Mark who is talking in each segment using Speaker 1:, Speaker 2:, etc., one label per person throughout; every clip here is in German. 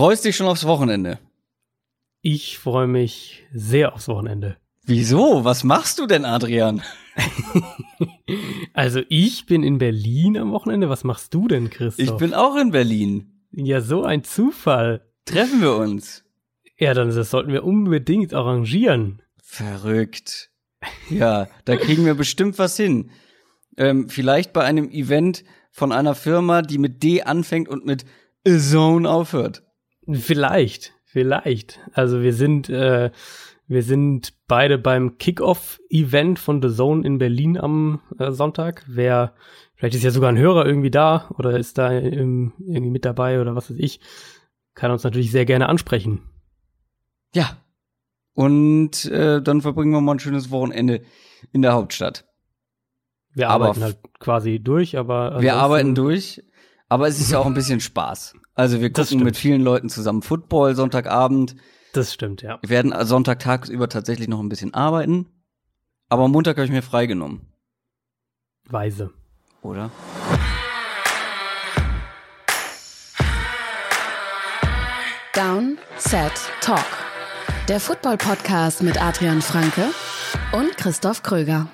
Speaker 1: Freust dich schon aufs Wochenende?
Speaker 2: Ich freue mich sehr aufs Wochenende.
Speaker 1: Wieso? Was machst du denn, Adrian?
Speaker 2: also ich bin in Berlin am Wochenende. Was machst du denn, Christoph?
Speaker 1: Ich bin auch in Berlin.
Speaker 2: Ja, so ein Zufall.
Speaker 1: Treffen wir uns.
Speaker 2: Ja, dann das sollten wir unbedingt arrangieren.
Speaker 1: Verrückt. Ja, da kriegen wir bestimmt was hin. Ähm, vielleicht bei einem Event von einer Firma, die mit D anfängt und mit Zone aufhört.
Speaker 2: Vielleicht, vielleicht. Also wir sind, äh, wir sind beide beim Kickoff-Event von The Zone in Berlin am äh, Sonntag. Wer, vielleicht ist ja sogar ein Hörer irgendwie da oder ist da im, irgendwie mit dabei oder was weiß ich, kann uns natürlich sehr gerne ansprechen.
Speaker 1: Ja. Und äh, dann verbringen wir mal ein schönes Wochenende in der Hauptstadt.
Speaker 2: Wir arbeiten halt quasi durch, aber.
Speaker 1: Wir arbeiten durch, aber es ist ja auch ein bisschen Spaß. Also wir gucken mit vielen Leuten zusammen Football Sonntagabend.
Speaker 2: Das stimmt, ja.
Speaker 1: Wir werden Sonntag tagsüber tatsächlich noch ein bisschen arbeiten. Aber am Montag habe ich mir freigenommen.
Speaker 2: Weise.
Speaker 1: Oder?
Speaker 3: Down, Set, Talk. Der Football-Podcast mit Adrian Franke und Christoph Kröger.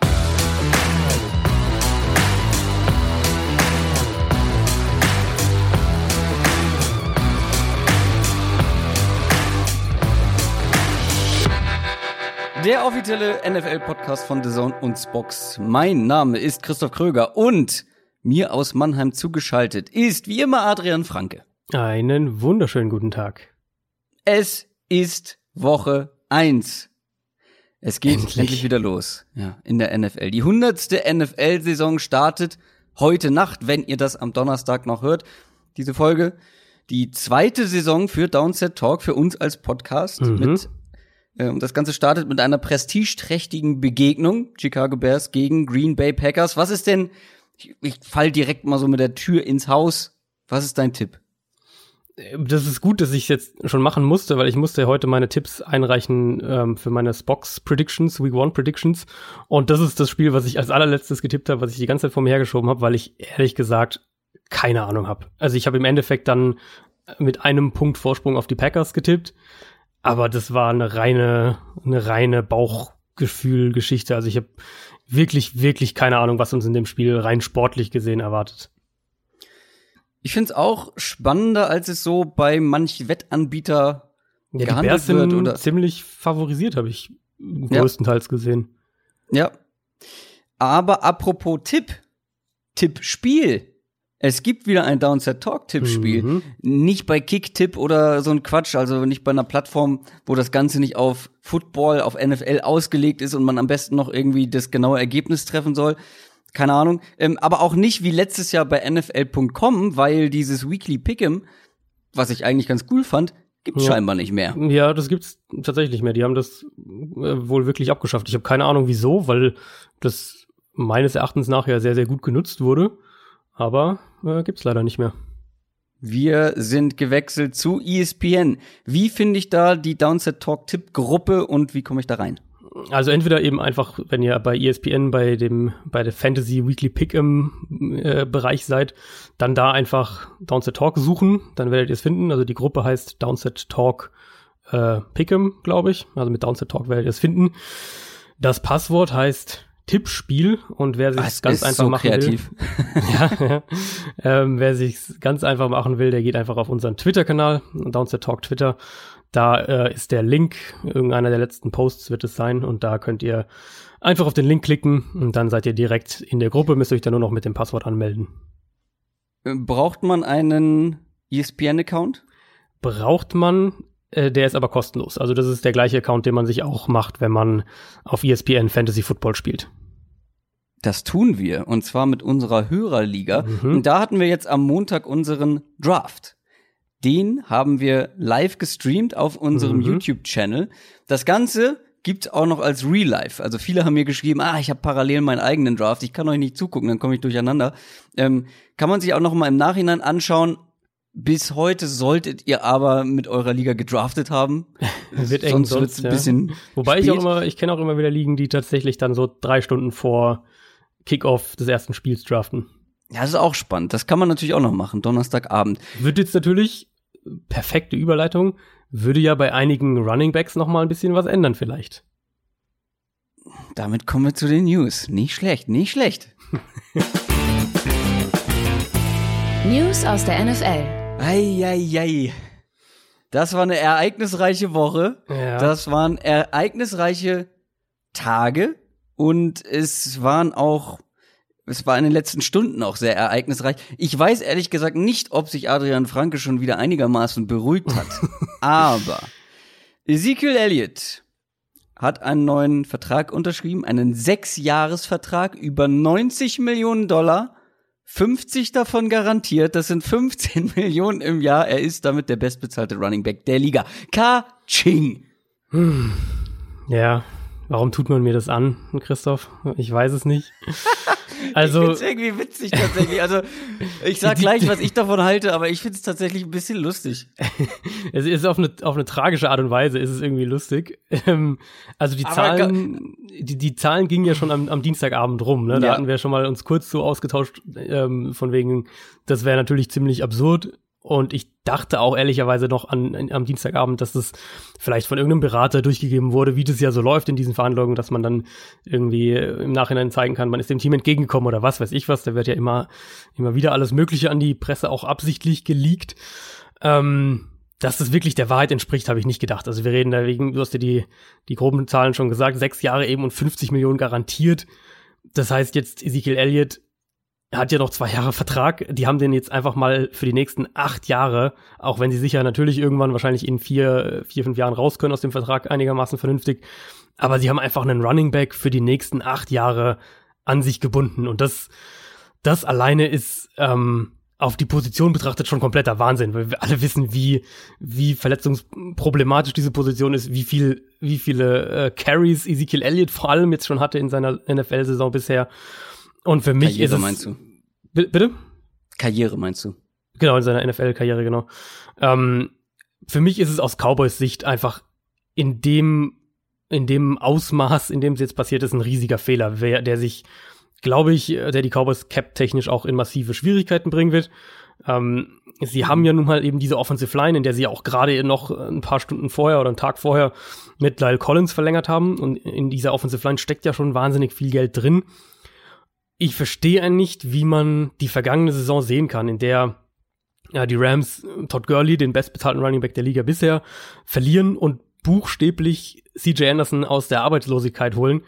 Speaker 1: Der offizielle NFL-Podcast von The Zone und Spox. Mein Name ist Christoph Kröger und mir aus Mannheim zugeschaltet ist wie immer Adrian Franke.
Speaker 2: Einen wunderschönen guten Tag.
Speaker 1: Es ist Woche eins. Es geht endlich. endlich, wieder los. Ja, in der NFL. Die hundertste NFL-Saison startet heute Nacht, wenn ihr das am Donnerstag noch hört. Diese Folge. Die zweite Saison für Downset Talk für uns als Podcast mhm. mit ähm, das Ganze startet mit einer prestigeträchtigen Begegnung. Chicago Bears gegen Green Bay Packers. Was ist denn, ich, ich fall direkt mal so mit der Tür ins Haus. Was ist dein Tipp?
Speaker 2: Das ist gut, dass ich jetzt schon machen musste, weil ich musste heute meine Tipps einreichen ähm, für meine Spox Predictions, Week One Predictions. Und das ist das Spiel, was ich als allerletztes getippt habe, was ich die ganze Zeit vor mir hergeschoben habe, weil ich ehrlich gesagt keine Ahnung habe. Also ich habe im Endeffekt dann mit einem Punkt Vorsprung auf die Packers getippt aber das war eine reine, eine reine Bauchgefühl-Geschichte. Also ich habe wirklich, wirklich keine Ahnung, was uns in dem Spiel rein sportlich gesehen erwartet.
Speaker 1: Ich finde es auch spannender, als es so bei manch Wettanbieter
Speaker 2: ja, gehandelt die Bears sind wird oder ziemlich favorisiert, habe ich größtenteils ja. gesehen.
Speaker 1: Ja. Aber apropos Tipp, Tippspiel. Es gibt wieder ein Downset Talk Tippspiel. Mhm. Nicht bei Kicktipp oder so ein Quatsch, also nicht bei einer Plattform, wo das Ganze nicht auf Football, auf NFL ausgelegt ist und man am besten noch irgendwie das genaue Ergebnis treffen soll. Keine Ahnung. Ähm, aber auch nicht wie letztes Jahr bei NFL.com, weil dieses Weekly Pick'em, was ich eigentlich ganz cool fand, gibt's ja. scheinbar nicht mehr.
Speaker 2: Ja, das gibt's tatsächlich nicht mehr. Die haben das äh, wohl wirklich abgeschafft. Ich habe keine Ahnung wieso, weil das meines Erachtens nachher sehr, sehr gut genutzt wurde. Aber äh, gibt's leider nicht mehr.
Speaker 1: Wir sind gewechselt zu ESPN. Wie finde ich da die Downset Talk Tipp Gruppe und wie komme ich da rein?
Speaker 2: Also entweder eben einfach, wenn ihr bei ESPN bei dem bei der Fantasy Weekly Pick im äh, Bereich seid, dann da einfach Downset Talk suchen, dann werdet ihr es finden. Also die Gruppe heißt Downset Talk äh, Pick'em, glaube ich. Also mit Downset Talk werdet ihr es finden. Das Passwort heißt Tippspiel und wer sich ah, ganz einfach so machen kreativ. will, ja, ja, ähm, wer sich ganz einfach machen will, der geht einfach auf unseren Twitter-Kanal, Downset Talk Twitter. Da äh, ist der Link, irgendeiner der letzten Posts wird es sein und da könnt ihr einfach auf den Link klicken und dann seid ihr direkt in der Gruppe, müsst euch dann nur noch mit dem Passwort anmelden.
Speaker 1: Äh, braucht man einen ESPN-Account?
Speaker 2: Braucht man äh, der ist aber kostenlos. Also das ist der gleiche Account, den man sich auch macht, wenn man auf ESPN Fantasy Football spielt.
Speaker 1: Das tun wir und zwar mit unserer Hörerliga. Mhm. Und da hatten wir jetzt am Montag unseren Draft. Den haben wir live gestreamt auf unserem mhm. YouTube-Channel. Das Ganze gibt's auch noch als Real Life. Also viele haben mir geschrieben, ah, ich habe parallel meinen eigenen Draft, ich kann euch nicht zugucken, dann komme ich durcheinander. Ähm, kann man sich auch noch mal im Nachhinein anschauen. Bis heute solltet ihr aber mit eurer Liga gedraftet haben.
Speaker 2: wird eng sonst, sonst wird's ein bisschen. Wobei spät. ich auch immer, ich kenne auch immer wieder Ligen, die tatsächlich dann so drei Stunden vor Kickoff des ersten Spiels draften.
Speaker 1: Ja, das ist auch spannend. Das kann man natürlich auch noch machen, Donnerstagabend.
Speaker 2: Wird jetzt natürlich perfekte Überleitung. Würde ja bei einigen Running Backs noch mal ein bisschen was ändern vielleicht.
Speaker 1: Damit kommen wir zu den News. Nicht schlecht, nicht schlecht.
Speaker 3: News aus der NFL.
Speaker 1: Eieiei. Das war eine ereignisreiche Woche.
Speaker 2: Ja.
Speaker 1: Das waren ereignisreiche Tage. Und es waren auch, es war in den letzten Stunden auch sehr ereignisreich. Ich weiß ehrlich gesagt nicht, ob sich Adrian Franke schon wieder einigermaßen beruhigt hat. Aber Ezekiel Elliott hat einen neuen Vertrag unterschrieben, einen Sechsjahresvertrag über 90 Millionen Dollar, 50 davon garantiert, das sind 15 Millionen im Jahr. Er ist damit der bestbezahlte Running Back der Liga. Ka-Ching!
Speaker 2: Ja, warum tut man mir das an, Christoph? Ich weiß es nicht.
Speaker 1: ich
Speaker 2: Also,
Speaker 1: find's irgendwie witzig tatsächlich. Also ich sag gleich, was ich davon halte, aber ich find's tatsächlich ein bisschen lustig.
Speaker 2: es ist auf eine, auf eine tragische Art und Weise, ist es irgendwie lustig. Ähm, also die
Speaker 1: Aber
Speaker 2: Zahlen, die, die Zahlen gingen ja schon am, am Dienstagabend rum, ne? Da
Speaker 1: Ja.
Speaker 2: hatten wir schon mal uns kurz so ausgetauscht, ähm, von wegen, das wäre natürlich ziemlich absurd. Und ich dachte auch ehrlicherweise noch an, an, am Dienstagabend, dass das vielleicht von irgendeinem Berater durchgegeben wurde, wie das ja so läuft in diesen Verhandlungen, dass man dann irgendwie äh, im Nachhinein zeigen kann, man ist dem Team entgegengekommen oder was weiß ich was. Da wird ja immer, immer wieder alles Mögliche an die Presse auch absichtlich geleakt. Ähm, dass das wirklich der Wahrheit entspricht, habe ich nicht gedacht. Also wir reden da wegen, du hast ja die, die groben Zahlen schon gesagt, sechs Jahre eben und 50 Millionen garantiert. Das heißt jetzt, Ezekiel Elliott hat ja noch zwei Jahre Vertrag. Die haben den jetzt einfach mal für die nächsten acht Jahre, auch wenn sie sicher natürlich irgendwann wahrscheinlich in vier, vier, fünf Jahren raus können aus dem Vertrag einigermaßen vernünftig. Aber sie haben einfach einen Running Back für die nächsten acht Jahre an sich gebunden. Und das, das alleine ist ähm, auf die Position betrachtet schon kompletter Wahnsinn, weil wir alle wissen, wie, wie verletzungsproblematisch diese Position ist, wie viel, wie viele äh, Carries Ezekiel Elliott vor allem jetzt schon hatte in seiner NFL-Saison bisher. Und für mich
Speaker 1: Karriere
Speaker 2: ist es.
Speaker 1: meinst du?
Speaker 2: Bi- Bitte?
Speaker 1: Karriere meinst du?
Speaker 2: Genau, in seiner NFL-Karriere, genau. Ähm, für mich ist es aus Cowboys Sicht einfach in dem, in dem Ausmaß, in dem es jetzt passiert ist, ein riesiger Fehler, wer, der sich, glaube ich, äh, der die Cowboys cap-technisch auch in massive Schwierigkeiten bringen wird. Ähm, sie haben ja nun mal eben diese Offensive Line, in der sie ja auch gerade noch ein paar Stunden vorher oder einen Tag vorher mit Lyle Collins verlängert haben. Und in dieser Offensive Line steckt ja schon wahnsinnig viel Geld drin. Ich verstehe nicht, wie man die vergangene Saison sehen kann, in der ja, die Rams äh, Todd Gurley, den bestbezahlten Running Back der Liga bisher, verlieren und buchstäblich CJ Anderson aus der Arbeitslosigkeit holen.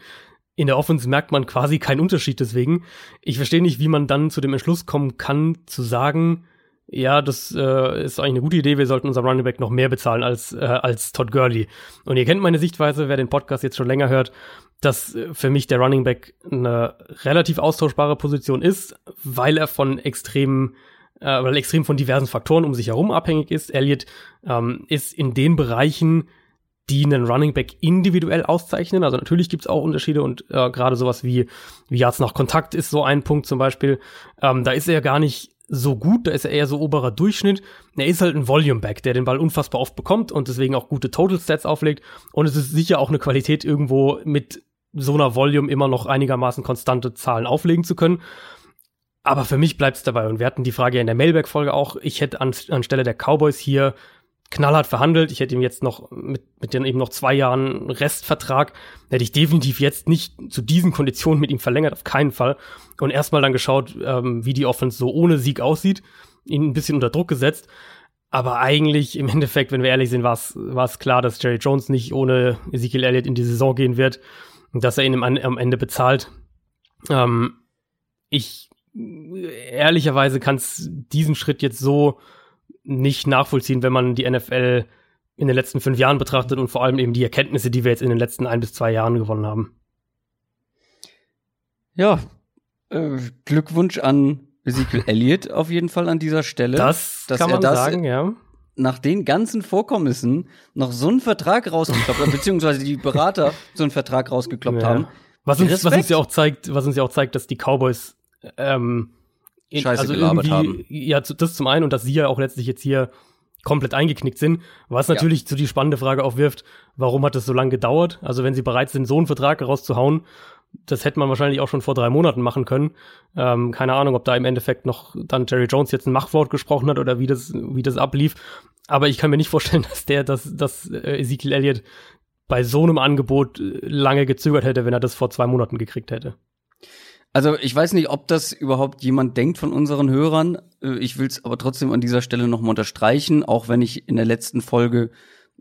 Speaker 2: In der Offense merkt man quasi keinen Unterschied deswegen. Ich verstehe nicht, wie man dann zu dem Entschluss kommen kann, zu sagen, ja, das äh, ist eigentlich eine gute Idee, wir sollten unser Running Back noch mehr bezahlen als, äh, als Todd Gurley. Und ihr kennt meine Sichtweise, wer den Podcast jetzt schon länger hört, dass äh, für mich der Running Back eine relativ austauschbare Position ist, weil er von extremen äh, weil extrem von diversen Faktoren um sich herum abhängig ist. Elliott ähm, ist in den Bereichen, die einen Running Back individuell auszeichnen. Also natürlich gibt's auch Unterschiede und äh, gerade sowas wie, wie Yards nach Kontakt ist so ein Punkt zum Beispiel. Ähm, da ist er gar nicht so gut, da ist er eher so oberer Durchschnitt. Er ist halt ein Volume Back, der den Ball unfassbar oft bekommt und deswegen auch gute Total Stats auflegt. Und es ist sicher auch eine Qualität, irgendwo mit so einer Volume immer noch einigermaßen konstante Zahlen auflegen zu können. Aber für mich bleibt es dabei. Und wir hatten die Frage ja in der Mailback-Folge auch. Ich hätte an, anstelle der Cowboys hier knallhart verhandelt. Ich hätte ihm jetzt noch mit, mit den eben noch zwei Jahren Restvertrag, hätte ich definitiv jetzt nicht zu diesen Konditionen mit ihm verlängert, auf keinen Fall. Und erstmal dann geschaut, ähm, wie die Offense so ohne Sieg aussieht, ihn ein bisschen unter Druck gesetzt. Aber eigentlich, im Endeffekt, wenn wir ehrlich sind, war es klar, dass Jerry Jones nicht ohne Ezekiel Elliott in die Saison gehen wird und dass er ihn am Ende bezahlt. Ähm, ich ehrlicherweise kann es diesen Schritt jetzt so nicht nachvollziehen, wenn man die NFL in den letzten fünf Jahren betrachtet und vor allem eben die Erkenntnisse, die wir jetzt in den letzten ein bis zwei Jahren gewonnen haben.
Speaker 1: Ja, äh, Glückwunsch an Ezekiel Elliott auf jeden Fall an dieser Stelle.
Speaker 2: Das
Speaker 1: dass
Speaker 2: kann
Speaker 1: er
Speaker 2: man
Speaker 1: das
Speaker 2: sagen, ja.
Speaker 1: nach den ganzen Vorkommnissen noch so einen Vertrag rausgekloppt hat, beziehungsweise die Berater so einen Vertrag rausgekloppt
Speaker 2: Ja.
Speaker 1: haben.
Speaker 2: Was uns, was uns ja auch zeigt, was uns ja auch zeigt, dass die Cowboys ähm,
Speaker 1: Scheiße
Speaker 2: also
Speaker 1: gelabert
Speaker 2: irgendwie, ja, zu- das zum einen und dass sie ja auch letztlich jetzt hier komplett eingeknickt sind, was natürlich so die spannende Frage aufwirft, warum hat es so lange gedauert? Also wenn sie bereit sind, so einen Vertrag rauszuhauen, Das hätte man wahrscheinlich auch schon vor drei Monaten machen können. Ähm, keine Ahnung, ob da im Endeffekt noch dann Jerry Jones jetzt ein Machwort gesprochen hat oder wie das, wie das ablief. Aber ich kann mir nicht vorstellen, dass der, dass, dass äh, Ezekiel Elliott bei so einem Angebot äh, lange gezögert hätte, wenn er das vor zwei Monaten gekriegt hätte.
Speaker 1: Also ich weiß nicht, ob das überhaupt jemand denkt von unseren Hörern. Äh, ich will es aber trotzdem an dieser Stelle nochmal unterstreichen, auch wenn ich in der letzten Folge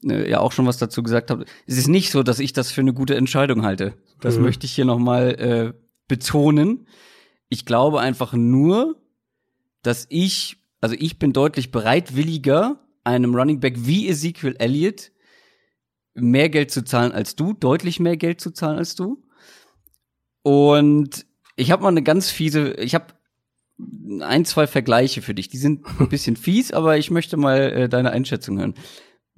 Speaker 1: äh, ja auch schon was dazu gesagt habe. Es ist nicht so, dass ich das für eine gute Entscheidung halte. Das mhm. möchte ich hier nochmal äh, betonen. Ich glaube einfach nur, dass ich, also ich bin deutlich bereitwilliger, einem Running Back wie Ezekiel Elliott mehr Geld zu zahlen als du, deutlich mehr Geld zu zahlen als du. Und ich habe mal eine ganz fiese, ich habe ein, zwei Vergleiche für dich. Die sind ein bisschen fies, aber ich möchte mal äh, deine Einschätzung hören.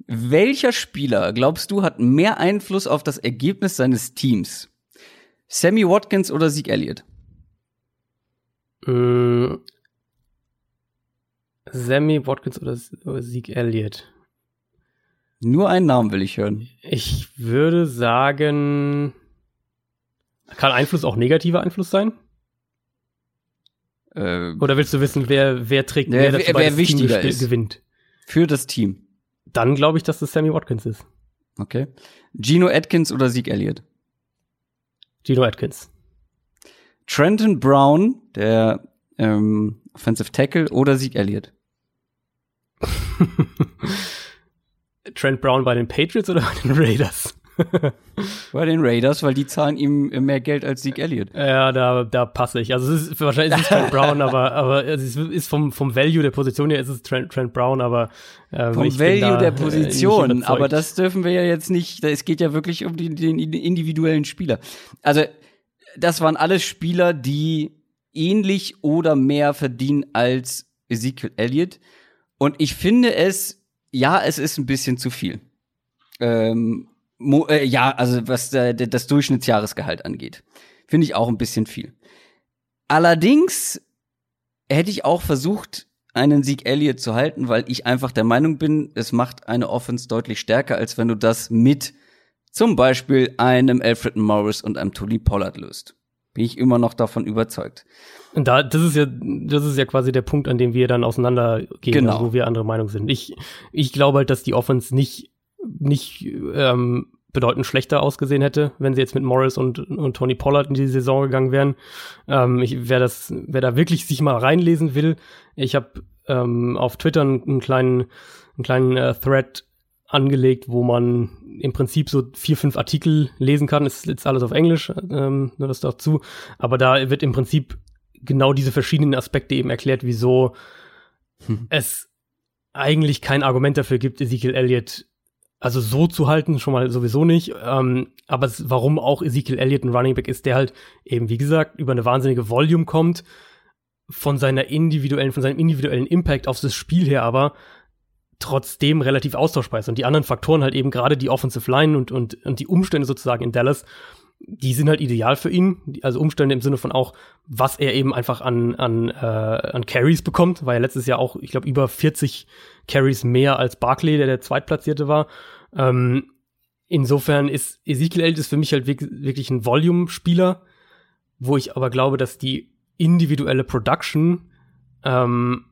Speaker 1: Welcher Spieler, glaubst du, hat mehr Einfluss auf das Ergebnis seines Teams? Sammy Watkins oder Zeke Elliott?
Speaker 2: Äh, Sammy Watkins oder, oder Zeke Elliott?
Speaker 1: Nur einen Namen will ich hören.
Speaker 2: Ich würde sagen, kann Einfluss auch negativer Einfluss sein? Äh, Oder willst du wissen, wer, wer trägt,
Speaker 1: wer, wer, dazu wer wichtiger ist gewinnt? Für das Team.
Speaker 2: Dann glaube ich, dass das Sammy Watkins ist.
Speaker 1: Okay. Gino Atkins oder Zeke Elliott?
Speaker 2: Gino Atkins.
Speaker 1: Trenton Brown, der ähm, Offensive Tackle, oder Zeke Elliott?
Speaker 2: Trent Brown bei den Patriots oder bei den Raiders?
Speaker 1: Bei den Raiders, weil die zahlen ihm mehr Geld als Zeke Elliott.
Speaker 2: Ja, da, da passe ich. Also es ist wahrscheinlich ist es Trent Brown, aber, aber es ist vom, vom Value der Position her ist es Trent, Trent Brown, aber
Speaker 1: ähm, vom Value der äh, Position. aber das dürfen wir ja jetzt nicht. Es geht ja wirklich um die, den individuellen Spieler. Also das waren alles Spieler, die ähnlich oder mehr verdienen als Ezekiel Elliott. Und ich finde es, ja, es ist ein bisschen zu viel. Ähm, Mo äh, ja, also was äh, das Durchschnittsjahresgehalt angeht. Finde ich auch ein bisschen viel. Allerdings hätte ich auch versucht, einen Sieg Elliott zu halten, weil ich einfach der Meinung bin, es macht eine Offense deutlich stärker, als wenn du das mit zum Beispiel einem Alfred Morris und einem Tony Pollard löst. Bin ich immer noch davon überzeugt.
Speaker 2: Und da, das ist ja, das ist ja quasi der Punkt, an dem wir dann auseinandergehen, genau. also wo wir andere Meinung sind. Ich, ich glaube halt, dass die Offense nicht nicht ähm, bedeutend schlechter ausgesehen hätte, wenn sie jetzt mit Morris und, und Tony Pollard in die Saison gegangen wären. Ähm, ich, wer das, wer da wirklich sich mal reinlesen will, ich habe ähm, auf Twitter einen, einen kleinen, einen kleinen äh, Thread angelegt, wo man im Prinzip so vier, fünf Artikel lesen kann. Es ist jetzt alles auf Englisch, ähm, nur das dazu. Aber da wird im Prinzip genau diese verschiedenen Aspekte eben erklärt, wieso hm. es eigentlich kein Argument dafür gibt, Ezekiel Elliott also so zu halten, schon mal sowieso nicht. Ähm, aber es, warum auch Ezekiel Elliott ein Running Back ist, der halt eben, wie gesagt, über eine wahnsinnige Volume kommt, von seiner individuellen, von seinem individuellen Impact auf das Spiel her aber trotzdem relativ austauschbar ist. Und die anderen Faktoren halt eben gerade die Offensive Line und, und, und die Umstände sozusagen in Dallas, die sind halt ideal für ihn. Also Umstände im Sinne von auch, was er eben einfach an, an, äh, an Carries bekommt, weil er letztes Jahr auch, ich glaube, über 40 Carries mehr als Barkley, der der Zweitplatzierte war. Ähm, insofern ist Ezekiel Elliott ist für mich halt wirklich ein Volume-Spieler, wo ich aber glaube, dass die individuelle Production, ähm,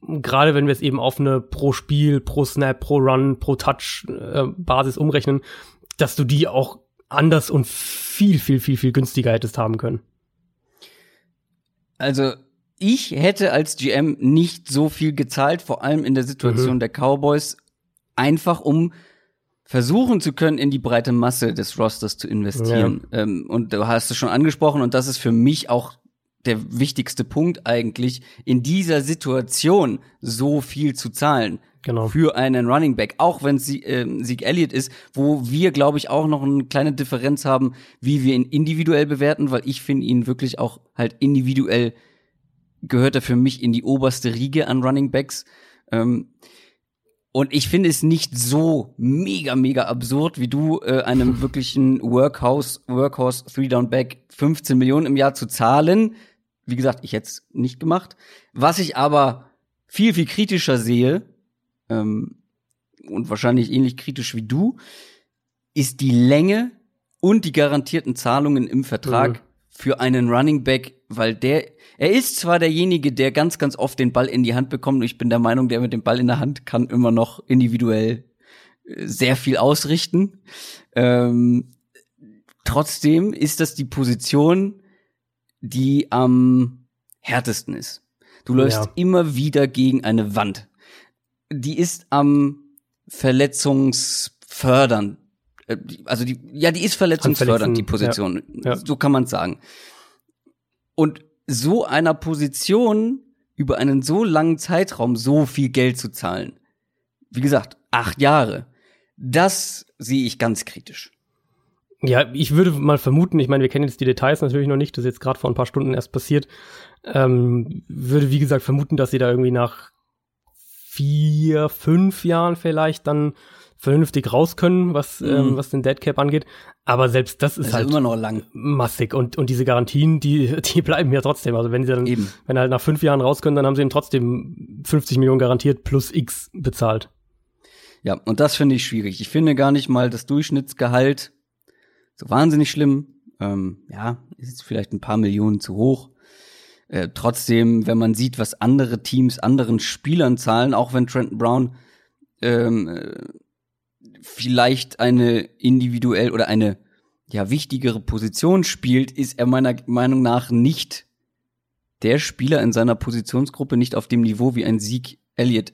Speaker 2: gerade wenn wir es eben auf eine pro Spiel, pro Snap, pro Run, pro Touch äh, Basis umrechnen, dass du die auch anders und viel, viel, viel, viel günstiger hättest haben können.
Speaker 1: Also ich hätte als GM nicht so viel gezahlt, vor allem in der Situation mhm. der Cowboys, einfach um versuchen zu können, in die breite Masse des Rosters zu investieren. Ja. Ähm, und du hast es schon angesprochen, und das ist für mich auch der wichtigste Punkt eigentlich, in dieser Situation so viel zu zahlen. Genau. Für einen Running Back, auch wenn sie äh, Sieg Elliott ist, wo wir, glaube ich, auch noch eine kleine Differenz haben, wie wir ihn individuell bewerten, weil ich finde ihn wirklich auch halt individuell gehört er für mich in die oberste Riege an Running Backs. Ähm, und ich finde es nicht so mega, mega absurd, wie du äh, einem wirklichen Workhouse, Workhorse Three-Down Back 15 Millionen im Jahr zu zahlen. Wie gesagt, ich hätte es nicht gemacht. Was ich aber viel, viel kritischer sehe, ähm, und wahrscheinlich ähnlich kritisch wie du, ist die Länge und die garantierten Zahlungen im Vertrag
Speaker 2: Mhm.
Speaker 1: für einen Running Back, weil der, er ist zwar derjenige, der ganz, ganz oft den Ball in die Hand bekommt. und Ich bin der Meinung, der mit dem Ball in der Hand kann immer noch individuell äh, sehr viel ausrichten. Ähm, trotzdem ist das die Position, die am härtesten ist. Du läufst
Speaker 2: Ja.
Speaker 1: immer wieder gegen eine Wand. Die ist am verletzungsfördern. Äh, Also die, ja, die ist verletzungsfördernd, die Position.
Speaker 2: ja.
Speaker 1: So kann man sagen. Und so einer Position über einen so langen Zeitraum so viel Geld zu zahlen, wie gesagt, acht Jahre, das sehe ich ganz kritisch.
Speaker 2: Ja, ich würde mal vermuten, ich meine, wir kennen jetzt die Details natürlich noch nicht, das ist jetzt gerade vor ein paar Stunden erst passiert. Ähm, würde, wie gesagt, vermuten, dass sie da irgendwie nach vier, fünf Jahren vielleicht dann vernünftig raus können, was, ähm,
Speaker 1: Mhm.
Speaker 2: was den Deadcap angeht. Aber selbst das ist
Speaker 1: Das ist
Speaker 2: halt
Speaker 1: immer noch lang.
Speaker 2: massig und, und diese Garantien, die, die bleiben ja trotzdem. Also wenn sie dann,
Speaker 1: Eben.
Speaker 2: wenn halt nach fünf Jahren raus können, dann haben sie ihm trotzdem 50 Millionen garantiert plus X bezahlt.
Speaker 1: Ja, und das finde ich schwierig. Ich finde gar nicht mal das Durchschnittsgehalt so wahnsinnig schlimm. Ähm, ja, ist jetzt vielleicht ein paar Millionen zu hoch. Äh, trotzdem, wenn man sieht, was andere Teams anderen Spielern zahlen, auch wenn Trenton Brown ähm, äh, vielleicht eine individuell oder eine ja wichtigere Position spielt, ist er meiner Meinung nach nicht der Spieler in seiner Positionsgruppe nicht auf dem Niveau wie ein Sieg Elliott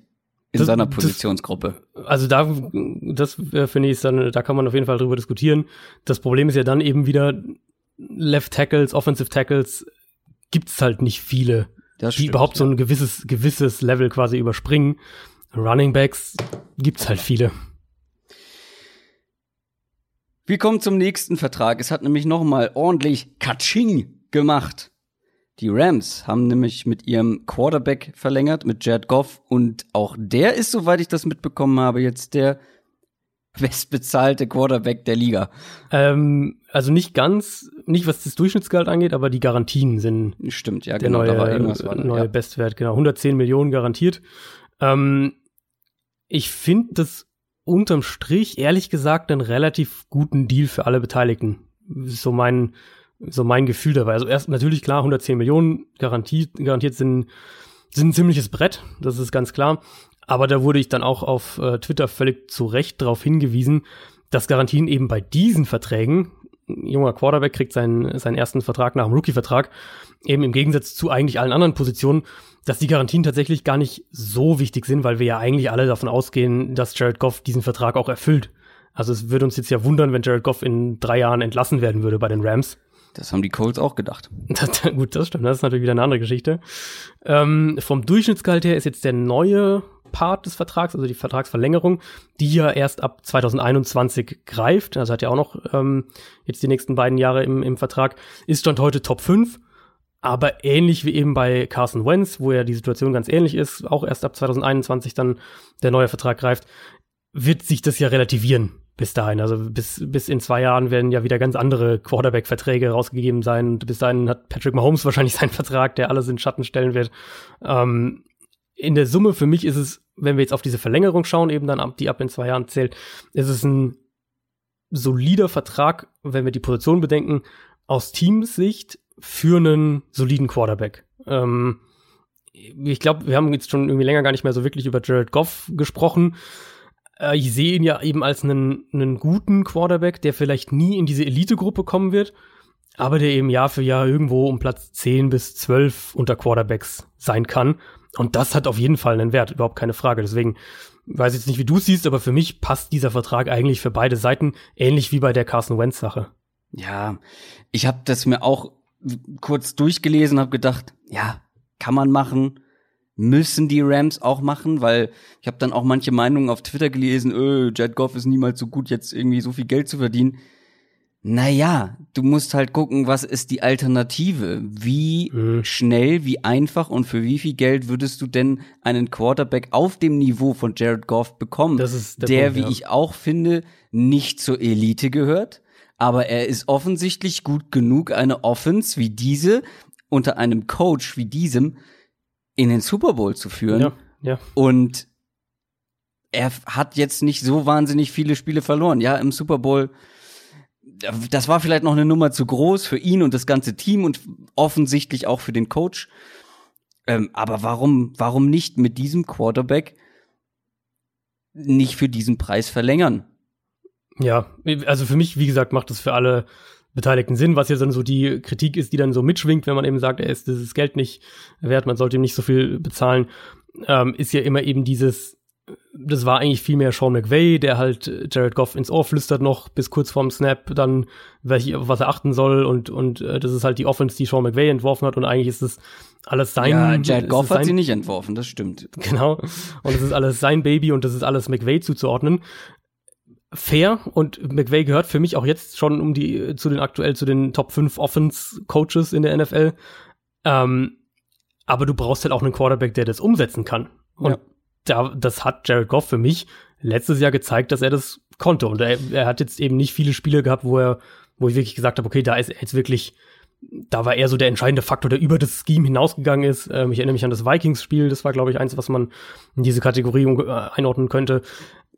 Speaker 1: in
Speaker 2: Das-
Speaker 1: seiner
Speaker 2: das-
Speaker 1: Positionsgruppe.
Speaker 2: Also da, das äh, finde ich dann, da kann man auf jeden Fall drüber diskutieren. Das Problem ist ja dann eben wieder Left Tackles, Offensive Tackles gibt's halt nicht viele,
Speaker 1: Das
Speaker 2: die überhaupt so ein gewisses gewisses Level quasi überspringen. Running Backs gibt's halt viele.
Speaker 1: Wir kommen zum nächsten Vertrag. Es hat nämlich noch mal ordentlich Katsching gemacht. Die Rams haben nämlich mit ihrem Quarterback verlängert, mit Jared Goff. Und auch der ist, soweit ich das mitbekommen habe, jetzt der bestbezahlte Quarterback der Liga.
Speaker 2: Ähm, also nicht ganz, nicht was das Durchschnittsgehalt angeht, aber die Garantien sind
Speaker 1: Stimmt, ja,
Speaker 2: der
Speaker 1: genau.
Speaker 2: neue,
Speaker 1: da war irgendwas. War da,
Speaker 2: neue
Speaker 1: ja.
Speaker 2: Bestwert, genau. 110 Millionen garantiert. Ähm, ich finde das unterm Strich, ehrlich gesagt, einen relativ guten Deal für alle Beteiligten. So mein, so mein Gefühl dabei. Also erst natürlich klar, 110 Millionen garantiert, garantiert sind, sind ein ziemliches Brett. Das ist ganz klar. Aber da wurde ich dann auch auf äh, Twitter völlig zu Recht darauf hingewiesen, dass Garantien eben bei diesen Verträgen, junger Quarterback kriegt seinen, seinen ersten Vertrag nach dem Rookie-Vertrag, eben im Gegensatz zu eigentlich allen anderen Positionen, dass die Garantien tatsächlich gar nicht so wichtig sind, weil wir ja eigentlich alle davon ausgehen, dass Jared Goff diesen Vertrag auch erfüllt. Also es würde uns jetzt ja wundern, wenn Jared Goff in drei Jahren entlassen werden würde bei den Rams.
Speaker 1: Das haben die Colts auch gedacht.
Speaker 2: Das, gut, das stimmt. Das ist natürlich wieder eine andere Geschichte. Ähm, vom Durchschnittsgehalt her ist jetzt der neue Part des Vertrags, also die Vertragsverlängerung, die ja erst ab 2021 greift. Also hat ja auch noch ähm, jetzt die nächsten beiden Jahre im, im Vertrag. Ist Stand heute Top 5. Aber ähnlich wie eben bei Carson Wentz, wo ja die Situation ganz ähnlich ist, auch erst ab 2021 dann der neue Vertrag greift, wird sich das ja relativieren bis dahin. Also bis, bis in zwei Jahren werden ja wieder ganz andere Quarterback-Verträge rausgegeben sein. Und bis dahin hat Patrick Mahomes wahrscheinlich seinen Vertrag, der alles in Schatten stellen wird. Ähm, in der Summe für mich ist es, wenn wir jetzt auf diese Verlängerung schauen, eben dann die ab in zwei Jahren zählt, ist es ein solider Vertrag, wenn wir die Position bedenken, aus Teamsicht für einen soliden Quarterback. Ähm, ich glaube, wir haben jetzt schon irgendwie länger gar nicht mehr so wirklich über Jared Goff gesprochen. Äh, ich sehe ihn ja eben als einen, einen guten Quarterback, der vielleicht nie in diese Elite-Gruppe kommen wird, aber der eben Jahr für Jahr irgendwo um Platz 10 bis 12 unter Quarterbacks sein kann. Und das hat auf jeden Fall einen Wert, überhaupt keine Frage. Deswegen weiß ich jetzt nicht, wie du es siehst, aber für mich passt dieser Vertrag eigentlich für beide Seiten, ähnlich wie bei der Carson Wentz-Sache.
Speaker 1: Ja, ich habe das mir auch kurz durchgelesen, habe gedacht, ja, kann man machen, müssen die Rams auch machen, weil ich habe dann auch manche Meinungen auf Twitter gelesen, öh, Jared Goff ist niemals so gut, jetzt irgendwie so viel Geld zu verdienen. Naja, du musst halt gucken, was ist die Alternative? Wie
Speaker 2: Mhm.
Speaker 1: schnell, wie einfach und für wie viel Geld würdest du denn einen Quarterback auf dem Niveau von Jared Goff bekommen?
Speaker 2: Das ist der
Speaker 1: der,
Speaker 2: Punkt,
Speaker 1: wie
Speaker 2: ja.
Speaker 1: ich auch finde, nicht zur Elite gehört, aber er ist offensichtlich gut genug, eine Offense wie diese unter einem Coach wie diesem in den Super Bowl zu führen.
Speaker 2: Ja, ja.
Speaker 1: Und er hat jetzt nicht so wahnsinnig viele Spiele verloren. Ja, im Super Bowl das war vielleicht noch eine Nummer zu groß für ihn und das ganze Team und offensichtlich auch für den Coach. Ähm, aber warum, warum nicht mit diesem Quarterback nicht für diesen Preis verlängern?
Speaker 2: Ja, also für mich, wie gesagt, macht das für alle Beteiligten Sinn, was ja dann so die Kritik ist, die dann so mitschwingt, wenn man eben sagt, er ist dieses Geld nicht wert, man sollte ihm nicht so viel bezahlen, ähm, ist ja immer eben dieses, das war eigentlich viel mehr Sean McVay, der halt Jared Goff ins Ohr flüstert noch bis kurz vorm Snap, dann welch, auf was er achten soll und und äh, das ist halt die Offense, die Sean McVay entworfen hat und eigentlich ist das alles sein.
Speaker 1: Ja, Jared Goff hat sie nicht entworfen, das stimmt.
Speaker 2: Genau. Und es ist alles sein Baby und das ist alles McVay zuzuordnen. Fair und McVay gehört für mich auch jetzt schon um die zu den aktuell zu den Top 5 Offense Coaches in der NFL. Ähm, aber du brauchst halt auch einen Quarterback, der das umsetzen kann. Und ja da, das hat Jared Goff für mich letztes Jahr gezeigt, dass er das konnte. Und er, er hat jetzt eben nicht viele Spiele gehabt, wo er, wo ich wirklich gesagt habe, okay, da ist er jetzt wirklich, da war er so der entscheidende Faktor, der über das Scheme hinausgegangen ist. Ähm, ich erinnere mich an das Vikings-Spiel, das war, glaube ich, eins, was man in diese Kategorie äh, einordnen könnte.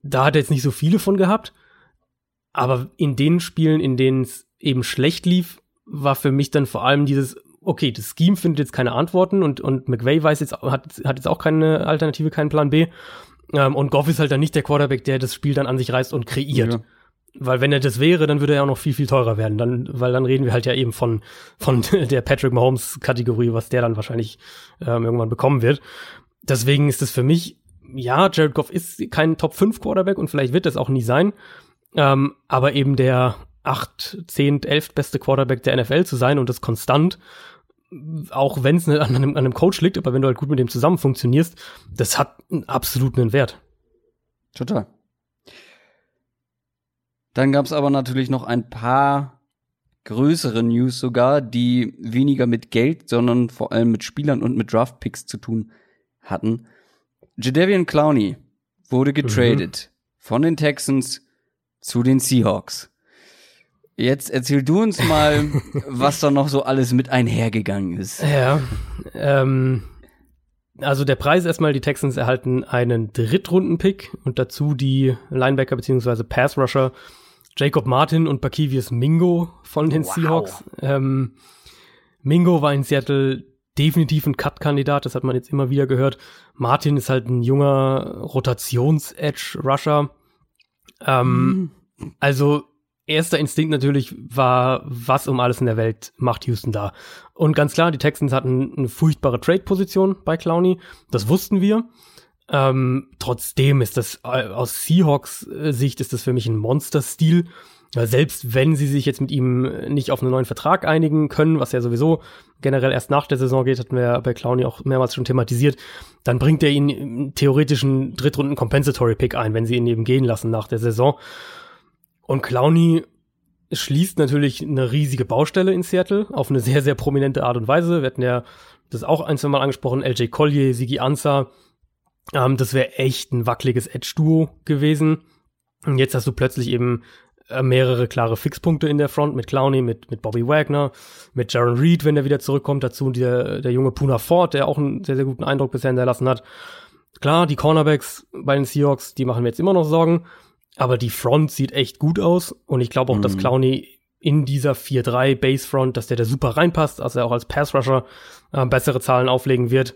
Speaker 2: Da hat er jetzt nicht so viele von gehabt. Aber in den Spielen, in denen es eben schlecht lief, war für mich dann vor allem dieses, okay, das Scheme findet jetzt keine Antworten und, und McVay weiß jetzt, hat, hat jetzt auch keine Alternative, keinen Plan B. Ähm, und Goff ist halt dann nicht der Quarterback, der das Spiel dann an sich reißt und kreiert. Ja. Weil wenn er das wäre, dann würde er auch noch viel, viel teurer werden. Dann, weil dann reden wir halt ja eben von, von der Patrick Mahomes-Kategorie, was der dann wahrscheinlich ähm, irgendwann bekommen wird. Deswegen ist es für mich, ja, Jared Goff ist kein Top 5 Quarterback und vielleicht wird es auch nie sein. Ähm, aber eben der acht, zehn, elf beste Quarterback der NFL zu sein und das konstant auch wenn es an einem, an einem Coach liegt, aber wenn du halt gut mit dem zusammen funktionierst, das hat einen absoluten Wert.
Speaker 1: Total. Dann gab es aber natürlich noch ein paar größere News sogar, die weniger mit Geld, sondern vor allem mit Spielern und mit Draftpicks zu tun hatten. Jadavian Clowney wurde getradet mhm. von den Texans zu den Seahawks. Jetzt erzähl du uns mal, was da noch so alles mit einhergegangen ist.
Speaker 2: Ja, ähm, also der Preis erstmal, die Texans erhalten einen Drittrunden-Pick und dazu die Linebacker bzw. Pass-Rusher Jacob Martin und Bakivius Mingo von den wow. Seahawks. Ähm, Mingo war in Seattle definitiv ein Cut-Kandidat, das hat man jetzt immer wieder gehört. Martin ist halt ein junger Rotations-Edge-Rusher. Ähm, mhm. Also erster Instinkt natürlich war, was um alles in der Welt macht Houston da? Und ganz klar, die Texans hatten eine furchtbare Trade-Position bei Clowney. Das wussten wir. Ähm, trotzdem ist das äh, aus Seahawks äh, Sicht ist das für mich ein Monster-Stil. Ja, selbst wenn sie sich jetzt mit ihm nicht auf einen neuen Vertrag einigen können, was ja sowieso generell erst nach der Saison geht, hatten wir bei Clowney auch mehrmals schon thematisiert, dann bringt er ihnen theoretisch einen Drittrunden Compensatory Pick ein, wenn sie ihn eben gehen lassen nach der Saison. Und Clowney schließt natürlich eine riesige Baustelle in Seattle auf eine sehr, sehr prominente Art und Weise. Wir hatten ja das auch ein, zwei Mal angesprochen, LJ Collier, Sigi Ansah. Ähm, das wäre echt ein wackeliges Edge-Duo gewesen. Und jetzt hast du plötzlich eben äh, mehrere klare Fixpunkte in der Front mit Clowney, mit, mit Bobby Wagner, mit Jaron Reed, wenn er wieder zurückkommt, dazu der, der junge Puna Ford, der auch einen sehr, sehr guten Eindruck bisher hinterlassen hat. Klar, die Cornerbacks bei den Seahawks, die machen mir jetzt immer noch Sorgen. Aber die Front sieht echt gut aus und ich glaube auch, mhm. dass Clowney in dieser 4-3 Base Front, dass der da super reinpasst, dass er auch als Pass Rusher äh, bessere Zahlen auflegen wird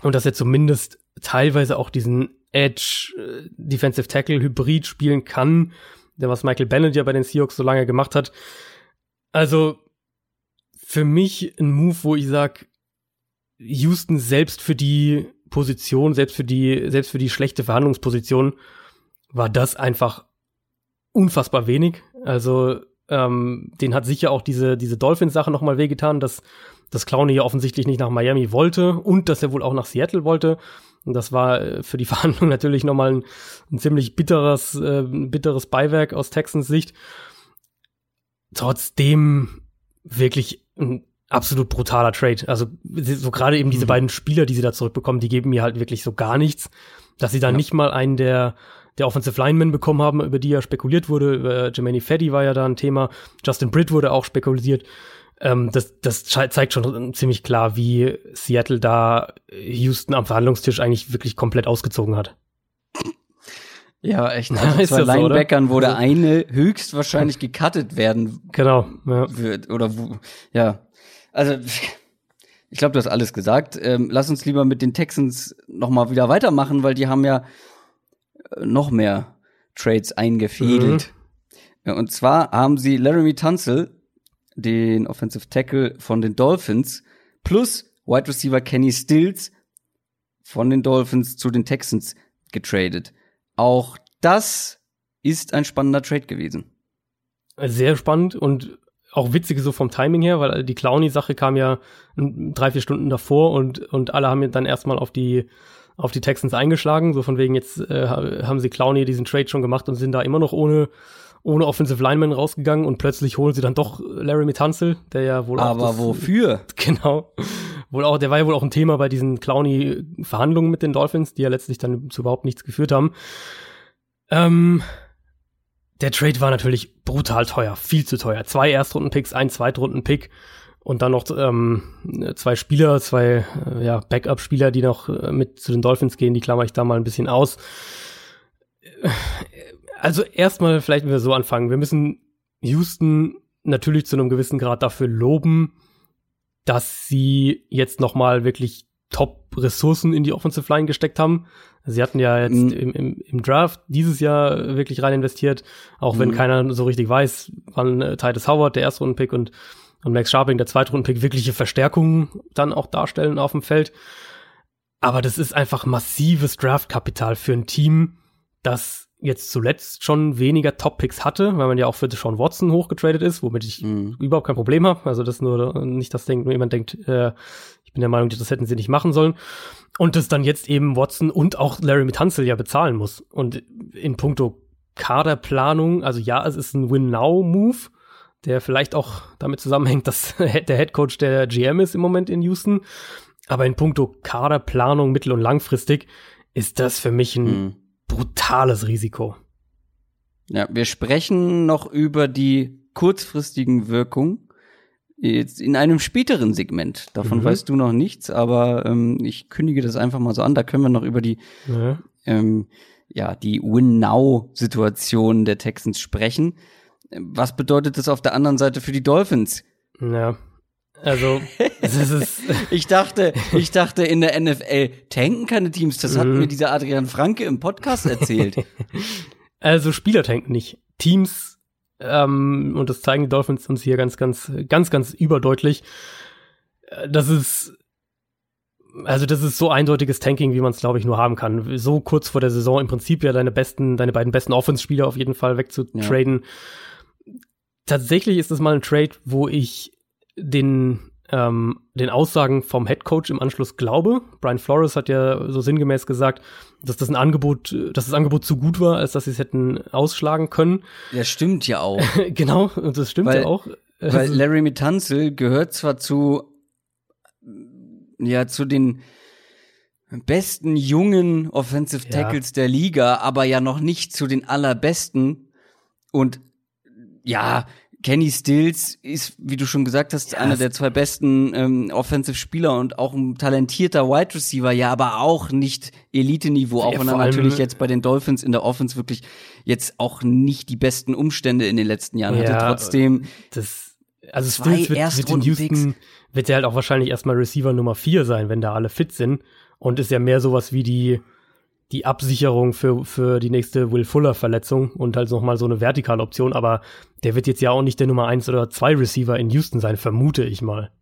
Speaker 2: und dass er zumindest teilweise auch diesen Edge äh, Defensive Tackle Hybrid spielen kann, der was Michael Bennett ja bei den Seahawks so lange gemacht hat. Also für mich ein Move, wo ich sag, Houston selbst für die Position, selbst für die selbst für die schlechte Verhandlungsposition war das einfach unfassbar wenig. Also ähm, den hat sicher auch diese, diese Dolphins-Sache nochmal wehgetan, dass, dass Clowney ja offensichtlich nicht nach Miami wollte und dass er wohl auch nach Seattle wollte. Und das war äh, für die Verhandlung natürlich nochmal ein, ein ziemlich bitteres, äh, bitteres Beiwerk aus Texans Sicht. Trotzdem wirklich ein absolut brutaler Trade. Also so gerade eben diese mhm. beiden Spieler, die sie da zurückbekommen, die geben mir halt wirklich so gar nichts. Dass sie da ja. nicht mal einen der der Offensive Lineman bekommen haben, über die ja spekuliert wurde. Über Jermaine Feddy war ja da ein Thema. Justin Britt wurde auch spekuliert. Ähm, das, das zeigt schon ziemlich klar, wie Seattle da Houston am Verhandlungstisch eigentlich wirklich komplett ausgezogen hat.
Speaker 1: Ja, echt. Also zwei Linebackern, so, wo der eine höchstwahrscheinlich gecuttet werden
Speaker 2: genau, ja.
Speaker 1: wird. Oder wo, ja. Also, ich glaube, du hast alles gesagt. Ähm, lass uns lieber mit den Texans noch mal wieder weitermachen, weil die haben ja noch mehr Trades eingefädelt. Mhm. Und zwar haben sie Laramie Tunzel, den Offensive Tackle von den Dolphins, plus Wide Receiver Kenny Stills von den Dolphins zu den Texans getradet. Auch das ist ein spannender Trade gewesen.
Speaker 2: Sehr spannend und auch witzig so vom Timing her, weil die Clowny-Sache kam ja drei, vier Stunden davor und, und alle haben dann erstmal auf die, auf die Texans eingeschlagen. So von wegen, jetzt äh, haben sie Clowny diesen Trade schon gemacht und sind da immer noch ohne, ohne Offensive Lineman rausgegangen und plötzlich holen sie dann doch Larry Mitanzel, der ja wohl
Speaker 1: Aber auch. Aber wofür?
Speaker 2: Genau wohl auch, der war ja wohl auch ein Thema bei diesen Clowny-Verhandlungen mit den Dolphins, die ja letztlich dann zu überhaupt nichts geführt haben. Ähm, der Trade war natürlich brutal teuer, viel zu teuer. Zwei Erstrunden-Picks, ein Zweitrunden-Pick und dann noch ähm, zwei Spieler, zwei äh, ja, Backup-Spieler, die noch äh, mit zu den Dolphins gehen, die klammer ich da mal ein bisschen aus. Also erstmal vielleicht, wenn wir so anfangen, wir müssen Houston natürlich zu einem gewissen Grad dafür loben, dass sie jetzt noch mal wirklich Top-Ressourcen in die Offensive Line gesteckt haben. Sie hatten ja jetzt mhm. im, im, im, Draft dieses Jahr wirklich rein investiert, auch wenn mhm. keiner so richtig weiß, wann äh, Titus Howard, der erste Rundenpick und, und Max Sharping, der zweite Rundenpick, wirkliche Verstärkungen dann auch darstellen auf dem Feld. Aber das ist einfach massives Draftkapital für ein Team, das jetzt zuletzt schon weniger Top-Picks hatte, weil man ja auch für Sean Watson hochgetradet ist, womit ich mhm. überhaupt kein Problem habe. Also das nur nicht das Ding, nur jemand denkt, äh, ich bin der Meinung, das hätten sie nicht machen sollen. Und das dann jetzt eben Watson und auch Larry Mitanzel ja bezahlen muss. Und in puncto Kaderplanung, also ja, es ist ein Win-Now-Move, der vielleicht auch damit zusammenhängt, dass der Headcoach der GM ist im Moment in Houston. Aber in puncto Kaderplanung mittel- und langfristig ist das für mich ein mhm brutales Risiko.
Speaker 1: Ja, wir sprechen noch über die kurzfristigen Wirkungen jetzt in einem späteren Segment. Davon mhm. weißt du noch nichts, aber ähm, ich kündige das einfach mal so an. Da können wir noch über die ja, ähm, ja die Win-Now-Situation der Texans sprechen. Was bedeutet das auf der anderen Seite für die Dolphins?
Speaker 2: Ja. Also, ist
Speaker 1: ich dachte, ich dachte in der NFL tanken keine Teams. Das hat mhm. mir dieser Adrian Franke im Podcast erzählt.
Speaker 2: also Spieler tanken nicht. Teams, ähm, und das zeigen die Dolphins uns hier ganz, ganz, ganz, ganz überdeutlich. Äh, das ist also das ist so eindeutiges Tanking, wie man es glaube ich nur haben kann. So kurz vor der Saison im Prinzip ja deine besten, deine beiden besten Offense-Spieler auf jeden Fall wegzutraden. Ja. Tatsächlich ist das mal ein Trade, wo ich den, ähm, den Aussagen vom Head Coach im Anschluss glaube. Brian Flores hat ja so sinngemäß gesagt, dass das ein Angebot, dass das Angebot zu gut war, als dass sie es hätten ausschlagen können.
Speaker 1: Ja, stimmt ja auch.
Speaker 2: genau, und das stimmt weil, ja auch.
Speaker 1: Weil Larry Mitanzel gehört zwar zu, ja, zu den besten jungen Offensive Tackles ja. der Liga, aber ja noch nicht zu den allerbesten. Und ja, Kenny Stills ist, wie du schon gesagt hast, ja, einer der zwei besten ähm, Offensive-Spieler und auch ein talentierter Wide Receiver, ja, aber auch nicht Elite-Niveau, auch wenn er natürlich jetzt bei den Dolphins in der Offense wirklich jetzt auch nicht die besten Umstände in den letzten Jahren ja, hatte. Trotzdem.
Speaker 2: Das, also Stills wird, wird in Houston, wird er halt auch wahrscheinlich erstmal Receiver Nummer vier sein, wenn da alle fit sind. Und ist ja mehr sowas wie die, die Absicherung für, für die nächste Will Fuller Verletzung und halt noch mal so eine vertikale Option, aber der wird jetzt ja auch nicht der Nummer eins oder zwei Receiver in Houston sein, vermute ich mal.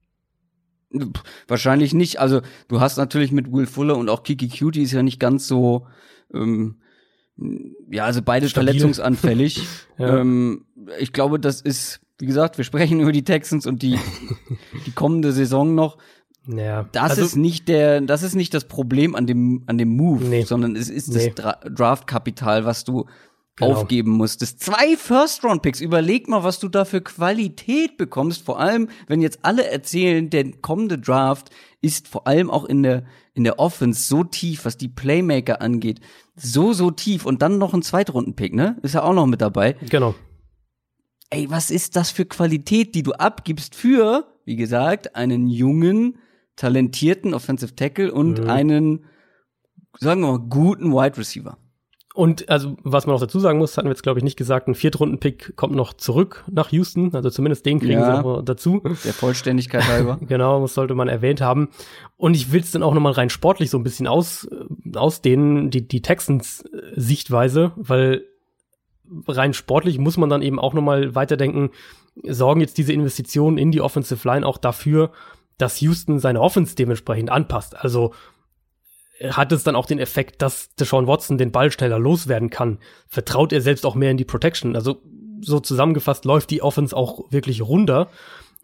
Speaker 1: Wahrscheinlich nicht. Also du hast natürlich mit Will Fuller und auch Kiki Cutie ist ja nicht ganz so, ähm, ja, also beide Stabil. verletzungsanfällig. ja. ähm, ich glaube, das ist, wie gesagt, wir sprechen über die Texans und die, die kommende Saison noch. Ja. Das also, ist nicht der, das ist nicht das Problem an dem, an dem Move, nee. sondern es ist nee. das Dra Draftkapital, was du genau. aufgeben musstest. Zwei First-Round-Picks. Überleg mal, was du da für Qualität bekommst. Vor allem, wenn jetzt alle erzählen, der kommende Draft ist vor allem auch in der, in der Offense so tief, was die Playmaker angeht. So, so tief. Und dann noch ein Zweitrunden-Pick, ne? Ist ja auch noch mit dabei.
Speaker 2: Genau.
Speaker 1: Ey, was ist das für Qualität, die du abgibst für, wie gesagt, einen jungen, talentierten Offensive Tackle und mhm. einen, sagen wir mal, guten Wide Receiver.
Speaker 2: Und also, was man auch dazu sagen muss, hatten wir jetzt, glaube ich, nicht gesagt, ein Viertrunden-Pick kommt noch zurück nach Houston. Also zumindest den kriegen ja, sie noch dazu.
Speaker 1: Der Vollständigkeit halber.
Speaker 2: genau, das sollte man erwähnt haben. Und ich will es dann auch nochmal rein sportlich so ein bisschen aus, ausdehnen, die, die Texans-Sichtweise, weil rein sportlich muss man dann eben auch nochmal weiterdenken, sorgen jetzt diese Investitionen in die Offensive Line auch dafür, dass Houston seine Offense dementsprechend anpasst. Also hat es dann auch den Effekt, dass Deshaun Watson den Ball schneller loswerden kann? Vertraut er selbst auch mehr in die Protection? Also so zusammengefasst läuft die Offense auch wirklich runter.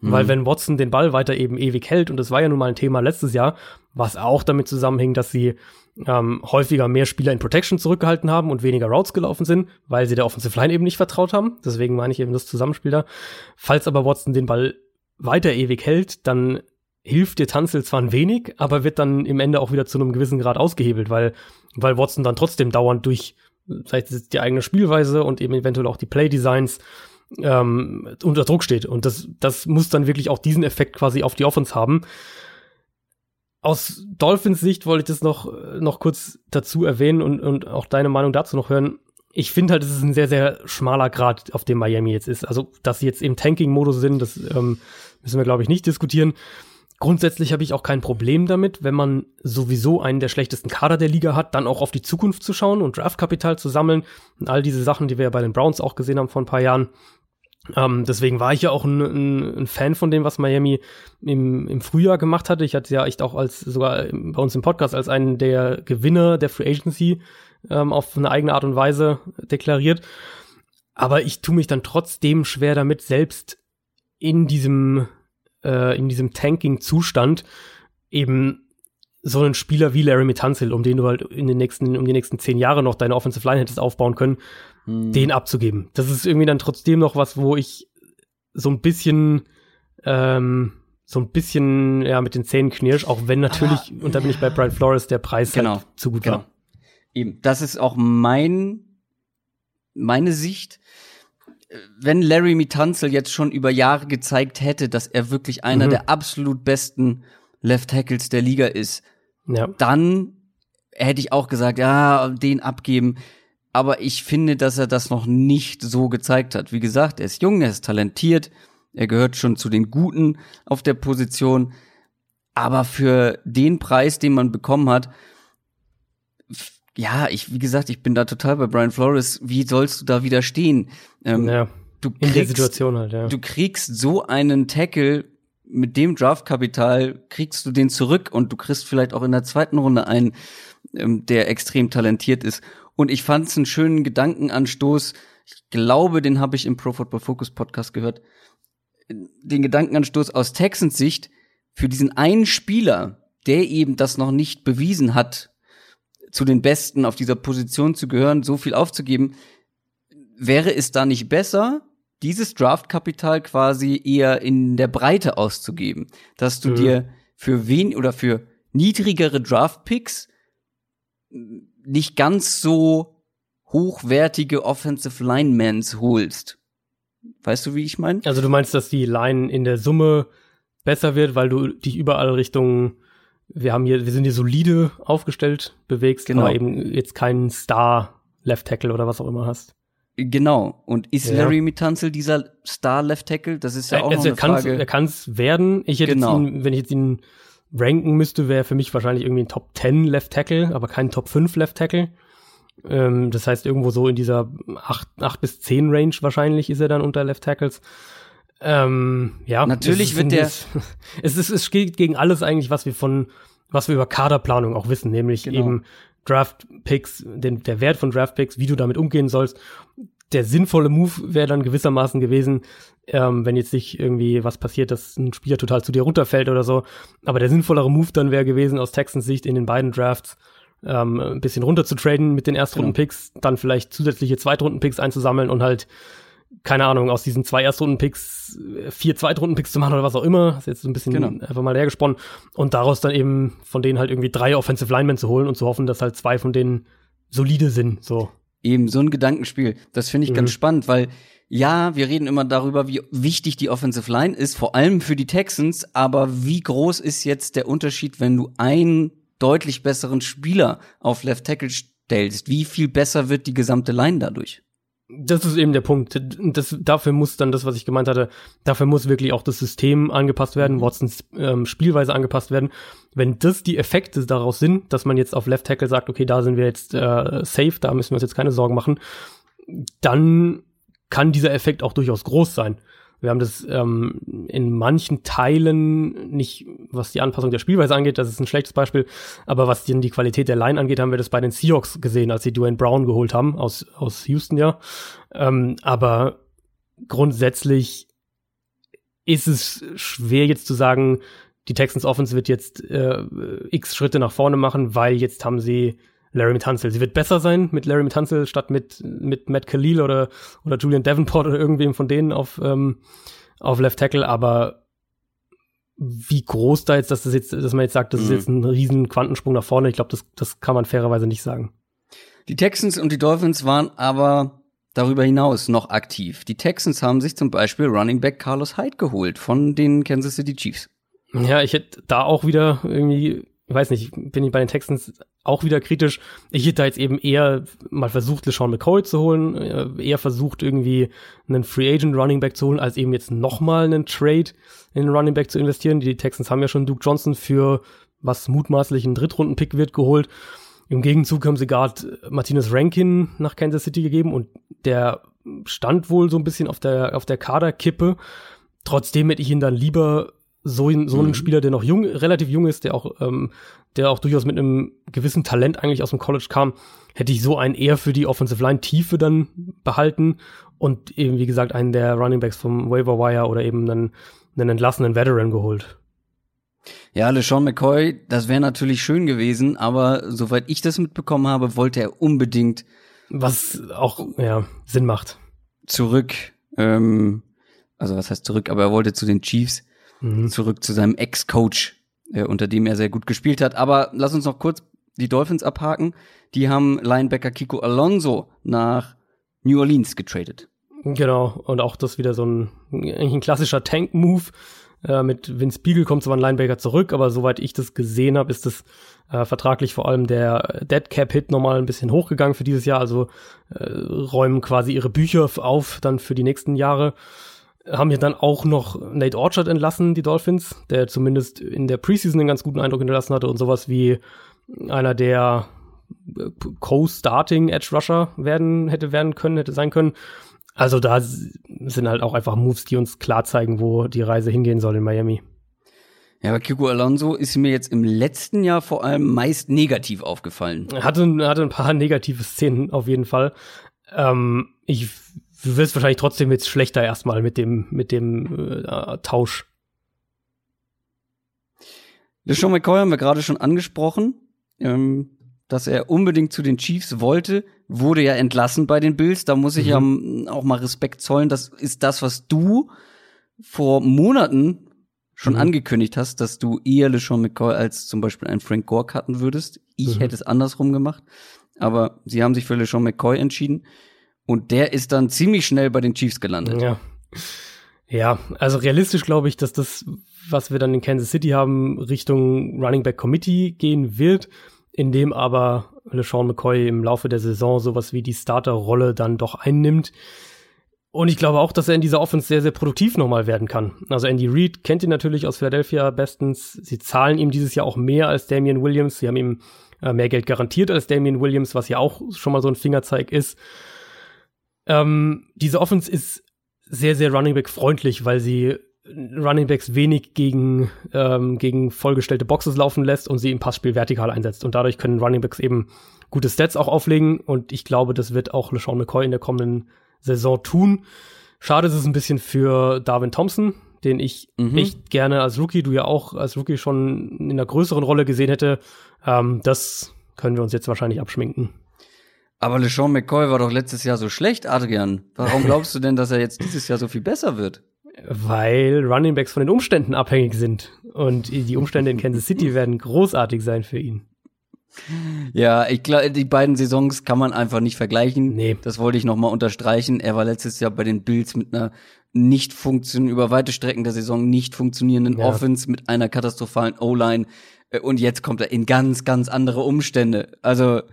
Speaker 2: Mhm. Weil wenn Watson den Ball weiter eben ewig hält, und das war ja nun mal ein Thema letztes Jahr, was auch damit zusammenhing, dass sie ähm, häufiger mehr Spieler in Protection zurückgehalten haben und weniger Routes gelaufen sind, weil sie der Offensive Line eben nicht vertraut haben. Deswegen meine ich eben das Zusammenspiel da. Falls aber Watson den Ball weiter ewig hält, dann hilft dir Tanzel zwar ein wenig, aber wird dann im Ende auch wieder zu einem gewissen Grad ausgehebelt, weil, weil Watson dann trotzdem dauernd durch, vielleicht die eigene Spielweise und eben eventuell auch die Play-Designs ähm, unter Druck steht. Und das, das muss dann wirklich auch diesen Effekt quasi auf die Offense haben. Aus Dolphins Sicht wollte ich das noch, noch kurz dazu erwähnen und, und auch deine Meinung dazu noch hören. Ich finde halt, es ist ein sehr, sehr schmaler Grad, auf dem Miami jetzt ist. Also, dass sie jetzt im Tanking-Modus sind, das ähm, müssen wir, glaube ich, nicht diskutieren. Grundsätzlich habe ich auch kein Problem damit, wenn man sowieso einen der schlechtesten Kader der Liga hat, dann auch auf die Zukunft zu schauen und Draftkapital zu sammeln und all diese Sachen, die wir ja bei den Browns auch gesehen haben vor ein paar Jahren. Ähm, deswegen war ich ja auch ein, ein, ein, Fan von dem, was Miami im, im Frühjahr gemacht hatte. Ich hatte ja echt auch als sogar bei uns im Podcast als einen der Gewinner der Free Agency ähm, auf eine eigene Art und Weise deklariert. Aber ich tue mich dann trotzdem schwer damit, selbst in diesem äh, in diesem Tanking-Zustand eben so einen Spieler wie Larry Mitanzil, um den du halt in den nächsten, um die nächsten zehn Jahre noch deine Offensive Line hättest aufbauen können, hm. den abzugeben. Das ist irgendwie dann trotzdem noch was, wo ich so ein bisschen, ähm, so ein bisschen, ja, mit den Zähnen knirsch, auch wenn natürlich, Aber, und da bin ich bei Brian Flores, der Preis halt genau, halt zu gut genau. war.
Speaker 1: Eben, das ist auch mein, meine Sicht wenn Larry Mitanzel jetzt schon über Jahre gezeigt hätte, dass er wirklich einer mhm. der absolut besten Left Tackles der Liga ist, ja. dann hätte ich auch gesagt, ja, den abgeben. Aber ich finde, dass er das noch nicht so gezeigt hat. Wie gesagt, er ist jung, er ist talentiert, er gehört schon zu den Guten auf der Position. Aber für den Preis, den man bekommen hat, ja, ich, wie gesagt, ich bin da total bei Brian Flores. Wie sollst du da widerstehen?
Speaker 2: Ähm, ja, du kriegst, in der Situation halt, ja.
Speaker 1: Du kriegst so einen Tackle mit dem Draftkapital, kriegst du den zurück und du kriegst vielleicht auch in der zweiten Runde einen, ähm, der extrem talentiert ist. Und ich fand es einen schönen Gedankenanstoß. Ich glaube, den habe ich im Pro Football Focus Podcast gehört. Den Gedankenanstoß aus Texans Sicht für diesen einen Spieler, der eben das noch nicht bewiesen hat, zu den Besten auf dieser Position zu gehören, so viel aufzugeben, wäre es da nicht besser, dieses Draftkapital quasi eher in der Breite auszugeben, dass du mhm. dir für wen oder für niedrigere Draftpicks nicht ganz so hochwertige Offensive Linemans holst. Weißt du, wie ich meine?
Speaker 2: Also du meinst, dass die Line in der Summe besser wird, weil du dich überall Richtung wir haben hier, wir sind hier solide aufgestellt, bewegst, genau. aber eben jetzt keinen Star Left Tackle oder was auch immer hast.
Speaker 1: Genau. Und ist ja. Larry Mitanzel dieser Star Left Tackle? Das ist ja auch also noch eine Frage.
Speaker 2: Er kann es werden. Ich hätte genau. ihn, wenn ich jetzt ihn ranken müsste, wäre für mich wahrscheinlich irgendwie ein Top 10 Left Tackle, aber kein Top 5 Left Tackle. Ähm, das heißt, irgendwo so in dieser 8, 8 bis 10 Range wahrscheinlich ist er dann unter Left Tackles. Ähm, ja,
Speaker 1: natürlich wird der.
Speaker 2: Es, ist, es geht gegen alles eigentlich, was wir von, was wir über Kaderplanung auch wissen, nämlich genau. eben Draft Picks, den, der Wert von Draft Picks, wie du damit umgehen sollst. Der sinnvolle Move wäre dann gewissermaßen gewesen, ähm, wenn jetzt nicht irgendwie was passiert, dass ein Spieler total zu dir runterfällt oder so. Aber der sinnvollere Move dann wäre gewesen, aus Texans Sicht in den beiden Drafts ähm, ein bisschen runter zu traden mit den Erstrunden-Picks, genau. dann vielleicht zusätzliche Zweitrunden-Picks einzusammeln und halt keine Ahnung, aus diesen zwei Erstrunden-Picks vier Zweitrunden-Picks zu machen oder was auch immer. Das ist jetzt ein bisschen genau. einfach mal hergesponnen. Und daraus dann eben von denen halt irgendwie drei Offensive Linemen zu holen und zu hoffen, dass halt zwei von denen solide sind, so.
Speaker 1: Eben, so ein Gedankenspiel. Das finde ich mhm. ganz spannend, weil ja, wir reden immer darüber, wie wichtig die Offensive Line ist, vor allem für die Texans, aber wie groß ist jetzt der Unterschied, wenn du einen deutlich besseren Spieler auf Left Tackle aufstellst, wie viel besser wird die gesamte Line dadurch?
Speaker 2: Das ist eben der Punkt. Das, dafür muss dann das, was ich gemeint hatte, dafür muss wirklich auch das System angepasst werden, mhm. Watsons ähm, Spielweise angepasst werden. Wenn das die Effekte daraus sind, dass man jetzt auf Left Tackle sagt, okay, da sind wir jetzt äh, safe, da müssen wir uns jetzt keine Sorgen machen, dann kann dieser Effekt auch durchaus groß sein. Wir haben das ähm, in manchen Teilen nicht, was die Anpassung der Spielweise angeht, das ist ein schlechtes Beispiel, aber was die, die Qualität der Line angeht, haben wir das bei den Seahawks gesehen, als sie Dwayne Brown geholt haben, aus, aus Houston ja. Ähm, aber grundsätzlich ist es schwer jetzt zu sagen, die Texans Offense wird jetzt äh, x Schritte nach vorne machen, weil jetzt haben sie Larry Mitanzel. Sie wird besser sein mit Larry Mitanzel statt mit, mit Matt Khalil oder, oder Julian Davenport oder irgendwem von denen auf, ähm, auf Left Tackle, aber wie groß da jetzt, dass das jetzt, dass man jetzt sagt, das mhm. ist jetzt ein riesen Quantensprung nach vorne, ich glaube, das, das kann man fairerweise nicht sagen.
Speaker 1: Die Texans und die Dolphins waren aber darüber hinaus noch aktiv. Die Texans haben sich zum Beispiel Running Back Carlos Hyde geholt von den Kansas City Chiefs.
Speaker 2: Ja, ich hätte da auch wieder irgendwie ich weiß nicht, bin ich bei den Texans auch wieder kritisch. Ich hätte da jetzt eben eher mal versucht, LeSean McCoy zu holen, äh, eher versucht, irgendwie einen Free Agent Running Back zu holen, als eben jetzt nochmal einen Trade in einen Running Back zu investieren. Die Texans haben ja schon Duke Johnson für was mutmaßlich ein Drittrunden-Pick wird geholt. Im Gegenzug haben sie gerade Martinez Rankin nach Kansas City gegeben und der stand wohl so ein bisschen auf der, auf der Kaderkippe. Trotzdem hätte ich ihn dann lieber so, so einen mhm. Spieler, der noch jung, relativ jung ist, der auch, ähm, der auch durchaus mit einem gewissen Talent eigentlich aus dem College kam, hätte ich so einen eher für die Offensive Line Tiefe dann behalten und eben, wie gesagt, einen der Running Backs vom Waiver Wire oder eben einen, einen entlassenen Veteran geholt.
Speaker 1: Ja, LeSean McCoy, das wäre natürlich schön gewesen, aber soweit ich das mitbekommen habe, wollte er unbedingt
Speaker 2: was auch ja Sinn macht
Speaker 1: zurück. Ähm, also was heißt zurück? Aber er wollte zu den Chiefs mhm. zurück zu seinem Ex-Coach, äh, unter dem er sehr gut gespielt hat. Aber lass uns noch kurz die Dolphins abhaken. Die haben Linebacker Kiko Alonso nach New Orleans getradet.
Speaker 2: Genau, und auch das wieder so ein, ein klassischer Tank-Move. Äh, mit Vince Beagle kommt zwar ein Linebacker zurück, aber soweit ich das gesehen habe, ist das äh, vertraglich vor allem der Dead Cap Hit nochmal ein bisschen hochgegangen für dieses Jahr. Also äh, räumen quasi ihre Bücher auf dann für die nächsten Jahre haben ja dann auch noch Nate Orchard entlassen, die Dolphins, der zumindest in der Preseason einen ganz guten Eindruck hinterlassen hatte und sowas wie einer der äh, Co-Starting Edge Rusher werden, hätte werden können, hätte sein können. Also da sind halt auch einfach Moves, die uns klar zeigen, wo die Reise hingehen soll in Miami.
Speaker 1: Ja, aber Kiko Alonso ist mir jetzt im letzten Jahr vor allem meist negativ aufgefallen.
Speaker 2: Er hatte, hatte ein paar negative Szenen auf jeden Fall. Ähm, ich du wirst wahrscheinlich trotzdem jetzt schlechter erstmal mit dem, mit dem äh, Tausch.
Speaker 1: LeSean McCoy haben wir gerade schon angesprochen, ähm, dass er unbedingt zu den Chiefs wollte, wurde ja entlassen bei den Bills. Da muss ich mhm. ja auch mal Respekt zollen. Das ist das, was du vor Monaten schon mhm. angekündigt hast, dass du eher LeSean McCoy als zum Beispiel einen Frank Gore cutten würdest. Ich mhm. hätte es andersrum gemacht. Aber sie haben sich für LeSean McCoy entschieden. Und der ist dann ziemlich schnell bei den Chiefs gelandet.
Speaker 2: Ja. Ja, also realistisch glaube ich, dass das, was wir dann in Kansas City haben, Richtung Running Back Committee gehen wird, in dem aber LeSean McCoy im Laufe der Saison sowas wie die Starterrolle dann doch einnimmt. Und ich glaube auch, dass er in dieser Offense sehr, sehr produktiv nochmal werden kann. Also Andy Reid kennt ihn natürlich aus Philadelphia bestens. Sie zahlen ihm dieses Jahr auch mehr als Damian Williams. Sie haben ihm äh, mehr Geld garantiert als Damian Williams, was ja auch schon mal so ein Fingerzeig ist. Ähm, diese Offense ist sehr, sehr Running Back freundlich, weil sie Running Backs wenig gegen, ähm, gegen vollgestellte Boxes laufen lässt und sie im Passspiel vertikal einsetzt. Und dadurch können Running Backs eben gute Stats auch auflegen. Und ich glaube, das wird auch LeSean McCoy in der kommenden Saison tun. Schade ist es ein bisschen für Darwin Thompson, den ich mhm. echt gerne als Rookie, du ja auch als Rookie schon in einer größeren Rolle gesehen hätte. Ähm, das können wir uns jetzt wahrscheinlich abschminken.
Speaker 1: Aber LeSean McCoy war doch letztes Jahr so schlecht, Adrian. Warum glaubst du denn, dass er jetzt dieses Jahr so viel besser wird?
Speaker 2: Weil Running Backs von den Umständen abhängig sind. Und die Umstände in Kansas City werden großartig sein für ihn.
Speaker 1: Ja, ich glaube, die beiden Saisons kann man einfach nicht vergleichen. Nee. Das wollte ich nochmal unterstreichen. Er war letztes Jahr bei den Bills mit einer nicht funktionieren, über weite Strecken der Saison nicht funktionierenden ja. Offense mit einer katastrophalen O-Line. Äh, und jetzt kommt er in ganz, ganz andere Umstände. Also,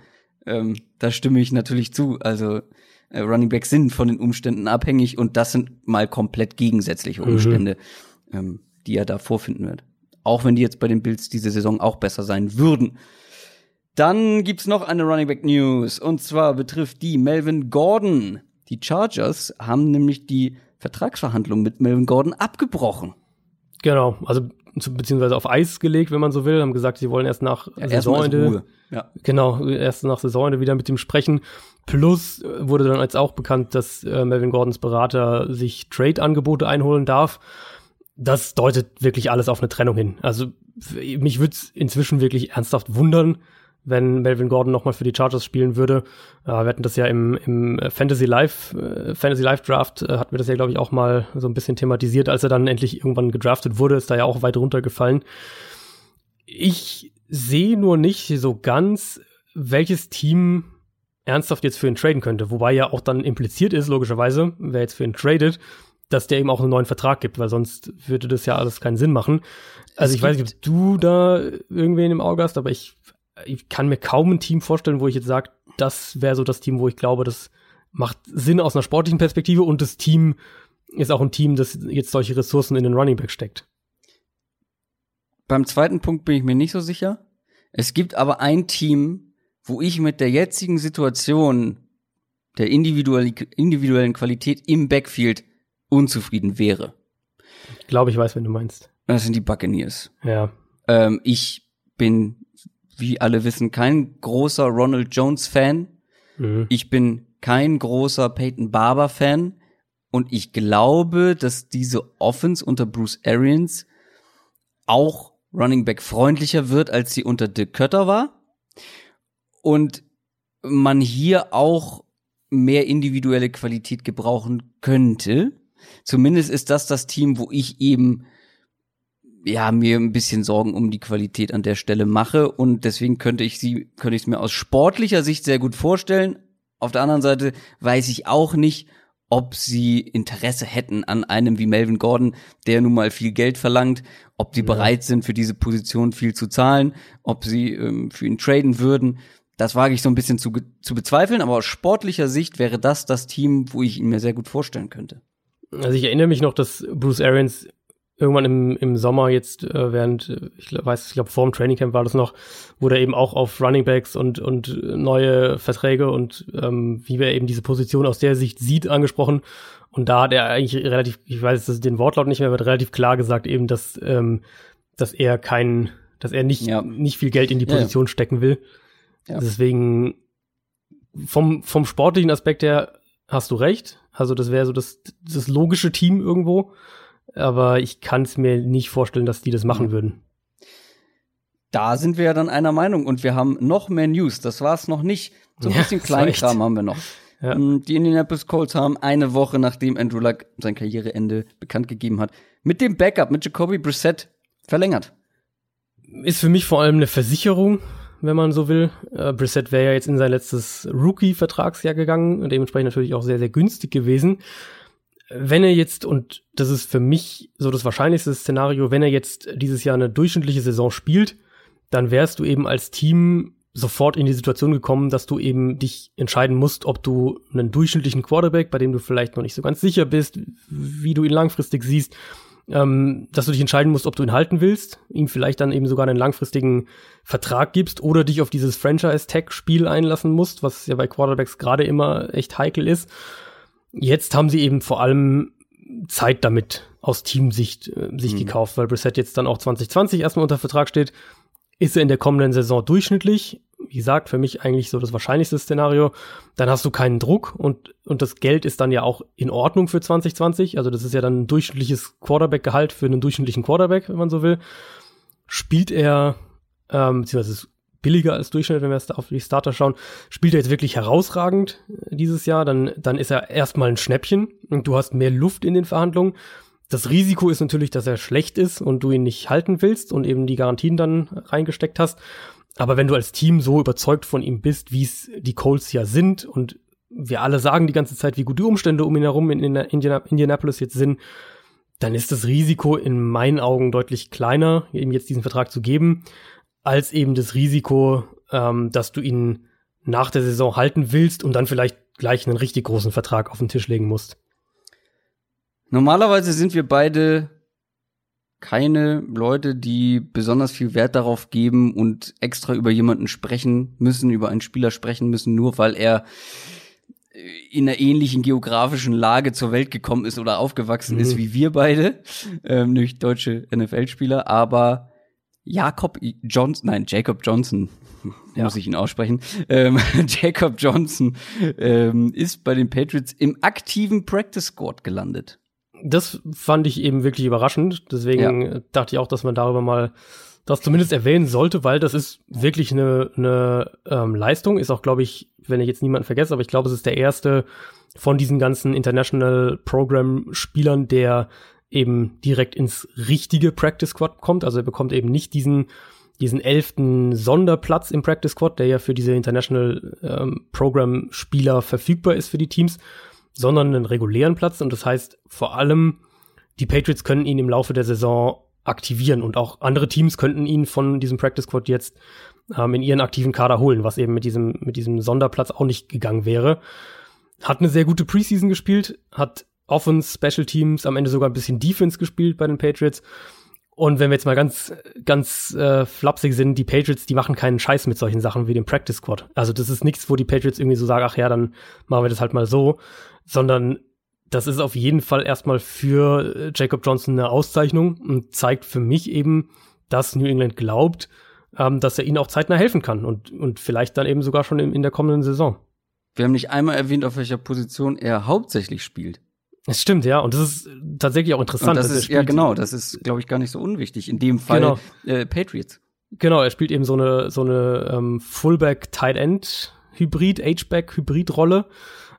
Speaker 1: Ähm, da stimme ich natürlich zu. Also äh, Running Backs sind von den Umständen abhängig und das sind mal komplett gegensätzliche mhm. Umstände, mhm. ähm, die er da vorfinden wird. Auch wenn die jetzt bei den Bills diese Saison auch besser sein würden. Dann gibt's noch eine Running Back News und zwar betrifft die Melvin Gordon. Die Chargers haben nämlich die Vertragsverhandlungen mit Melvin Gordon abgebrochen.
Speaker 2: Genau, also beziehungsweise auf Eis gelegt, wenn man so will, haben gesagt, sie wollen erst nach ja, Saisonende, ja. genau, erst nach Saisonende wieder mit ihm sprechen. Plus wurde dann als auch bekannt, dass äh, Melvin Gordons Berater sich Trade-Angebote einholen darf. Das deutet wirklich alles auf eine Trennung hin. Also mich würde es inzwischen wirklich ernsthaft wundern, wenn Melvin Gordon nochmal für die Chargers spielen würde. Äh, wir hatten das ja im, im Fantasy Life, äh, Fantasy Life Draft, äh, hatten wir das ja, glaube ich, auch mal so ein bisschen thematisiert, als er dann endlich irgendwann gedraftet wurde, ist da ja auch weit runtergefallen. Ich sehe nur nicht so ganz, welches Team ernsthaft jetzt für ihn traden könnte. Wobei ja auch dann impliziert ist, logischerweise, wer jetzt für ihn tradet, dass der eben auch einen neuen Vertrag gibt, weil sonst würde das ja alles keinen Sinn machen. Also es ich weiß nicht, ob du da irgendwen im Auge hast, aber ich ich kann mir kaum ein Team vorstellen, wo ich jetzt sage, das wäre so das Team, wo ich glaube, das macht Sinn aus einer sportlichen Perspektive und das Team ist auch ein Team, das jetzt solche Ressourcen in den Running Back steckt.
Speaker 1: Beim zweiten Punkt bin ich mir nicht so sicher. Es gibt aber ein Team, wo ich mit der jetzigen Situation der individuellen Qualität im Backfield unzufrieden wäre.
Speaker 2: Ich glaube, ich weiß, wen du meinst.
Speaker 1: Das sind die Buccaneers.
Speaker 2: Ja.
Speaker 1: Ähm, ich bin wie alle wissen, kein großer Ronald Jones Fan. Mhm. Ich bin kein großer Peyton Barber Fan. Und ich glaube, dass diese Offense unter Bruce Arians auch Running Back freundlicher wird, als sie unter Dick Cutter war. Und man hier auch mehr individuelle Qualität gebrauchen könnte. Zumindest ist das das Team, wo ich eben ja, mir ein bisschen Sorgen um die Qualität an der Stelle mache und deswegen könnte ich sie, könnte ich es mir aus sportlicher Sicht sehr gut vorstellen. Auf der anderen Seite weiß ich auch nicht, ob sie Interesse hätten an einem wie Melvin Gordon, der nun mal viel Geld verlangt, ob sie ja. bereit sind, für diese Position viel zu zahlen, ob sie ähm, für ihn traden würden. Das wage ich so ein bisschen zu, zu bezweifeln, aber aus sportlicher Sicht wäre das das Team, wo ich ihn mir sehr gut vorstellen könnte.
Speaker 2: Also ich erinnere mich noch, dass Bruce Arians irgendwann im, im Sommer jetzt, äh, während, äh, ich weiß, ich glaube, vor dem Trainingcamp war das noch, wurde er eben auch auf Runningbacks und, und neue Verträge und ähm, wie er eben diese Position aus der Sicht sieht, angesprochen. Und da hat er eigentlich relativ, ich weiß jetzt den Wortlaut nicht mehr, aber relativ klar gesagt eben, dass, ähm, dass er kein, dass er nicht, ja. nicht viel Geld in die Position ja, ja. stecken will. Deswegen vom, vom sportlichen Aspekt her hast du recht. Also das wäre so das, das logische Team irgendwo aber ich kann es mir nicht vorstellen, dass die das machen würden.
Speaker 1: Da sind wir ja dann einer Meinung und wir haben noch mehr News. Das war es noch nicht. So ein ja, bisschen Kleinkram haben wir noch. Ja. Ähm, die Indianapolis Colts haben eine Woche nachdem Andrew Luck sein Karriereende bekannt gegeben hat, mit dem Backup, mit Jacoby Brissett verlängert.
Speaker 2: Ist für mich vor allem eine Versicherung, wenn man so will. Äh, Brissett wäre ja jetzt in sein letztes Rookie-Vertragsjahr gegangen und dementsprechend natürlich auch sehr, sehr günstig gewesen wenn er jetzt, und das ist für mich so das wahrscheinlichste Szenario, wenn er jetzt dieses Jahr eine durchschnittliche Saison spielt, dann wärst du eben als Team sofort in die Situation gekommen, dass du eben dich entscheiden musst, ob du einen durchschnittlichen Quarterback, bei dem du vielleicht noch nicht so ganz sicher bist, wie du ihn langfristig siehst, ähm, dass du dich entscheiden musst, ob du ihn halten willst, ihm vielleicht dann eben sogar einen langfristigen Vertrag gibst oder dich auf dieses Franchise-Tag-Spiel einlassen musst, was ja bei Quarterbacks gerade immer echt heikel ist. Jetzt haben sie eben vor allem Zeit damit aus Teamsicht äh, sich mhm. gekauft, weil Brissett jetzt dann auch 2020 erstmal unter Vertrag steht. Ist er in der kommenden Saison durchschnittlich? Wie gesagt, für mich eigentlich so das wahrscheinlichste Szenario. Dann hast du keinen Druck und, und das Geld ist dann ja auch in Ordnung für 2020. Also das ist ja dann ein durchschnittliches Quarterback-Gehalt für einen durchschnittlichen Quarterback, wenn man so will. Spielt er, ähm, beziehungsweise billiger als Durchschnitt, wenn wir auf die Starter schauen. Spielt er jetzt wirklich herausragend äh, dieses Jahr, dann, dann ist er erstmal ein Schnäppchen und du hast mehr Luft in den Verhandlungen. Das Risiko ist natürlich, dass er schlecht ist und du ihn nicht halten willst und eben die Garantien dann reingesteckt hast. Aber wenn du als Team so überzeugt von ihm bist, wie es die Colts ja sind und wir alle sagen die ganze Zeit, wie gut die Umstände um ihn herum in Indianapolis jetzt sind, dann ist das Risiko in meinen Augen deutlich kleiner, ihm jetzt diesen Vertrag zu geben als eben das Risiko, ähm, dass du ihn nach der Saison halten willst und dann vielleicht gleich einen richtig großen Vertrag auf den Tisch legen musst.
Speaker 1: Normalerweise sind wir beide keine Leute, die besonders viel Wert darauf geben und extra über jemanden sprechen müssen, über einen Spieler sprechen müssen, nur weil er in einer ähnlichen geografischen Lage zur Welt gekommen ist oder aufgewachsen mhm. ist wie wir beide, ähm, nämlich deutsche NFL-Spieler, aber Jakob Johnson, nein, Jacob Johnson, ja. muss ich ihn aussprechen, ähm, Jacob Johnson ähm, ist bei den Patriots im aktiven Practice Squad gelandet.
Speaker 2: Das fand ich eben wirklich überraschend, deswegen ja. dachte ich auch, dass man darüber mal das zumindest erwähnen sollte, weil das ist wirklich eine, eine ähm, Leistung, ist auch, glaube ich, wenn ich jetzt niemanden vergesse, aber ich glaube, es ist der erste von diesen ganzen International Program Spielern, der eben direkt ins richtige Practice Squad kommt. Also er bekommt eben nicht diesen diesen elften Sonderplatz im Practice Squad, der ja für diese International ähm, Program Spieler verfügbar ist für die Teams, sondern einen regulären Platz. Und das heißt vor allem, die Patriots können ihn im Laufe der Saison aktivieren und auch andere Teams könnten ihn von diesem Practice Squad jetzt ähm, in ihren aktiven Kader holen, was eben mit diesem, mit diesem Sonderplatz auch nicht gegangen wäre. Hat eine sehr gute Preseason gespielt, hat Offense, Special Teams, am Ende sogar ein bisschen Defense gespielt bei den Patriots. Und wenn wir jetzt mal ganz, ganz äh, flapsig sind, die Patriots, die machen keinen Scheiß mit solchen Sachen wie dem Practice Squad. Also das ist nichts, wo die Patriots irgendwie so sagen, ach ja, dann machen wir das halt mal so, sondern das ist auf jeden Fall erstmal für äh, Jacob Johnson eine Auszeichnung und zeigt für mich eben, dass New England glaubt, ähm, dass er ihnen auch zeitnah helfen kann und, und vielleicht dann eben sogar schon in, in der kommenden Saison.
Speaker 1: Wir haben nicht einmal erwähnt, auf welcher Position er hauptsächlich spielt.
Speaker 2: Es stimmt, ja. Und das ist tatsächlich auch interessant. Und
Speaker 1: das ist, ja genau, das ist, glaube ich, gar nicht so unwichtig. In dem Fall genau. äh, Patriots.
Speaker 2: Genau, er spielt eben so eine, so eine ähm, Fullback-Tight-End-Hybrid, H-Back-Hybrid-Rolle.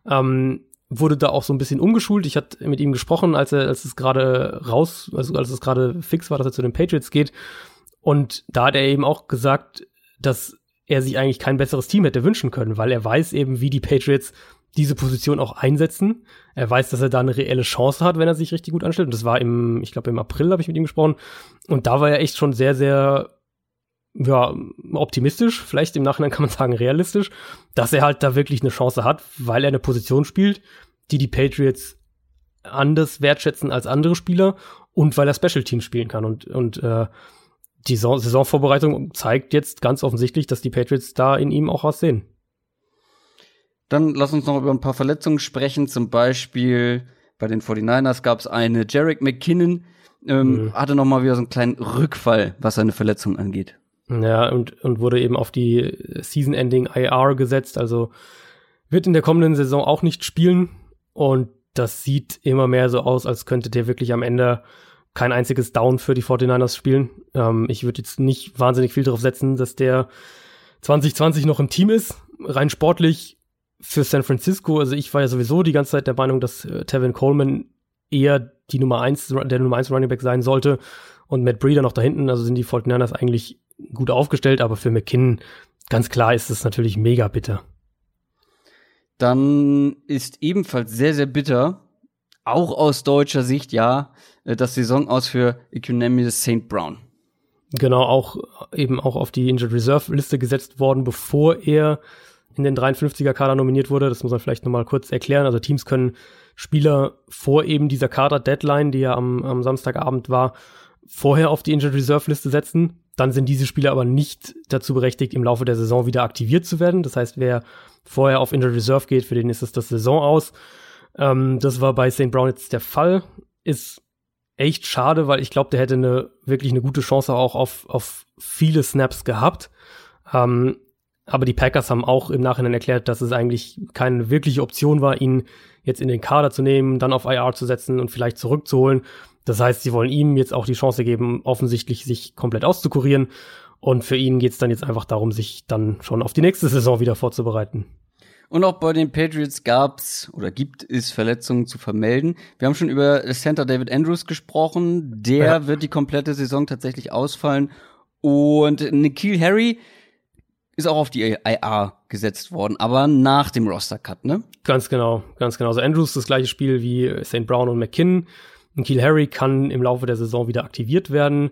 Speaker 2: Ähm, wurde da auch so ein bisschen umgeschult. Ich hatte mit ihm gesprochen, als er, als es gerade raus, also als es gerade fix war, dass er zu den Patriots geht. Und da hat er eben auch gesagt, dass er sich eigentlich kein besseres Team hätte wünschen können, weil er weiß eben, wie die Patriots diese Position auch einsetzen. Er weiß, dass er da eine reelle Chance hat, wenn er sich richtig gut anstellt. Und das war im, ich glaube, im April habe ich mit ihm gesprochen. Und da war er echt schon sehr, sehr ja, optimistisch, vielleicht im Nachhinein kann man sagen realistisch, dass er halt da wirklich eine Chance hat, weil er eine Position spielt, die die Patriots anders wertschätzen als andere Spieler und weil er Special Teams spielen kann und und äh, die Saisonvorbereitung zeigt jetzt ganz offensichtlich, dass die Patriots da in ihm auch was sehen.
Speaker 1: Dann lass uns noch über ein paar Verletzungen sprechen. Zum Beispiel bei den 49ers gab es eine. Jarek McKinnon ähm, mhm. hatte noch mal wieder so einen kleinen Rückfall, was seine Verletzung angeht.
Speaker 2: Ja, und, und wurde eben auf die Season-Ending IR gesetzt. Also wird in der kommenden Saison auch nicht spielen. Und das sieht immer mehr so aus, als könnte der wirklich am Ende kein einziges Down für die 49ers spielen. Ähm, ich würde jetzt nicht wahnsinnig viel darauf setzen, dass der 2020 noch im Team ist. Rein sportlich für San Francisco, also ich war ja sowieso die ganze Zeit der Meinung, dass äh, Tevin Coleman eher die Nummer eins, der Nummer eins Running Back sein sollte und Matt Breeder noch da hinten, also sind die 49ers eigentlich gut aufgestellt, aber für McKinnon ganz klar ist es natürlich mega bitter.
Speaker 1: Dann ist ebenfalls sehr, sehr bitter, auch aus deutscher Sicht, ja, äh, das Saison aus für Economius St. Brown.
Speaker 2: Genau, auch eben auch auf die Injured Reserve Liste gesetzt worden, bevor er in den 53er Kader nominiert wurde. Das muss man vielleicht nochmal kurz erklären. Also Teams können Spieler vor eben dieser Kader-Deadline, die ja am, am Samstagabend war, vorher auf die Injured Reserve Liste setzen. Dann sind diese Spieler aber nicht dazu berechtigt, im Laufe der Saison wieder aktiviert zu werden. Das heißt, wer vorher auf Injured Reserve geht, für den ist es das Saison aus. Ähm, das war bei St. Brown jetzt der Fall. Ist echt schade, weil ich glaube, der hätte eine wirklich eine gute Chance auch auf, auf viele Snaps gehabt. Ähm, aber die Packers haben auch im Nachhinein erklärt, dass es eigentlich keine wirkliche Option war, ihn jetzt in den Kader zu nehmen, dann auf IR zu setzen und vielleicht zurückzuholen. Das heißt, sie wollen ihm jetzt auch die Chance geben, offensichtlich sich komplett auszukurieren. Und für ihn geht es dann jetzt einfach darum, sich dann schon auf die nächste Saison wieder vorzubereiten.
Speaker 1: Und auch bei den Patriots gab's oder gibt es Verletzungen zu vermelden. Wir haben schon über Center David Andrews gesprochen. Der ja. wird die komplette Saison tatsächlich ausfallen. Und Nikhil Harry ist auch auf die IR gesetzt worden, aber nach dem Roster-Cut, ne?
Speaker 2: Ganz genau, ganz genau. Also Andrews das gleiche Spiel wie St. Brown und McKinnon. Und Kiel Harry kann im Laufe der Saison wieder aktiviert werden.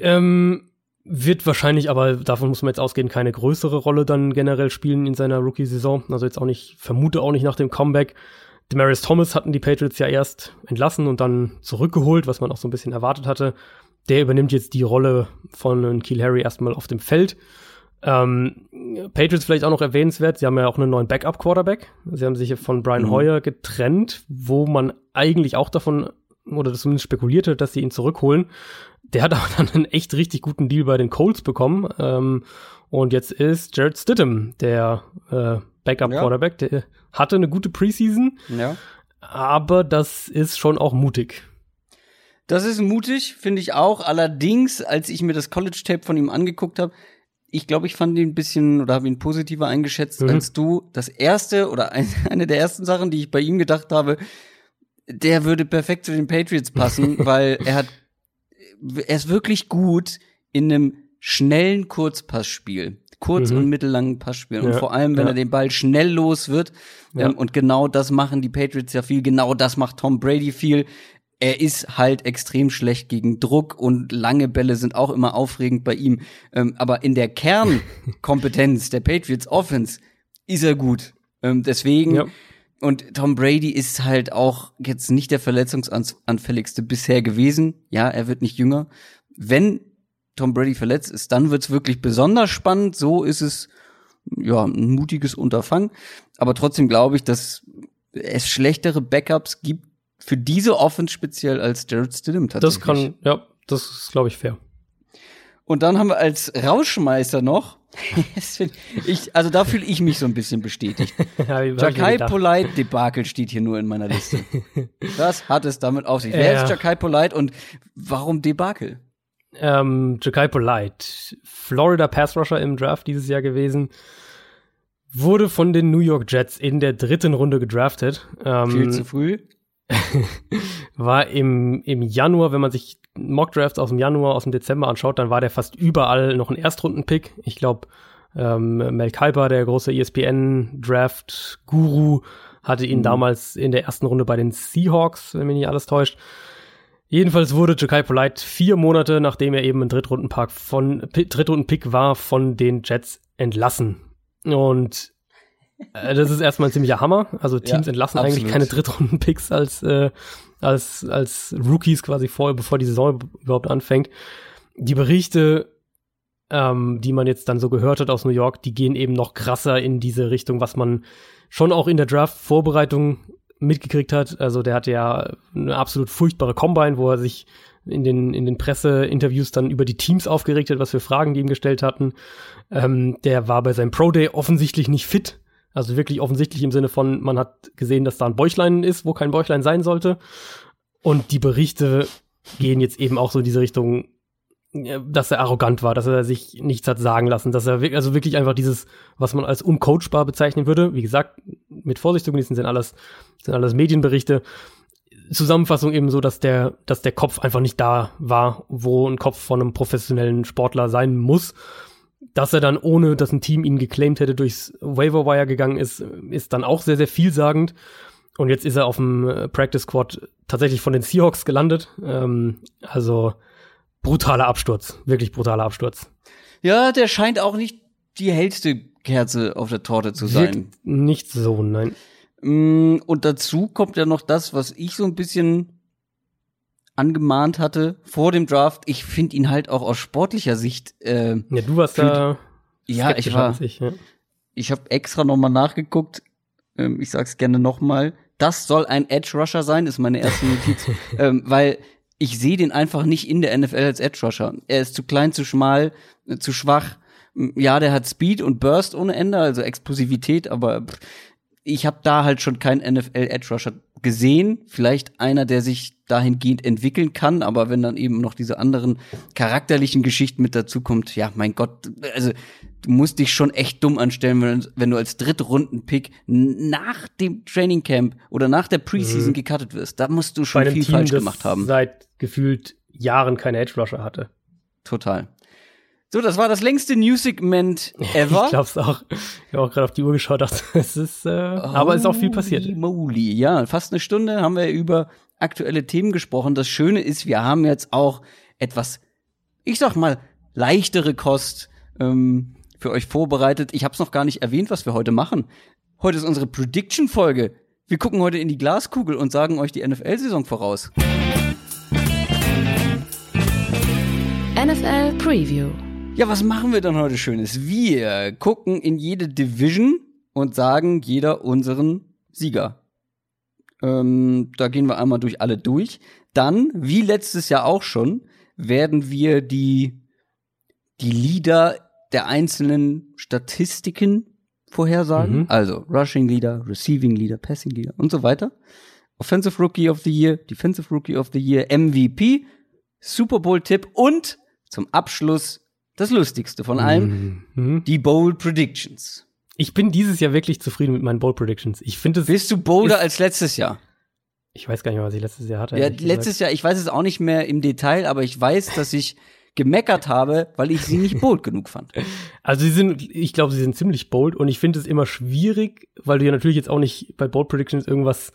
Speaker 2: Ähm, wird wahrscheinlich, aber davon muss man jetzt ausgehen, keine größere Rolle dann generell spielen in seiner Rookie-Saison. Also jetzt auch nicht, vermute auch nicht nach dem Comeback. Demarius Thomas hatten die Patriots ja erst entlassen und dann zurückgeholt, was man auch so ein bisschen erwartet hatte. Der übernimmt jetzt die Rolle von Keel Harry erstmal auf dem Feld. Ähm, Patriots vielleicht auch noch erwähnenswert, sie haben ja auch einen neuen Backup-Quarterback. Sie haben sich von Brian mhm. Hoyer getrennt, wo man eigentlich auch davon oder zumindest spekulierte, dass sie ihn zurückholen. Der hat aber dann einen echt richtig guten Deal bei den Colts bekommen. Ähm, und jetzt ist Jared Stidham der äh, Backup-Quarterback. Ja. Der hatte eine gute Preseason. Ja. Aber das ist schon auch mutig.
Speaker 1: Das ist mutig, finde ich auch. Allerdings, als ich mir das College-Tape von ihm angeguckt habe, ich glaube, ich fand ihn ein bisschen oder habe ihn positiver eingeschätzt mhm. als du. Das erste oder eine der ersten Sachen, die ich bei ihm gedacht habe, der würde perfekt zu den Patriots passen, weil er hat, er ist wirklich gut in einem schnellen Kurzpassspiel. Kurz- mhm. und mittellangen Passspiel. Ja, und vor allem, wenn ja. er den Ball schnell los wird. Ja. Ähm, und genau das machen die Patriots ja viel. Genau das macht Tom Brady viel. Er ist halt extrem schlecht gegen Druck und lange Bälle sind auch immer aufregend bei ihm. Ähm, aber in der Kernkompetenz der Patriots Offense ist er gut. Ähm, deswegen und Tom Brady ist halt auch jetzt nicht der verletzungsanfälligste bisher gewesen. Ja, er wird nicht jünger. Wenn Tom Brady verletzt ist, dann wird's wirklich besonders spannend. So ist es ja ein mutiges Unterfangen. Aber trotzdem glaube ich, dass es schlechtere Backups gibt für diese Offense speziell als Jared Stidham
Speaker 2: tatsächlich. Das kann, ja, das ist glaube ich fair.
Speaker 1: Und dann haben wir als Rauschmeister noch ich, also da fühle ich mich so ein bisschen bestätigt. ja, Jakai Polite Debakel steht hier nur in meiner Liste. Was hat es damit auf sich? Ja. Wer ist Jakai Polite und warum Debakel?
Speaker 2: Ähm, Jakai Polite, Florida Pass Rusher im Draft dieses Jahr gewesen, wurde von den New York Jets in der dritten Runde gedraftet.
Speaker 1: Ähm, Viel zu früh.
Speaker 2: war im, im Januar, wenn man sich Mock-Drafts aus dem Januar, aus dem Dezember anschaut, dann war der fast überall noch ein Erstrunden-Pick. Ich glaube, ähm, Mel Kiper, der große ESPN-Draft-Guru, hatte ihn mhm. damals in der ersten Runde bei den Seahawks, wenn mich nicht alles täuscht. Jedenfalls wurde Jakai Polite vier Monate, nachdem er eben ein Drittrundenpick von Drittrundenpick war, von den Jets entlassen. Und das ist erstmal ein ziemlicher Hammer. Also Teams ja, entlassen absolut. eigentlich keine Drittrunden-Picks als, äh, als, als Rookies quasi vor, bevor die Saison überhaupt anfängt. Die Berichte, ähm, die man jetzt dann so gehört hat aus New York, die gehen eben noch krasser in diese Richtung, was man schon auch in der Draft-Vorbereitung mitgekriegt hat. Also der hatte ja eine absolut furchtbare Combine, wo er sich in den, in den Presseinterviews dann über die Teams aufgeregt hat, was für Fragen die ihm gestellt hatten. Ähm, der war bei seinem Pro Day offensichtlich nicht fit. Also wirklich offensichtlich im Sinne von, man hat gesehen, dass da ein Bäuchlein ist, wo kein Bäuchlein sein sollte. Und die Berichte gehen jetzt eben auch so in diese Richtung, dass er arrogant war, dass er sich nichts hat sagen lassen, dass er wirklich, also wirklich einfach dieses, was man als uncoachbar bezeichnen würde. Wie gesagt, mit Vorsicht zu genießen sind alles, sind alles Medienberichte. Zusammenfassung eben so, dass der, dass der Kopf einfach nicht da war, wo ein Kopf von einem professionellen Sportler sein muss dass er dann, ohne dass ein Team ihn geclaimed hätte, durchs Waiver Wire gegangen ist, ist dann auch sehr, sehr vielsagend. Und jetzt ist er auf dem äh, Practice Squad tatsächlich von den Seahawks gelandet. Ähm, also brutaler Absturz, wirklich brutaler Absturz.
Speaker 1: Ja, der scheint auch nicht die hellste Kerze auf der Torte zu sein. Wirkt
Speaker 2: nicht so, nein.
Speaker 1: Mm, und dazu kommt ja noch das, was ich so ein bisschen angemahnt hatte vor dem Draft. Ich finde ihn halt auch aus sportlicher Sicht. Äh,
Speaker 2: ja, du warst da.
Speaker 1: Ja, ich war. Ich, ja. ich habe extra noch mal nachgeguckt. Ähm, ich sag's gerne noch mal. Das soll ein Edge Rusher sein, ist meine erste Notiz, ähm, weil ich sehe den einfach nicht in der NFL als Edge Rusher. Er ist zu klein, zu schmal, äh, zu schwach. Ja, der hat Speed und Burst ohne Ende, also Explosivität, aber pff, ich habe da halt schon keinen NFL Edge Rusher gesehen. Vielleicht einer, der sich dahingehend entwickeln kann, aber wenn dann eben noch diese anderen charakterlichen Geschichten mit dazu kommt, ja, mein Gott, also du musst dich schon echt dumm anstellen, wenn, wenn du als Drittrunden-Pick nach dem Training Camp oder nach der Preseason mhm. gecuttet wirst. Da musst du schon viel Team, falsch gemacht haben.
Speaker 2: Seit gefühlt Jahren keine Edge Rusher hatte.
Speaker 1: Total. So, das war das längste News-Segment ever.
Speaker 2: ich glaub's auch. Ich habe auch gerade auf die Uhr geschaut, dachte, es ist, äh, aber es ist auch viel passiert.
Speaker 1: Moly. Ja, fast eine Stunde haben wir über aktuelle Themen gesprochen. Das Schöne ist, wir haben jetzt auch etwas, ich sag mal, leichtere Kost ähm, für euch vorbereitet. Ich habe es noch gar nicht erwähnt, was wir heute machen. Heute ist unsere Prediction-Folge. Wir gucken heute in die Glaskugel und sagen euch die NFL-Saison voraus.
Speaker 3: NFL Preview.
Speaker 1: Ja, was machen wir dann heute Schönes? Wir gucken in jede Division und sagen jeder unseren Sieger. Ähm, da gehen wir einmal durch alle durch. Dann, wie letztes Jahr auch schon, werden wir die, die Leader der einzelnen Statistiken vorhersagen. Mhm. Also Rushing Leader, Receiving Leader, Passing Leader und so weiter. Offensive Rookie of the Year, Defensive Rookie of the Year, MVP, Super Bowl Tipp und zum Abschluss das Lustigste von allem, mhm. die Bowl Predictions.
Speaker 2: Ich bin dieses Jahr wirklich zufrieden mit meinen Bowl Predictions. Ich finde es.
Speaker 1: Bist du bolder als letztes Jahr?
Speaker 2: Ich weiß gar nicht mehr, was ich letztes Jahr hatte.
Speaker 1: Ja, letztes Jahr, ich weiß es auch nicht mehr im Detail, aber ich weiß, dass ich gemeckert habe, weil ich sie nicht bold genug fand.
Speaker 2: Also sie sind, ich glaube, sie sind ziemlich bold und ich finde es immer schwierig, weil du ja natürlich jetzt auch nicht bei Bold Predictions irgendwas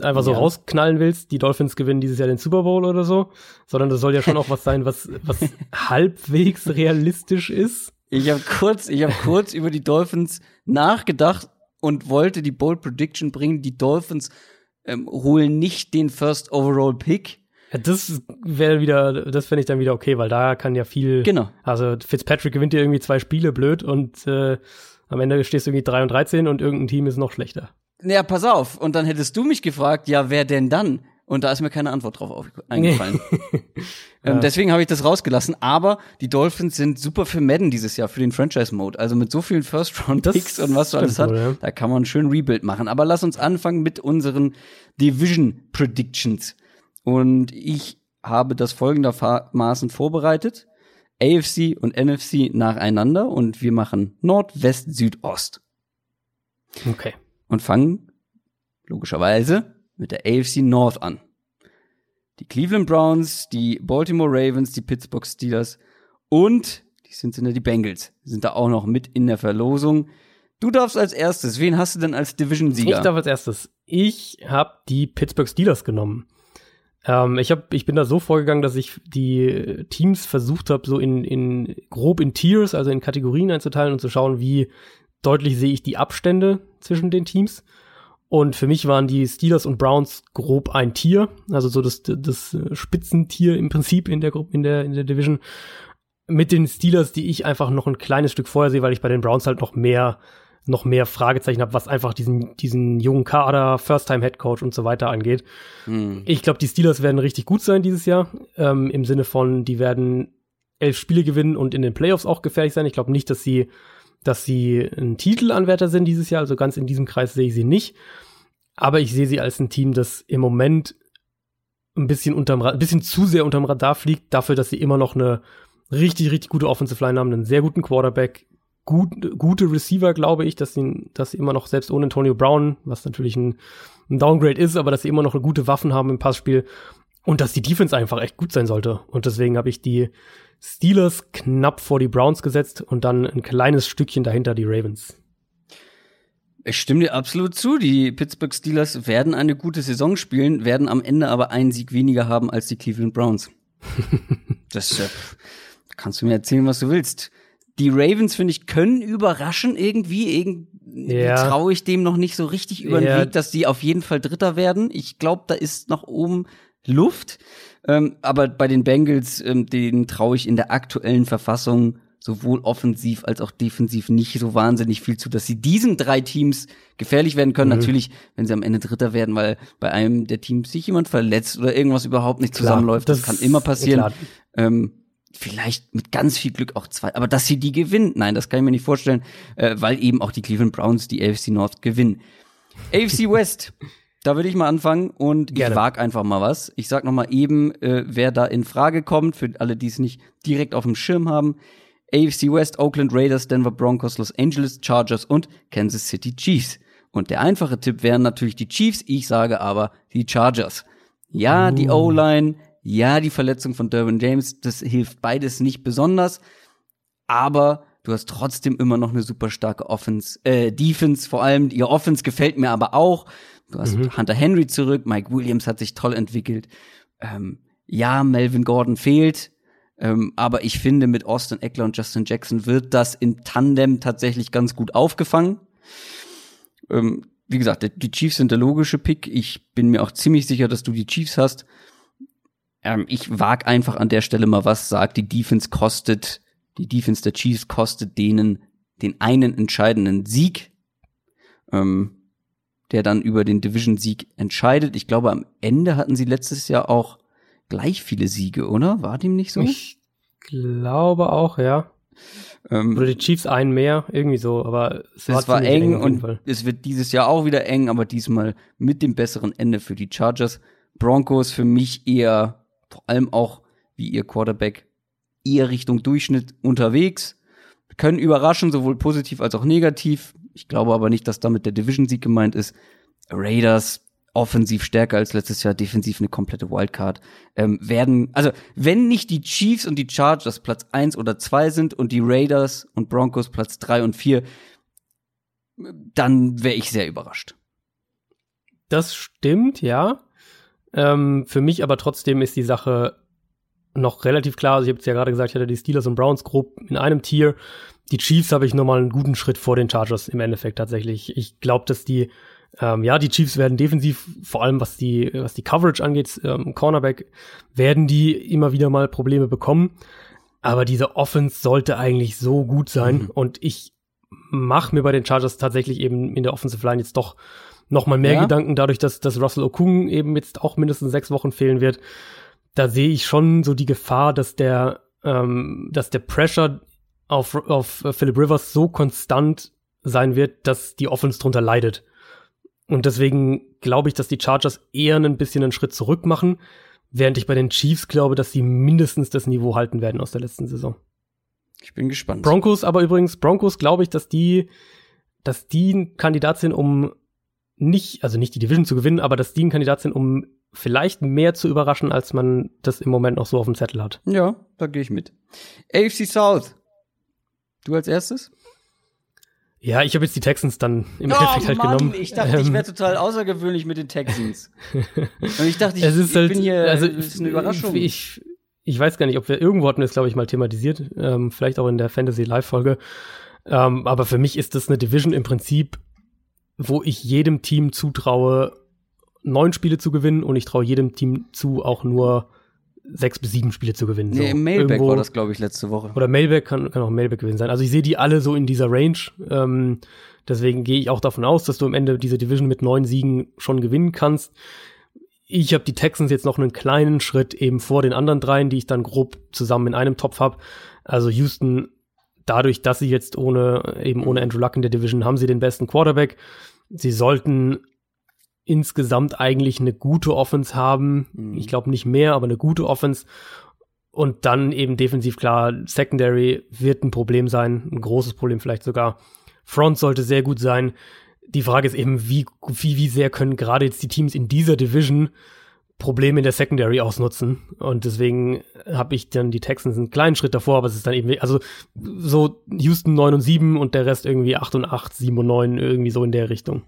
Speaker 2: einfach so ja. rausknallen willst, die Dolphins gewinnen dieses Jahr den Super Bowl oder so, sondern das soll ja schon auch was sein, was, was halbwegs realistisch ist.
Speaker 1: Ich habe kurz, ich habe kurz über die Dolphins nachgedacht und wollte die Bold Prediction bringen. Die Dolphins ähm, holen nicht den First Overall Pick.
Speaker 2: Ja, das wäre wieder, das fände ich dann wieder okay, weil da kann ja viel.
Speaker 1: Genau.
Speaker 2: Also Fitzpatrick gewinnt dir irgendwie zwei Spiele blöd und äh, am Ende stehst du irgendwie 3 und 13 und irgendein Team ist noch schlechter.
Speaker 1: Ja, pass auf. Und dann hättest du mich gefragt, ja, wer denn dann? Und da ist mir keine Antwort drauf eingefallen. ähm, deswegen habe ich das rausgelassen. Aber die Dolphins sind super für Madden dieses Jahr, für den Franchise-Mode. Also mit so vielen First-Round-Picks und was so alles hat, ja. da kann man schön Rebuild machen. Aber lass uns anfangen mit unseren Division-Predictions. Und ich habe das folgendermaßen vorbereitet. AFC und NFC nacheinander und wir machen Nord, West, Süd, Ost.
Speaker 2: Okay
Speaker 1: und fangen logischerweise mit der AFC North an. Die Cleveland Browns, die Baltimore Ravens, die Pittsburgh Steelers und die Cincinnati Bengals sind da auch noch mit in der Verlosung. Du darfst als erstes. Wen hast du denn als Division-Sieger?
Speaker 2: Ich darf als erstes. Ich habe die Pittsburgh Steelers genommen. Ähm, ich, hab, ich bin da so vorgegangen, dass ich die Teams versucht habe, so in, in grob in Tiers, also in Kategorien einzuteilen und zu schauen, wie deutlich sehe ich die Abstände zwischen den Teams. Und für mich waren die Steelers und Browns grob ein Tier, also so das, das Spitzentier im Prinzip in der Gruppe, in der, in der Division. Mit den Steelers, die ich einfach noch ein kleines Stück vorher sehe, weil ich bei den Browns halt noch mehr, noch mehr Fragezeichen habe, was einfach diesen, diesen jungen Kader, First-Time-Head-Coach und so weiter angeht. Hm. Ich glaube, die Steelers werden richtig gut sein dieses Jahr, ähm, im Sinne von, die werden elf Spiele gewinnen und in den Playoffs auch gefährlich sein. Ich glaube nicht, dass sie dass sie ein Titelanwärter sind dieses Jahr, also ganz in diesem Kreis sehe ich sie nicht. Aber ich sehe sie als ein Team, das im Moment ein bisschen unterm ein bisschen zu sehr unterm Radar fliegt, dafür, dass sie immer noch eine richtig, richtig gute Offensive Line haben, einen sehr guten Quarterback, gut, gute Receiver, glaube ich, dass sie, dass sie immer noch, selbst ohne Antonio Brown, was natürlich ein, ein Downgrade ist, aber dass sie immer noch gute Waffen haben im Passspiel und dass die Defense einfach echt gut sein sollte. Und deswegen habe ich die Steelers knapp vor die Browns gesetzt und dann ein kleines Stückchen dahinter die Ravens.
Speaker 1: Ich stimme dir absolut zu. Die Pittsburgh Steelers werden eine gute Saison spielen, werden am Ende aber einen Sieg weniger haben als die Cleveland Browns. das äh, kannst du mir erzählen, was du willst. Die Ravens, finde ich, können überraschen irgendwie. Irgendwie ja. traue ich dem noch nicht so richtig über den ja. Weg, dass die auf jeden Fall Dritter werden. Ich glaube, da ist nach oben Luft. Ähm, aber bei den Bengals, ähm, denen traue ich in der aktuellen Verfassung sowohl offensiv als auch defensiv nicht so wahnsinnig viel zu, dass sie diesen drei Teams gefährlich werden können. Mhm. Natürlich, wenn sie am Ende Dritter werden, weil bei einem der Teams sich jemand verletzt oder irgendwas überhaupt nicht klar, zusammenläuft. Das, das kann immer passieren. Ähm, vielleicht mit ganz viel Glück auch zwei. Aber dass sie die gewinnen, nein, das kann ich mir nicht vorstellen, äh, weil eben auch die Cleveland Browns die AFC North gewinnen. AFC West. Da würde ich mal anfangen und Gerne. ich wag einfach mal was. Ich sag noch mal eben, äh, wer da in Frage kommt, für alle, die es nicht direkt auf dem Schirm haben. AFC West, Oakland Raiders, Denver Broncos, Los Angeles Chargers und Kansas City Chiefs. Und der einfache Tipp wären natürlich die Chiefs, ich sage aber die Chargers. Ja, uh. die O-Line, ja, die Verletzung von Derwin James, das hilft beides nicht besonders, aber du hast trotzdem immer noch eine super starke Offense, äh, Defense vor allem. Ihr Offense gefällt mir aber auch. Du hast mhm. Hunter Henry zurück, Mike Williams hat sich toll entwickelt. Ähm, ja, Melvin Gordon fehlt. Ähm, aber ich finde, mit Austin Eckler und Justin Jackson wird das in Tandem tatsächlich ganz gut aufgefangen. Ähm, wie gesagt, die Chiefs sind der logische Pick. Ich bin mir auch ziemlich sicher, dass du die Chiefs hast. Ähm, ich wag einfach an der Stelle mal was, sagt, die Defense kostet, die Defense der Chiefs kostet denen den einen entscheidenden Sieg, ähm, der dann über den Division-Sieg entscheidet. Ich glaube, am Ende hatten sie letztes Jahr auch gleich viele Siege, oder? War dem nicht so?
Speaker 2: Ich glaube auch, ja. Ähm, Oder die Chiefs einen mehr, irgendwie so, aber
Speaker 1: es war, war eng, eng und es wird dieses Jahr auch wieder eng, aber diesmal mit dem besseren Ende für die Chargers. Broncos für mich eher, vor allem auch wie ihr Quarterback, eher Richtung Durchschnitt unterwegs. Können überraschen, sowohl positiv als auch negativ. Ich glaube aber nicht, dass damit der Division-Sieg gemeint ist. Raiders offensiv stärker als letztes Jahr, defensiv eine komplette Wildcard. Ähm, werden, also wenn nicht die Chiefs und die Chargers Platz eins oder zwei sind und die Raiders und Broncos Platz drei und vier, dann wäre ich sehr überrascht.
Speaker 2: Das stimmt, ja. Ähm, für mich aber trotzdem ist die Sache noch relativ klar. Also ich habe es ja gerade gesagt, ich hatte die Steelers und Browns grob in einem Tier. Die Chiefs habe ich nochmal einen guten Schritt vor den Chargers im Endeffekt tatsächlich. Ich glaube, dass die ähm, ja, die Chiefs werden defensiv, vor allem was die, was die Coverage angeht, ähm, Cornerback, werden die immer wieder mal Probleme bekommen. Aber diese Offense sollte eigentlich so gut sein. Mhm. Und ich mache mir bei den Chargers tatsächlich eben in der Offensive Line jetzt doch noch mal mehr ja. Gedanken, dadurch, dass, dass Russell Okung eben jetzt auch mindestens sechs Wochen fehlen wird. Da sehe ich schon so die Gefahr, dass der, ähm, dass der Pressure auf, auf Philip Rivers so konstant sein wird, dass die Offense drunter leidet. Und deswegen glaube ich, dass die Chargers eher ein bisschen einen Schritt zurück machen, während ich bei den Chiefs glaube, dass sie mindestens das Niveau halten werden aus der letzten Saison.
Speaker 1: Ich bin gespannt.
Speaker 2: Broncos aber übrigens, Broncos glaube ich, dass die, dass die ein Kandidat sind, um nicht, also nicht die Division zu gewinnen, aber dass die ein Kandidat sind, um vielleicht mehr zu überraschen, als man das im Moment noch so auf dem Zettel hat.
Speaker 1: Ja, da gehe ich mit. AFC South. Du als erstes?
Speaker 2: Ja, ich habe jetzt die Texans dann im oh, Endeffekt halt Mann, genommen.
Speaker 1: Ich dachte, ich wäre ähm. total außergewöhnlich mit den Texans. Und ich dachte, ich,
Speaker 2: es ist
Speaker 1: ich
Speaker 2: halt,
Speaker 1: bin hier,
Speaker 2: also, das ist eine Überraschung. Ich, ich weiß gar nicht, ob wir irgendwo hatten wir es, glaube ich, mal thematisiert, ähm, vielleicht auch in der Fantasy Live-Folge. Ähm, aber für mich ist das eine Division im Prinzip, wo ich jedem Team zutraue, neun Spiele zu gewinnen und ich traue jedem Team zu, auch nur sechs bis sieben Spiele zu gewinnen.
Speaker 1: Nee, so. im Mailback Irgendwo, war das, glaube ich, letzte Woche.
Speaker 2: Oder Mailback kann, kann auch Mailback gewesen sein. Also ich sehe die alle so in dieser Range. Ähm, deswegen gehe ich auch davon aus, dass du am Ende diese Division mit neun Siegen schon gewinnen kannst. Ich habe die Texans jetzt noch einen kleinen Schritt eben vor den anderen dreien, die ich dann grob zusammen in einem Topf habe. Also Houston, dadurch, dass sie jetzt ohne, eben ohne Andrew Luck in der Division, haben sie den besten Quarterback. Sie sollten insgesamt eigentlich eine gute Offense haben. Mhm. Ich glaube nicht mehr, aber eine gute Offense. Und dann eben defensiv klar, Secondary wird ein Problem sein, ein großes Problem vielleicht sogar. Front sollte sehr gut sein. Die Frage ist eben, wie, wie, wie sehr können gerade jetzt die Teams in dieser Division Probleme in der Secondary ausnutzen. Und deswegen habe ich dann die Texans einen kleinen Schritt davor, aber es ist dann eben, also so Houston 9 und 7 und der Rest irgendwie 8 und 8, 7 und 9, irgendwie so in der Richtung.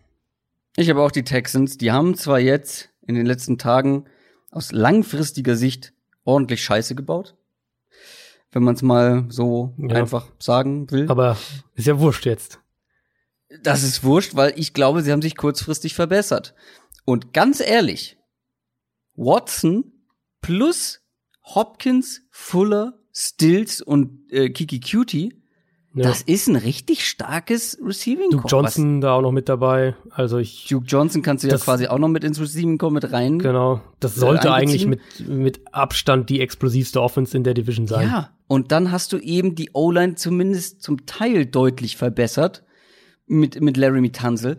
Speaker 1: Ich habe auch die Texans. Die haben zwar jetzt in den letzten Tagen aus langfristiger Sicht ordentlich Scheiße gebaut. Wenn man es mal so ja. einfach sagen will.
Speaker 2: Aber ist ja wurscht jetzt.
Speaker 1: Das ist wurscht, weil ich glaube, sie haben sich kurzfristig verbessert. Und ganz ehrlich, Watson plus Hopkins, Fuller, Stills und äh, Kiki Cutie ja. Das ist ein richtig starkes Receiving
Speaker 2: Core. Duke Johnson da auch noch mit dabei. Also ich.
Speaker 1: Duke Johnson kannst du ja quasi auch noch mit ins Receiving Core mit rein.
Speaker 2: Genau. Das äh, sollte eigentlich mit, mit Abstand die explosivste Offense in der Division sein. Ja.
Speaker 1: Und dann hast du eben die O-Line zumindest zum Teil deutlich verbessert. Mit, mit Larry Tunzel.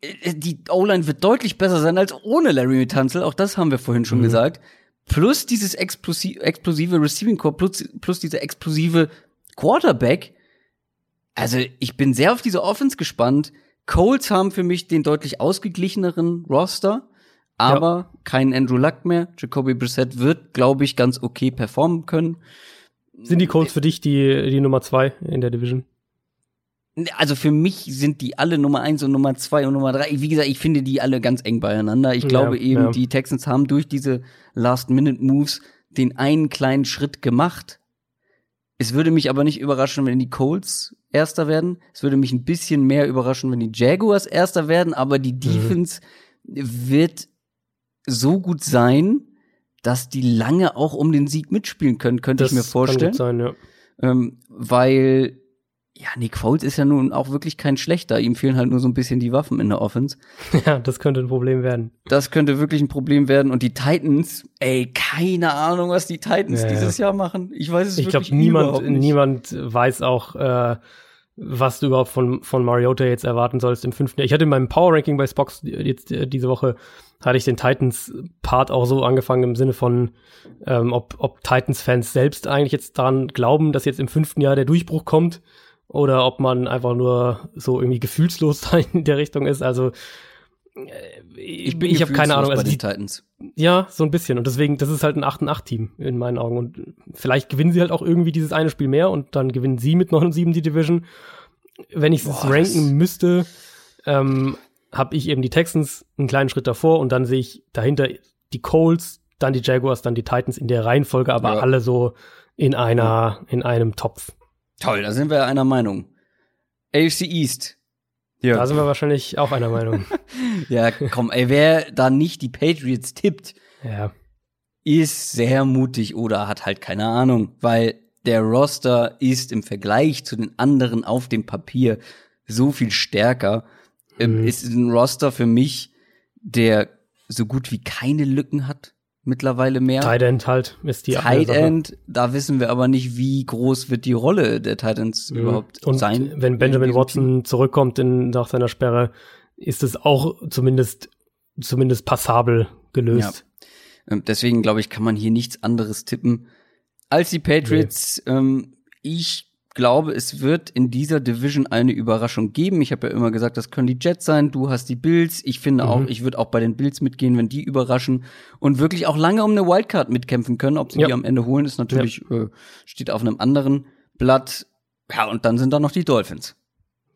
Speaker 1: Äh, die O-Line wird deutlich besser sein als ohne Larry Tunzel. Auch das haben wir vorhin schon mhm. gesagt. Plus dieses explosive, explosive Receiving Core, plus, plus diese explosive Quarterback, also ich bin sehr auf diese Offense gespannt. Colts haben für mich den deutlich ausgeglicheneren Roster, aber ja. kein Andrew Luck mehr. Jacoby Brissett wird, glaube ich, ganz okay performen können.
Speaker 2: Sind die Colts für dich die, die Nummer zwei in der Division?
Speaker 1: Also für mich sind die alle Nummer eins und Nummer zwei und Nummer drei. Wie gesagt, ich finde die alle ganz eng beieinander. Ich glaube ja, eben, ja. die Texans haben durch diese Last-Minute-Moves den einen kleinen Schritt gemacht. Es würde mich aber nicht überraschen, wenn die Colts Erster werden. Es würde mich ein bisschen mehr überraschen, wenn die Jaguars Erster werden, aber die mhm. Defense mhm. wird so gut sein, dass die lange auch um den Sieg mitspielen können, könnte das ich mir vorstellen. Kann gut sein, ja. Ähm, weil ja, Nick Foles ist ja nun auch wirklich kein schlechter. Ihm fehlen halt nur so ein bisschen die Waffen in der Offense.
Speaker 2: Ja, das könnte ein Problem werden.
Speaker 1: Das könnte wirklich ein Problem werden. Und die Titans, ey, keine Ahnung, was die Titans ja, dieses Jahr machen. Ich weiß es ich wirklich glaub,
Speaker 2: niemand,
Speaker 1: nicht.
Speaker 2: niemand weiß auch, äh, was du überhaupt von, von Mariota jetzt erwarten sollst im fünften Jahr. Ich hatte in meinem Power Ranking bei Spox jetzt äh, diese Woche hatte ich den Titans-Part auch so angefangen im Sinne von, ähm, ob, ob Titans-Fans selbst eigentlich jetzt daran glauben, dass jetzt im fünften Jahr der Durchbruch kommt oder ob man einfach nur so irgendwie gefühlslos in der Richtung ist. Also
Speaker 1: äh, ich, bin ich habe keine Ahnung. Also die Titans.
Speaker 2: Ja, so ein bisschen. Und deswegen, das ist halt ein 8 8 Team in meinen Augen. Und vielleicht gewinnen sie halt auch irgendwie dieses eine Spiel mehr und dann gewinnen sie mit 9 und 7 die Division. Wenn ich es ranken müsste, ähm, habe ich eben die Texans einen kleinen Schritt davor und dann sehe ich dahinter die Colts, dann die Jaguars, dann die Titans in der Reihenfolge, aber ja. alle so in einer, in einem Topf.
Speaker 1: Toll, da sind wir einer Meinung. AFC East.
Speaker 2: Ja. Da sind wir wahrscheinlich auch einer Meinung.
Speaker 1: ja, komm, ey, wer da nicht die Patriots tippt,
Speaker 2: ja.
Speaker 1: ist sehr mutig oder hat halt keine Ahnung, weil der Roster ist im Vergleich zu den anderen auf dem Papier so viel stärker. Ähm, mhm. Ist ein Roster für mich, der so gut wie keine Lücken hat mittlerweile mehr.
Speaker 2: Tight End halt ist die
Speaker 1: Tight End, da wissen wir aber nicht, wie groß wird die Rolle der Titans mhm. überhaupt
Speaker 2: Und
Speaker 1: sein.
Speaker 2: Wenn Benjamin Watson Team. zurückkommt in, nach seiner Sperre, ist es auch zumindest zumindest passabel gelöst.
Speaker 1: Ja. Ähm, deswegen glaube ich, kann man hier nichts anderes tippen als die Patriots. Nee. Ähm, ich glaube, es wird in dieser Division eine Überraschung geben. Ich habe ja immer gesagt, das können die Jets sein, du hast die Bills. Ich finde mhm. auch, ich würde auch bei den Bills mitgehen, wenn die überraschen und wirklich auch lange um eine Wildcard mitkämpfen können. Ob sie ja. die am Ende holen, ist natürlich, ja. äh, steht auf einem anderen Blatt. Ja, und dann sind da noch die Dolphins.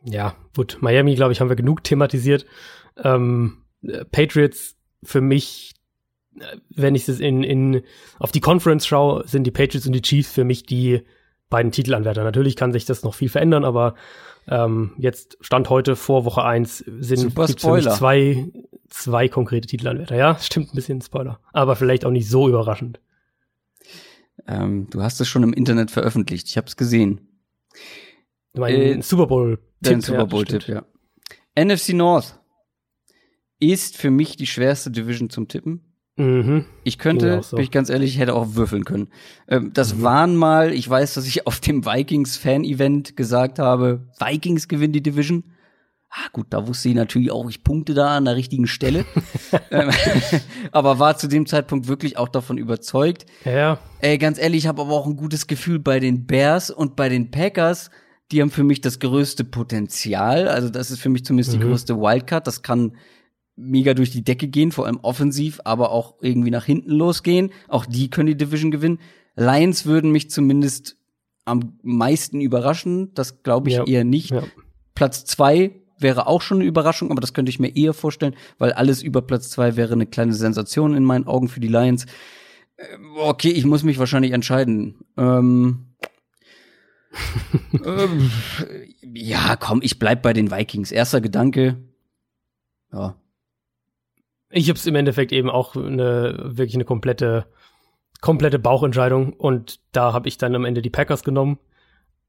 Speaker 2: Ja, gut. Miami, glaube ich, haben wir genug thematisiert. Ähm, äh, Patriots für mich, äh, wenn ich es in, in, auf die Conference schaue, sind die Patriots und die Chiefs für mich die beiden Titelanwärter. Natürlich kann sich das noch viel verändern, aber ähm, jetzt Stand heute vor Woche 1 sind gibt's für mich zwei, zwei konkrete Titelanwärter. Ja, stimmt ein bisschen Spoiler, aber vielleicht auch nicht so überraschend.
Speaker 1: Ähm, du hast es schon im Internet veröffentlicht. Ich habe es gesehen.
Speaker 2: Mein äh, Super Bowl
Speaker 1: Tipp. Super Bowl Tipp, ja. NFC North ist für mich die schwerste Division zum Tippen. Mhm. Ich könnte, so. bin ich ganz ehrlich, ich hätte auch würfeln können. Ähm, das mhm. waren mal, ich weiß, dass ich auf dem Vikings-Fan-Event gesagt habe, Vikings gewinnen die Division. Ah, gut, da wusste ich natürlich auch, ich punkte da an der richtigen Stelle. Ähm, aber war zu dem Zeitpunkt wirklich auch davon überzeugt.
Speaker 2: Ja.
Speaker 1: Ey, ganz ehrlich, ich habe aber auch ein gutes Gefühl bei den Bears und bei den Packers. Die haben für mich das größte Potenzial. Also das ist für mich zumindest mhm. die größte Wildcard. Das kann mega durch die Decke gehen, vor allem offensiv, aber auch irgendwie nach hinten losgehen. Auch die können die Division gewinnen. Lions würden mich zumindest am meisten überraschen. Das glaube ich ja. eher nicht. Ja. Platz zwei wäre auch schon eine Überraschung, aber das könnte ich mir eher vorstellen, weil alles über Platz zwei wäre eine kleine Sensation in meinen Augen für die Lions. Äh, okay, ich muss mich wahrscheinlich entscheiden. Ähm, ähm, ja, komm, ich bleib bei den Vikings. Erster Gedanke. Ja,
Speaker 2: ich habe es im Endeffekt eben auch eine wirklich eine komplette komplette Bauchentscheidung und da habe ich dann am Ende die Packers genommen.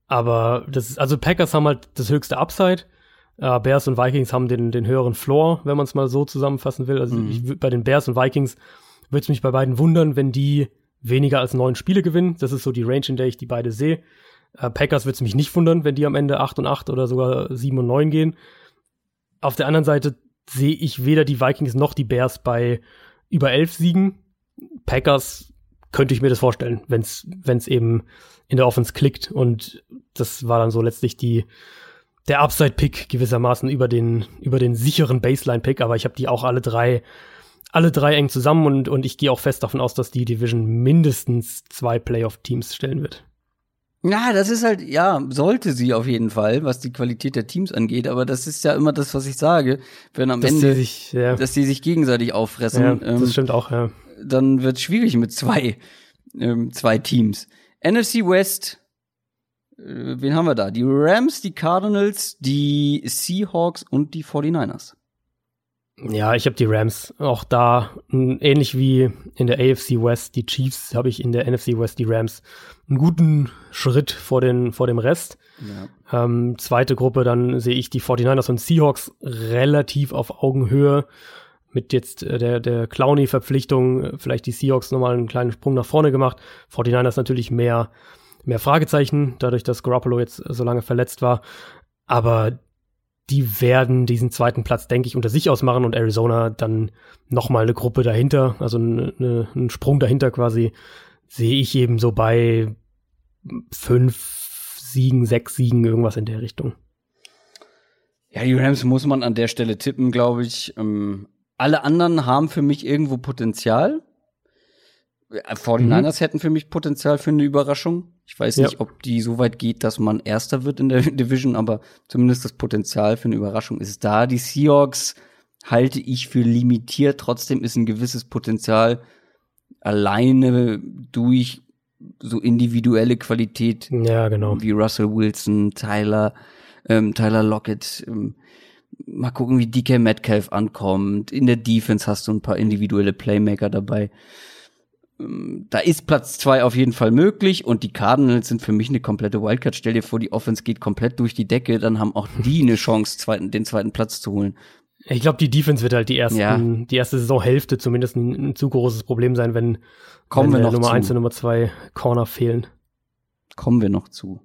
Speaker 2: Aber das ist, also Packers haben halt das höchste Upside. Äh, Bears und Vikings haben den, den höheren Floor, wenn man es mal so zusammenfassen will. Also mhm. ich, bei den Bears und Vikings würde es mich bei beiden wundern, wenn die weniger als neun Spiele gewinnen. Das ist so die Range, in der ich die beide sehe. Äh, Packers würde es mich nicht wundern, wenn die am Ende acht und acht oder sogar sieben und neun gehen. Auf der anderen Seite sehe ich weder die Vikings noch die Bears bei über elf Siegen. Packers könnte ich mir das vorstellen, wenn es eben in der Offense klickt. Und das war dann so letztlich die, der Upside-Pick gewissermaßen über den, über den sicheren Baseline-Pick. Aber ich habe die auch alle drei, alle drei eng zusammen und, und ich gehe auch fest davon aus, dass die Division mindestens zwei Playoff-Teams stellen wird.
Speaker 1: Ja, das ist halt, ja, sollte sie auf jeden Fall, was die Qualität der Teams angeht, aber das ist ja immer das, was ich sage, wenn am
Speaker 2: dass
Speaker 1: Ende,
Speaker 2: sich, ja.
Speaker 1: dass die sich gegenseitig auffressen.
Speaker 2: Ja, das ähm, stimmt auch, ja.
Speaker 1: Dann wird schwierig mit zwei. ähm, zwei Teams. NFC West, äh, wen haben wir da? Die Rams, die Cardinals, die Seahawks und die 49ers.
Speaker 2: Ja, ich habe die Rams. Auch da, ähnlich wie in der AFC West, die Chiefs, habe ich in der NFC West die Rams einen guten Schritt vor, den, vor dem Rest. Ja. Ähm, zweite Gruppe, dann sehe ich die 49ers und Seahawks relativ auf Augenhöhe. Mit jetzt äh, der, der Clowny-Verpflichtung äh, vielleicht die Seahawks nochmal einen kleinen Sprung nach vorne gemacht. 49ers natürlich mehr, mehr Fragezeichen, dadurch, dass Garoppolo jetzt so lange verletzt war. Aber die werden diesen zweiten Platz, denke ich, unter sich ausmachen und Arizona dann nochmal eine Gruppe dahinter, also eine, eine, einen Sprung dahinter quasi, sehe ich eben so bei fünf Siegen, sechs Siegen, irgendwas in der Richtung.
Speaker 1: Ja, die Rams muss man an der Stelle tippen, glaube ich. Ähm, alle anderen haben für mich irgendwo Potenzial. 49ers mhm. hätten für mich Potenzial für eine Überraschung. Ich weiß nicht, ja. ob die so weit geht, dass man Erster wird in der Division, aber zumindest das Potenzial für eine Überraschung ist da. Die Seahawks halte ich für limitiert. Trotzdem ist ein gewisses Potenzial alleine durch so individuelle Qualität.
Speaker 2: Ja, genau.
Speaker 1: Wie Russell Wilson, Tyler, ähm, Tyler Lockett. Ähm, mal gucken, wie DK Metcalf ankommt. In der Defense hast du ein paar individuelle Playmaker dabei. Ähm, da ist Platz zwei auf jeden Fall möglich und die Cardinals sind für mich eine komplette Wildcard. Stell dir vor, die Offense geht komplett durch die Decke, dann haben auch die eine Chance, zweiten, den zweiten Platz zu holen.
Speaker 2: Ich glaube, die Defense wird halt die ersten, ja. die erste Saisonhälfte zumindest ein, ein, zu großes Problem sein, wenn,
Speaker 1: Kommen
Speaker 2: wenn
Speaker 1: wir noch
Speaker 2: Nummer
Speaker 1: zu.
Speaker 2: eins und Nummer zwei Corner fehlen.
Speaker 1: Kommen wir noch zu.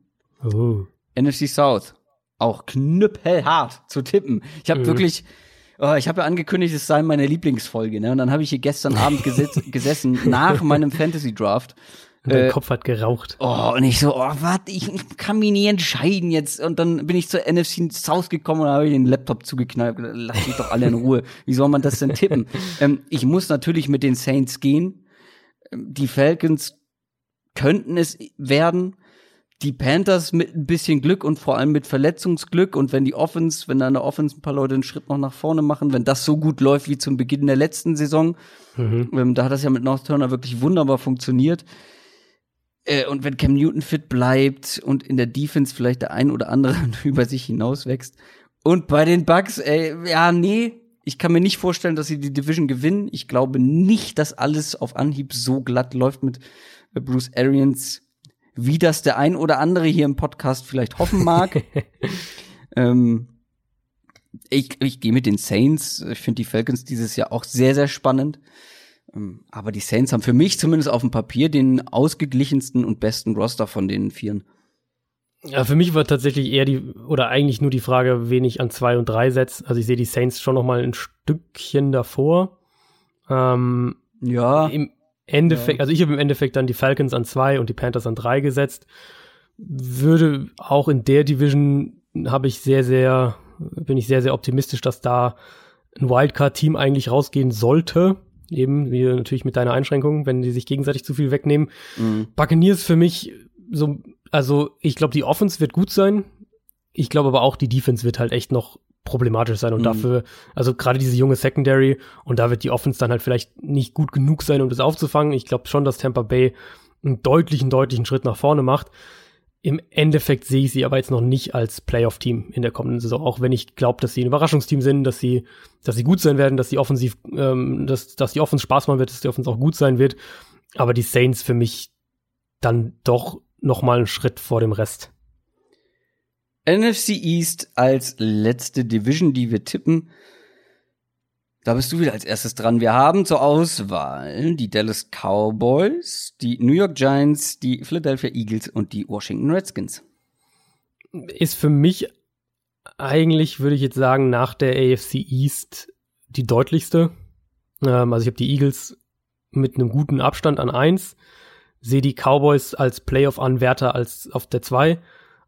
Speaker 2: Oh.
Speaker 1: NFC South. Auch knüppelhart zu tippen. Ich habe mhm. wirklich, oh, ich habe ja angekündigt, es sei meine Lieblingsfolge, ne? Und dann habe ich hier gestern Abend gesetz, gesessen nach meinem Fantasy Draft.
Speaker 2: Und dein äh, Kopf hat geraucht.
Speaker 1: Oh, und ich so, oh, warte, ich, ich kann mich nie entscheiden jetzt. Und dann bin ich zur NFC South gekommen und habe den Laptop zugeknallt. Lass mich doch alle in Ruhe. Wie soll man das denn tippen? ähm, ich muss natürlich mit den Saints gehen. Ähm, die Falcons könnten es werden die Panthers mit ein bisschen Glück und vor allem mit Verletzungsglück und wenn die Offense, wenn da eine Offense ein paar Leute einen Schritt noch nach vorne machen, wenn das so gut läuft wie zum Beginn der letzten Saison, mhm. ähm, da hat das ja mit North Turner wirklich wunderbar funktioniert. Äh, und wenn Cam Newton fit bleibt und in der Defense vielleicht der ein oder andere über sich hinaus wächst. Und bei den Bucks, ey, ja, nee, ich kann mir nicht vorstellen, dass sie die Division gewinnen. Ich glaube nicht, dass alles auf Anhieb so glatt läuft mit Bruce Arians wie das der ein oder andere hier im Podcast vielleicht hoffen mag. ähm, ich ich gehe mit den Saints. Ich finde die Falcons dieses Jahr auch sehr, sehr spannend. Ähm, aber die Saints haben für mich zumindest auf dem Papier den ausgeglichensten und besten Roster von den Vieren.
Speaker 2: Ja, für mich war tatsächlich eher die, oder eigentlich nur die Frage, wen ich an zwei und drei setze. Also ich sehe die Saints schon noch mal ein Stückchen davor. Ähm,
Speaker 1: ja.
Speaker 2: Im, Endeffekt, ja. also ich habe im Endeffekt dann die Falcons an zwei und die Panthers an drei gesetzt. Würde auch in der Division habe ich sehr, sehr, bin ich sehr, sehr optimistisch, dass da ein Wildcard-Team eigentlich rausgehen sollte. Eben, wie natürlich mit deiner Einschränkung, wenn die sich gegenseitig zu viel wegnehmen. Mhm. Buccaneers für mich so, also ich glaube, die Offense wird gut sein. Ich glaube aber auch, die Defense wird halt echt noch problematisch sein und mhm. dafür, also gerade diese junge Secondary und da wird die Offense dann halt vielleicht nicht gut genug sein, um das aufzufangen. Ich glaube schon, dass Tampa Bay einen deutlichen, deutlichen Schritt nach vorne macht. Im Endeffekt sehe ich sie aber jetzt noch nicht als Playoff-Team in der kommenden Saison, auch wenn ich glaube, dass sie ein Überraschungsteam sind, dass sie, dass sie gut sein werden, dass die Offensiv, ähm, dass, dass die Offense Spaß machen wird, dass die Offense auch gut sein wird. Aber die Saints für mich dann doch noch mal einen Schritt vor dem Rest.
Speaker 1: NFC East als letzte Division, die wir tippen. Da bist du wieder als erstes dran. Wir haben zur Auswahl die Dallas Cowboys, die New York Giants, die Philadelphia Eagles und die Washington Redskins.
Speaker 2: Ist für mich eigentlich, würde ich jetzt sagen, nach der AFC East die deutlichste. Ähm, also ich habe die Eagles mit einem guten Abstand an eins, sehe die Cowboys als Playoff-Anwärter als auf der zwei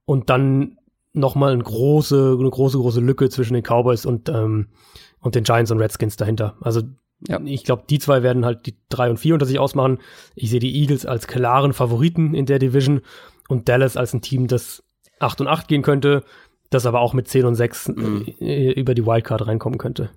Speaker 2: und dann nochmal eine große, eine große, große Lücke zwischen den Cowboys und, ähm, und den Giants und Redskins dahinter. Also ja. ich glaube, die zwei werden halt die drei und vier unter sich ausmachen. Ich sehe die Eagles als klaren Favoriten in der Division und Dallas als ein Team, das acht und acht gehen könnte, das aber auch mit zehn und sechs mhm. Äh, über die Wildcard reinkommen könnte.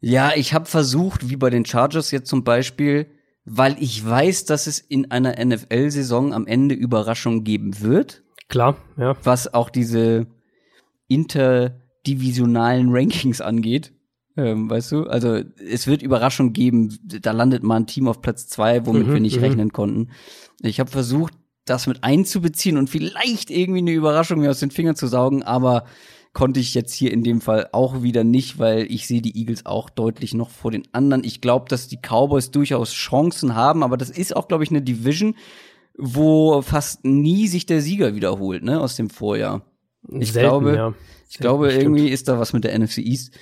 Speaker 1: Ja, ich habe versucht, wie bei den Chargers jetzt zum Beispiel, weil ich weiß, dass es in einer NFL-Saison am Ende Überraschungen geben wird.
Speaker 2: Klar, ja.
Speaker 1: Was auch diese interdivisionalen Rankings angeht. Ähm, weißt du? Also es wird Überraschungen geben. Da landet mal ein Team auf Platz zwei, womit
Speaker 2: Mhm,
Speaker 1: wir nicht
Speaker 2: mhm.
Speaker 1: rechnen konnten. Ich habe versucht, das mit einzubeziehen und vielleicht irgendwie eine Überraschung mir aus den Fingern zu saugen, aber konnte ich jetzt hier in dem Fall auch wieder nicht, weil ich sehe die Eagles auch deutlich noch vor den anderen. Ich glaube, dass die Cowboys durchaus Chancen haben, aber das ist auch, glaube ich, eine Division, wo fast nie sich der Sieger wiederholt, ne, aus dem Vorjahr. Ich
Speaker 2: Selten,
Speaker 1: glaube,
Speaker 2: ja.
Speaker 1: Ich glaube,
Speaker 2: stimmt.
Speaker 1: irgendwie ist da was mit der NFC East.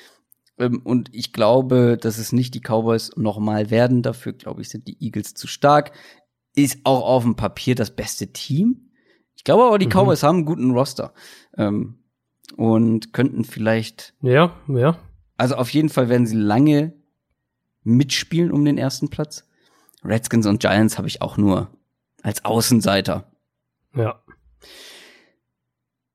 Speaker 1: Ähm, und ich glaube, dass es nicht die Cowboys nochmal werden. Dafür, glaube ich, sind die Eagles zu stark. Ist auch auf dem Papier das beste Team. Ich glaube aber, die
Speaker 2: Mhm.
Speaker 1: Cowboys haben einen guten Roster. Ähm, und könnten vielleicht,
Speaker 2: Ja, ja.
Speaker 1: also auf jeden Fall werden sie lange mitspielen um den ersten Platz. Redskins und Giants habe ich auch nur als Außenseiter.
Speaker 2: Ja.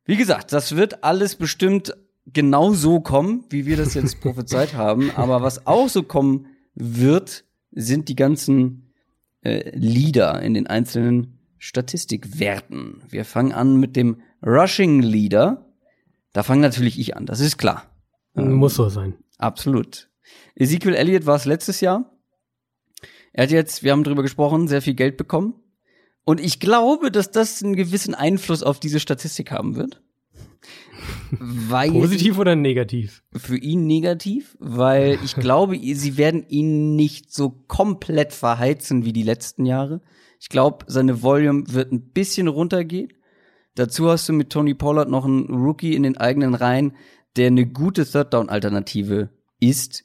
Speaker 1: Wie gesagt, das wird alles bestimmt genau so kommen, wie wir das jetzt prophezeit haben. Aber was auch so kommen wird, sind die ganzen äh, Leader in den einzelnen Statistikwerten. Wir fangen an mit dem Rushing Leader. Da fange natürlich ich an, das ist klar. Ähm,
Speaker 2: Muss so sein.
Speaker 1: Absolut. Ezekiel Elliott war es letztes Jahr. Er hat jetzt, wir haben drüber gesprochen, sehr viel Geld bekommen. Und ich glaube, dass das einen gewissen Einfluss auf diese Statistik haben wird. Weil
Speaker 2: Positiv oder negativ?
Speaker 1: für ihn negativ, weil ich glaube, sie werden ihn nicht so komplett verheizen wie die letzten Jahre. Ich glaube, seine Volume wird ein bisschen runtergehen. Dazu hast du mit Tony Pollard noch einen Rookie in den eigenen Reihen, der eine gute Third Down Alternative ist.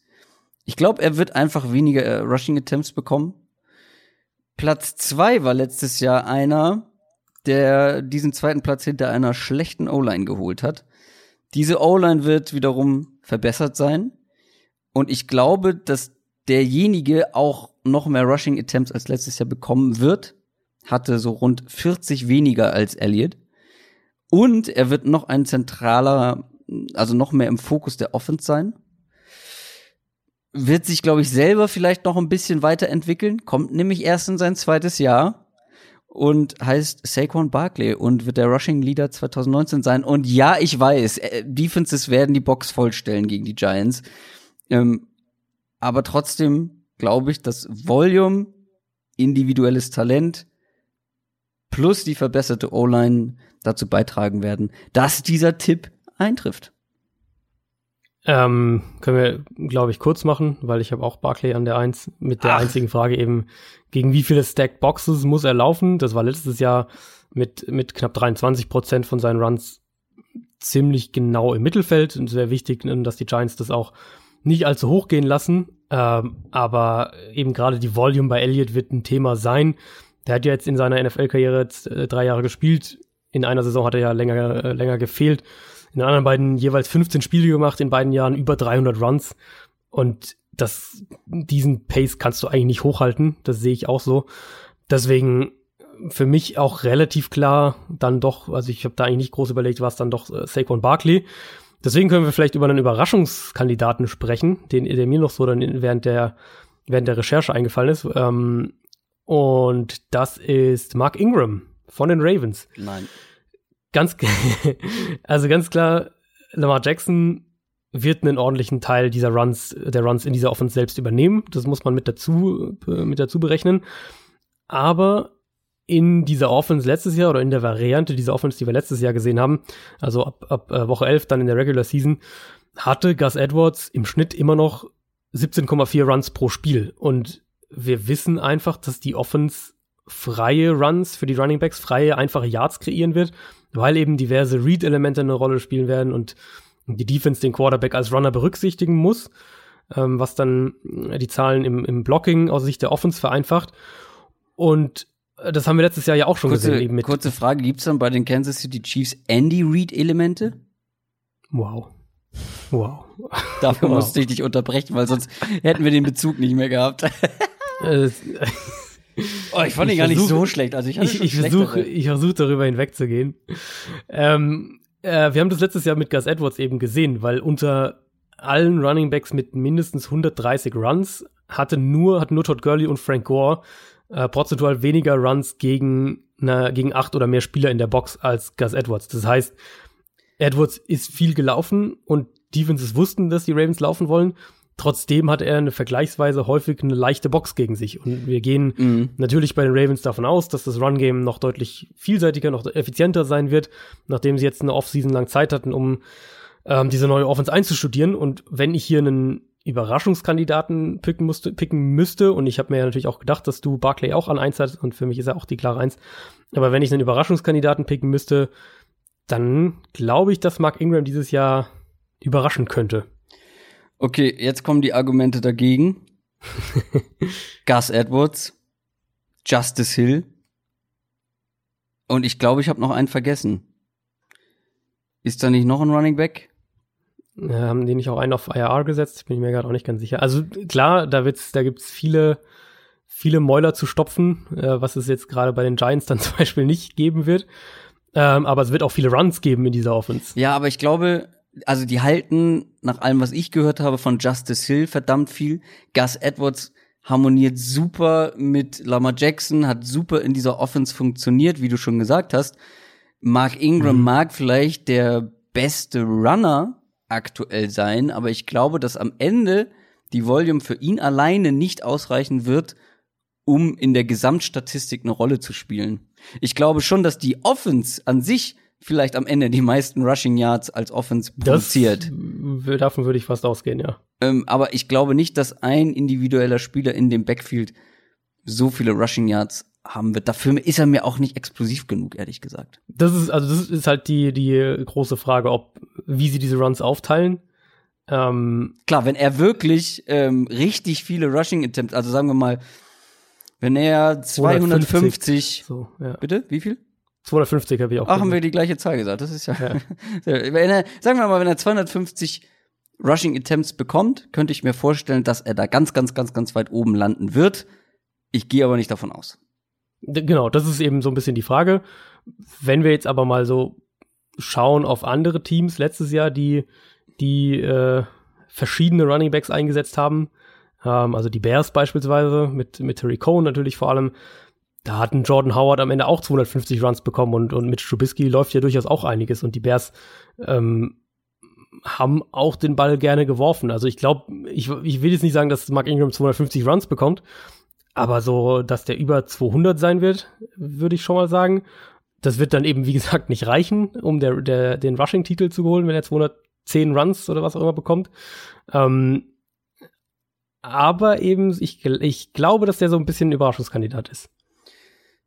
Speaker 1: Ich glaube, er wird einfach weniger äh, Rushing Attempts bekommen. Platz zwei war letztes Jahr einer, der diesen zweiten Platz hinter einer schlechten O-Line geholt hat. Diese O-Line wird wiederum verbessert sein. Und ich glaube, dass derjenige auch noch mehr Rushing Attempts als letztes Jahr bekommen wird. Hatte so rund 40 weniger als Elliott. Und er wird noch ein zentraler, also noch mehr im Fokus der Offense sein. Wird sich, glaube ich, selber vielleicht noch ein bisschen weiterentwickeln. Kommt nämlich erst in sein zweites Jahr und heißt Saquon Barkley und wird der Rushing Leader 2019 sein. Und ja, ich weiß, äh, Defenses werden die Box vollstellen gegen die Giants. Ähm, aber trotzdem glaube ich, dass Volume, individuelles Talent plus die verbesserte O-Line dazu beitragen werden, dass dieser Tipp eintrifft.
Speaker 2: Ähm, können wir, glaube ich, kurz machen, weil ich habe auch Barclay an der Eins mit der
Speaker 1: Ach.
Speaker 2: einzigen Frage eben, gegen wie viele Stacked Boxes muss er laufen? Das war letztes Jahr mit, mit knapp 23 Prozent von seinen Runs ziemlich genau im Mittelfeld. Und es wäre wichtig, dass die Giants das auch nicht allzu hoch gehen lassen. Ähm, aber eben gerade die Volume bei Elliott wird ein Thema sein. Der hat ja jetzt in seiner NFL-Karriere jetzt, äh, drei Jahre gespielt. In einer Saison hat er ja länger, äh, länger gefehlt. In den anderen beiden jeweils 15 Spiele gemacht, in beiden Jahren über 300 Runs. Und das, diesen Pace kannst du eigentlich nicht hochhalten. Das sehe ich auch so. Deswegen für mich auch relativ klar dann doch, also ich habe da eigentlich nicht groß überlegt, war es dann doch äh, Saquon Barkley. Deswegen können wir vielleicht über einen Überraschungskandidaten sprechen, den, der mir noch so dann während der, während der Recherche eingefallen ist. Ähm, und das ist Mark Ingram von den Ravens.
Speaker 1: Nein.
Speaker 2: Ganz, also ganz klar, Lamar Jackson wird einen ordentlichen Teil dieser Runs, der Runs in dieser Offense selbst übernehmen. Das muss man mit dazu, mit dazu berechnen. Aber in dieser Offense letztes Jahr oder in der Variante dieser Offense, die wir letztes Jahr gesehen haben, also ab, ab äh, Woche 11 dann in der Regular Season, hatte Gus Edwards im Schnitt immer noch 17,4 Runs pro Spiel. Und wir wissen einfach, dass die Offense freie Runs für die Running Backs, freie, einfache Yards kreieren wird, weil eben diverse Read-Elemente eine Rolle spielen werden und die Defense den Quarterback als Runner berücksichtigen muss, ähm, was dann die Zahlen im, im Blocking aus Sicht der Offense vereinfacht. Und äh, das haben wir letztes Jahr ja auch schon
Speaker 1: Kurze,
Speaker 2: gesehen. Eben mit
Speaker 1: kurze Frage, gibt's dann bei den Kansas City Chiefs Andy Reid Elemente?
Speaker 2: wow. Wow.
Speaker 1: Dafür
Speaker 2: Wow.
Speaker 1: musste ich dich unterbrechen, weil sonst hätten wir den Bezug nicht mehr gehabt. Oh, ich fand
Speaker 2: Ich
Speaker 1: ihn gar nicht so schlecht. Also ich
Speaker 2: ich, ich versuche versuch darüber hinwegzugehen. Ähm, äh, wir haben das letztes Jahr mit Gus Edwards eben gesehen, weil unter allen Running Backs mit mindestens 130 Runs hatte nur, hat nur Todd Gurley und Frank Gore äh, prozentual weniger Runs gegen, na, gegen acht oder mehr Spieler in der Box als Gus Edwards. Das heißt, Edwards ist viel gelaufen und Defenses wussten, dass die Ravens laufen wollen. Trotzdem hat er eine vergleichsweise häufig eine leichte Box gegen sich. Und wir gehen mhm. natürlich bei den Ravens davon aus, dass das Run-Game noch deutlich vielseitiger, noch effizienter sein wird, nachdem sie jetzt eine Offseason lang Zeit hatten, um ähm, diese neue Offense einzustudieren. Und wenn ich hier einen Überraschungskandidaten picken musste, picken müsste, und ich habe mir ja natürlich auch gedacht, dass du Barclay auch an eins hast, und für mich ist er auch die klare Eins. Aber wenn ich einen Überraschungskandidaten picken müsste, dann glaube ich, dass Mark Ingram dieses Jahr überraschen könnte.
Speaker 1: Okay, jetzt kommen die Argumente dagegen. Gus Edwards, Justice Hill. Und ich glaube, ich habe noch einen vergessen. Ist da nicht noch ein Running Back?
Speaker 2: Ja, haben die nicht auch einen auf IR gesetzt? Bin ich mir gerade auch nicht ganz sicher. Also klar, da wird's, da gibt's viele, viele Mäuler zu stopfen, äh, was es jetzt gerade bei den Giants dann zum Beispiel nicht geben wird. Ähm, aber es wird auch viele Runs geben in dieser Offense.
Speaker 1: Ja, aber ich glaube, also die halten, nach allem, was ich gehört habe, von Justice Hill verdammt viel. Gus Edwards harmoniert super mit Lamar Jackson, hat super in dieser Offense funktioniert, wie du schon gesagt hast. Mark Ingram mhm. mag vielleicht der beste Runner aktuell sein, aber ich glaube, dass am Ende die Volume für ihn alleine nicht ausreichen wird, um in der Gesamtstatistik eine Rolle zu spielen. Ich glaube schon, dass die Offense an sich vielleicht am Ende die meisten Rushing Yards als Offense produziert.
Speaker 2: Das, davon würde ich fast ausgehen, ja.
Speaker 1: Ähm, aber ich glaube nicht, dass ein individueller Spieler in dem Backfield so viele Rushing Yards haben wird. Dafür ist er mir auch nicht explosiv genug, ehrlich gesagt.
Speaker 2: Das ist, also das ist halt die, die große Frage, ob, wie sie diese Runs aufteilen.
Speaker 1: Ähm, Klar, wenn er wirklich ähm, richtig viele Rushing Attempts, also sagen wir mal, wenn er 250, so, ja. bitte, wie viel?
Speaker 2: 250 habe ich auch.
Speaker 1: Ach, haben wir die gleiche Zahl gesagt. Das ist ja. ja. wenn er, sagen wir mal, wenn er 250 Rushing Attempts bekommt, könnte ich mir vorstellen, dass er da ganz, ganz, ganz, ganz weit oben landen wird. Ich gehe aber nicht davon aus.
Speaker 2: Genau, das ist eben so ein bisschen die Frage. Wenn wir jetzt aber mal so schauen auf andere Teams letztes Jahr, die, die äh, verschiedene Running Backs eingesetzt haben, ähm, also die Bears beispielsweise mit, mit Terry Cohn natürlich vor allem, da hat ein Jordan Howard am Ende auch 250 Runs bekommen und, und mit Trubisky läuft ja durchaus auch einiges und die Bears ähm, haben auch den Ball gerne geworfen. Also ich glaube, ich, ich will jetzt nicht sagen, dass Mark Ingram 250 Runs bekommt, aber so, dass der über 200 sein wird, würde ich schon mal sagen. Das wird dann eben, wie gesagt, nicht reichen, um der, der, den Rushing-Titel zu holen, wenn er 210 Runs oder was auch immer bekommt. Ähm, aber eben, ich, ich glaube, dass der so ein bisschen ein Überraschungskandidat ist.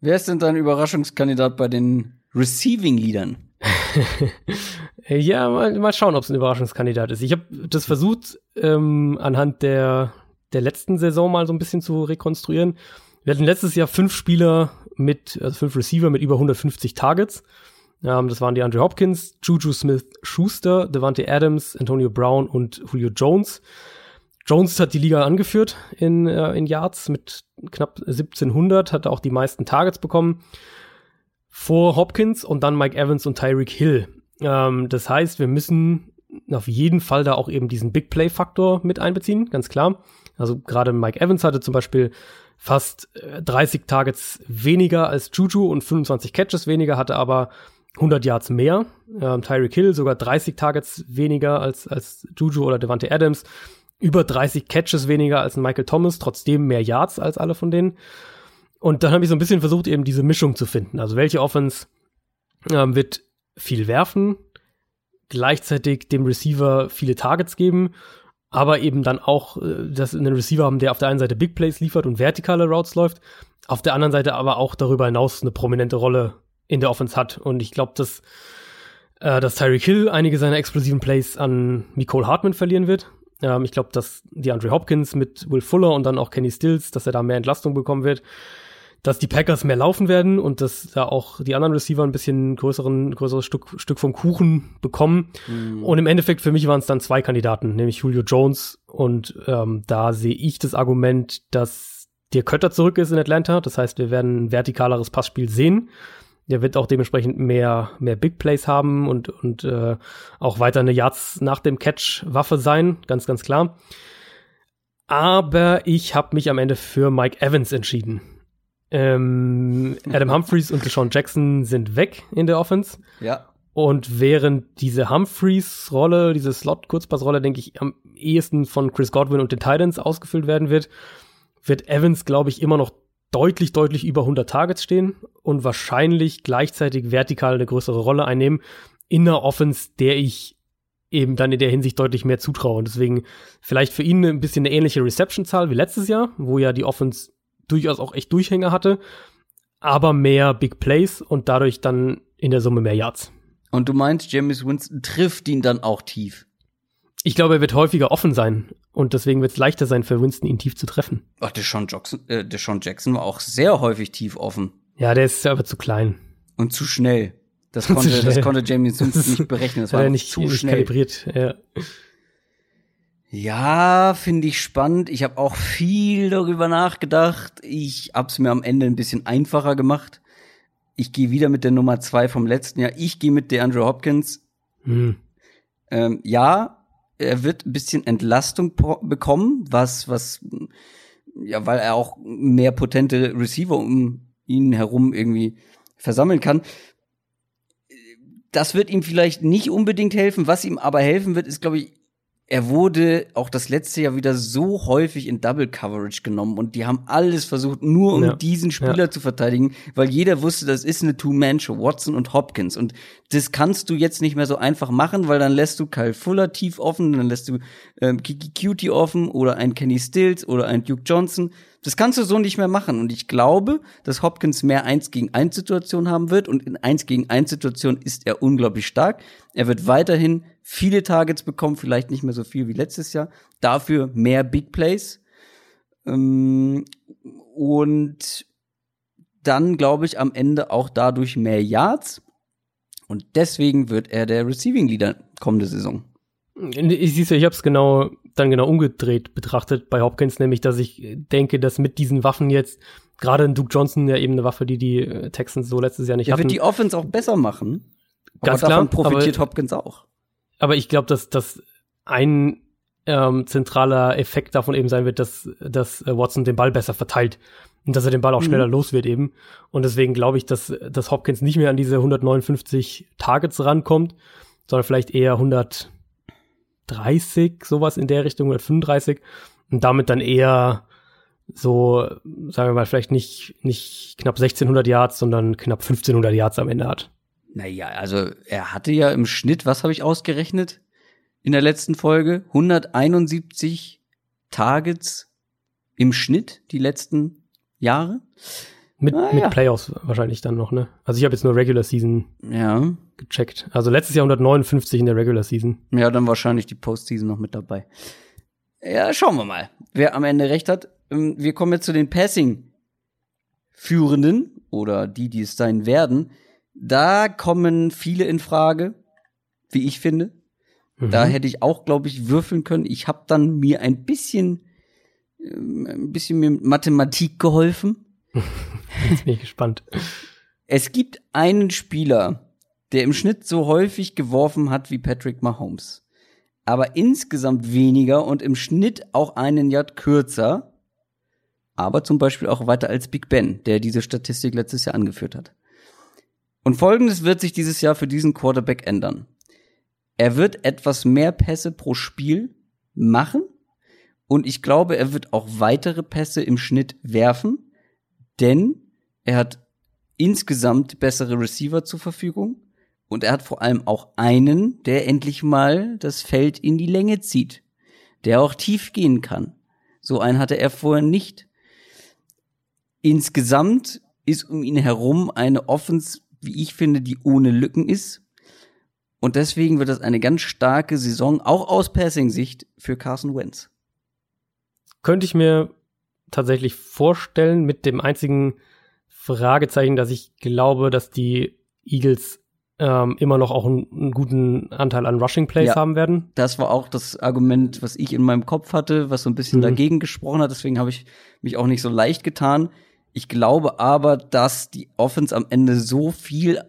Speaker 1: Wer ist denn dein Überraschungskandidat bei den Receiving-Leadern?
Speaker 2: ja, mal, mal schauen, ob es ein Überraschungskandidat ist. Ich habe das versucht, ähm, anhand der der letzten Saison mal so ein bisschen zu rekonstruieren. Wir hatten letztes Jahr fünf Spieler mit, also fünf Receiver mit über 150 Targets. Ähm, das waren die Andre Hopkins, Juju Smith Schuster, Devante Adams, Antonio Brown und Julio Jones. Jones hat die Liga angeführt in, äh, in Yards mit knapp 1700, hat auch die meisten Targets bekommen. Vor Hopkins und dann Mike Evans und Tyreek Hill. Ähm, das heißt, wir müssen auf jeden Fall da auch eben diesen Big Play Faktor mit einbeziehen, ganz klar. Also gerade Mike Evans hatte zum Beispiel fast 30 äh, Targets weniger als Juju und 25 Catches weniger, hatte aber 100 Yards mehr. Ähm, Tyreek Hill sogar 30 Targets weniger als, als Juju oder Devante Adams. Über 30 Catches weniger als Michael Thomas, trotzdem mehr Yards als alle von denen. Und dann habe ich so ein bisschen versucht, eben diese Mischung zu finden. Also welche Offense ähm, wird viel werfen, gleichzeitig dem Receiver viele Targets geben aber eben dann auch äh, dass einen Receiver haben, der auf der einen Seite Big Plays liefert und vertikale Routes läuft, auf der anderen Seite aber auch darüber hinaus eine prominente Rolle in der Offense hat. Und ich glaube, dass, äh, dass Tyreek Hill einige seiner explosiven Plays an Nicole Hartman verlieren wird. Ähm, ich glaube, dass die Andre Hopkins mit Will Fuller und dann auch Kenny Stills, dass er da mehr Entlastung bekommen wird dass die Packers mehr laufen werden und dass da auch die anderen Receiver ein bisschen größeren, größeres Stück, Stück vom Kuchen bekommen. Mhm. Und im Endeffekt für mich waren es dann zwei Kandidaten, nämlich Julio Jones und ähm, da sehe ich das Argument, dass der Kötter zurück ist in Atlanta. Das heißt, wir werden ein vertikaleres Passspiel sehen. Der wird auch dementsprechend mehr, mehr Big Plays haben und, und äh, auch weiter eine Yards nach dem Catch Waffe sein, ganz, ganz klar. Aber ich habe mich am Ende für Mike Evans entschieden. Ähm, Adam Humphreys und Deshaun Jackson sind weg in der Offense.
Speaker 1: Ja.
Speaker 2: Und während diese Humphreys-Rolle, diese Slot-Kurzpass-Rolle, denke ich, am ehesten von Chris Godwin und den Titans ausgefüllt werden wird, wird Evans, glaube ich, immer noch deutlich, deutlich über 100 Targets stehen und wahrscheinlich gleichzeitig vertikal eine größere Rolle einnehmen in einer Offense, der ich eben dann in der Hinsicht deutlich mehr zutraue. Und deswegen vielleicht für ihn ein bisschen eine ähnliche Reception-Zahl wie letztes Jahr, wo ja die Offense durchaus auch echt Durchhänger hatte, aber mehr Big Plays und dadurch dann in der Summe mehr Yards.
Speaker 1: Und du meinst, James Winston trifft ihn dann auch tief?
Speaker 2: Ich glaube, er wird häufiger offen sein und deswegen wird es leichter sein für Winston, ihn tief zu treffen.
Speaker 1: Ach, der Sean, Jackson, äh, der Sean Jackson war auch sehr häufig tief offen.
Speaker 2: Ja, der ist aber zu klein.
Speaker 1: Und zu schnell. Das konnte, schnell. Das konnte James Winston nicht berechnen. Das war
Speaker 2: nicht, zu schnell. kalibriert. Ja.
Speaker 1: Ja, finde ich spannend. Ich habe auch viel darüber nachgedacht. Ich habe es mir am Ende ein bisschen einfacher gemacht ich gehe wieder mit der Nummer zwei vom letzten Jahr. Ich gehe mit DeAndre Hopkins. Hm. Ähm, ja, er wird ein bisschen Entlastung bekommen, was, was, ja, weil er auch mehr potente Receiver um ihn herum irgendwie versammeln kann. Das wird ihm vielleicht nicht unbedingt helfen. Was ihm aber helfen wird, ist, glaube ich, er wurde auch das letzte Jahr wieder so häufig in Double Coverage genommen und die haben alles versucht, nur um ja. diesen Spieler ja. zu verteidigen, weil jeder wusste, das ist eine Two-Man-Show, Watson und Hopkins. Und das kannst du jetzt nicht mehr so einfach machen, weil dann lässt du Kyle Fuller tief offen, dann lässt du ähm, Kiki Cutie offen oder ein Kenny Stills oder ein Duke Johnson. Das kannst du so nicht mehr machen. Und ich glaube, dass Hopkins mehr 1 gegen 1 Situation haben wird. Und in 1 gegen 1 Situation ist er unglaublich stark. Er wird weiterhin viele Targets bekommen, vielleicht nicht mehr so viel wie letztes Jahr. Dafür mehr Big Plays. Ähm, und dann, glaube ich, am Ende auch dadurch mehr Yards. Und deswegen wird er der Receiving Leader kommende Saison.
Speaker 2: Ich siehst du, ich habe es genau dann genau umgedreht betrachtet bei Hopkins, nämlich dass ich denke, dass mit diesen Waffen jetzt gerade Duke Johnson ja eben eine Waffe, die die äh, Texans so letztes Jahr nicht
Speaker 1: ja,
Speaker 2: hatten.
Speaker 1: wird die Offense auch besser machen.
Speaker 2: Ganz aber davon
Speaker 1: klar, profitiert aber, Hopkins auch.
Speaker 2: Aber ich glaube, dass das ein ähm, zentraler Effekt davon eben sein wird, dass, dass äh, Watson den Ball besser verteilt und dass er den Ball auch mhm. schneller los wird eben. Und deswegen glaube ich, dass, dass Hopkins nicht mehr an diese 159 Targets rankommt, sondern vielleicht eher 100 30, sowas in der Richtung, oder 35. Und damit dann eher so, sagen wir mal, vielleicht nicht, nicht knapp 1600 Yards, sondern knapp 1500 Yards am Ende hat.
Speaker 1: Naja, also er hatte ja im Schnitt, was habe ich ausgerechnet in der letzten Folge? 171 Targets im Schnitt die letzten Jahre.
Speaker 2: Mit, ah, mit ja. Playoffs wahrscheinlich dann noch, ne? Also ich habe jetzt nur Regular Season
Speaker 1: ja.
Speaker 2: gecheckt. Also letztes Jahr 159 in der Regular Season.
Speaker 1: Ja, dann wahrscheinlich die Postseason noch mit dabei. Ja, schauen wir mal, wer am Ende recht hat. Ähm, wir kommen jetzt zu den Passing-Führenden oder die, die es sein werden. Da kommen viele in Frage, wie ich finde. Mhm. Da hätte ich auch, glaube ich, würfeln können. Ich habe dann mir ein bisschen, ähm, ein bisschen mit Mathematik geholfen
Speaker 2: Jetzt bin ich gespannt.
Speaker 1: Es gibt einen Spieler, der im Schnitt so häufig geworfen hat wie Patrick Mahomes. Aber insgesamt weniger und im Schnitt auch einen Yard kürzer. Aber zum Beispiel auch weiter als Big Ben, der diese Statistik letztes Jahr angeführt hat. Und folgendes wird sich dieses Jahr für diesen Quarterback ändern. Er wird etwas mehr Pässe pro Spiel machen und ich glaube, er wird auch weitere Pässe im Schnitt werfen denn er hat insgesamt bessere Receiver zur Verfügung und er hat vor allem auch einen, der endlich mal das Feld in die Länge zieht, der auch tief gehen kann. So einen hatte er vorher nicht. Insgesamt ist um ihn herum eine Offense, wie ich finde, die ohne Lücken ist. Und deswegen wird das eine ganz starke Saison, auch aus Passing-Sicht, für Carson Wentz.
Speaker 2: Könnte ich mir tatsächlich vorstellen, mit dem einzigen Fragezeichen, dass ich glaube, dass die Eagles ähm, immer noch auch einen, einen, guten Anteil an Rushing Plays ja, haben werden.
Speaker 1: Das war auch das Argument, was ich in meinem Kopf hatte, was so ein bisschen mhm. dagegen gesprochen hat. Deswegen habe ich mich auch nicht so leicht getan. Ich glaube aber, dass die Offense am Ende so viel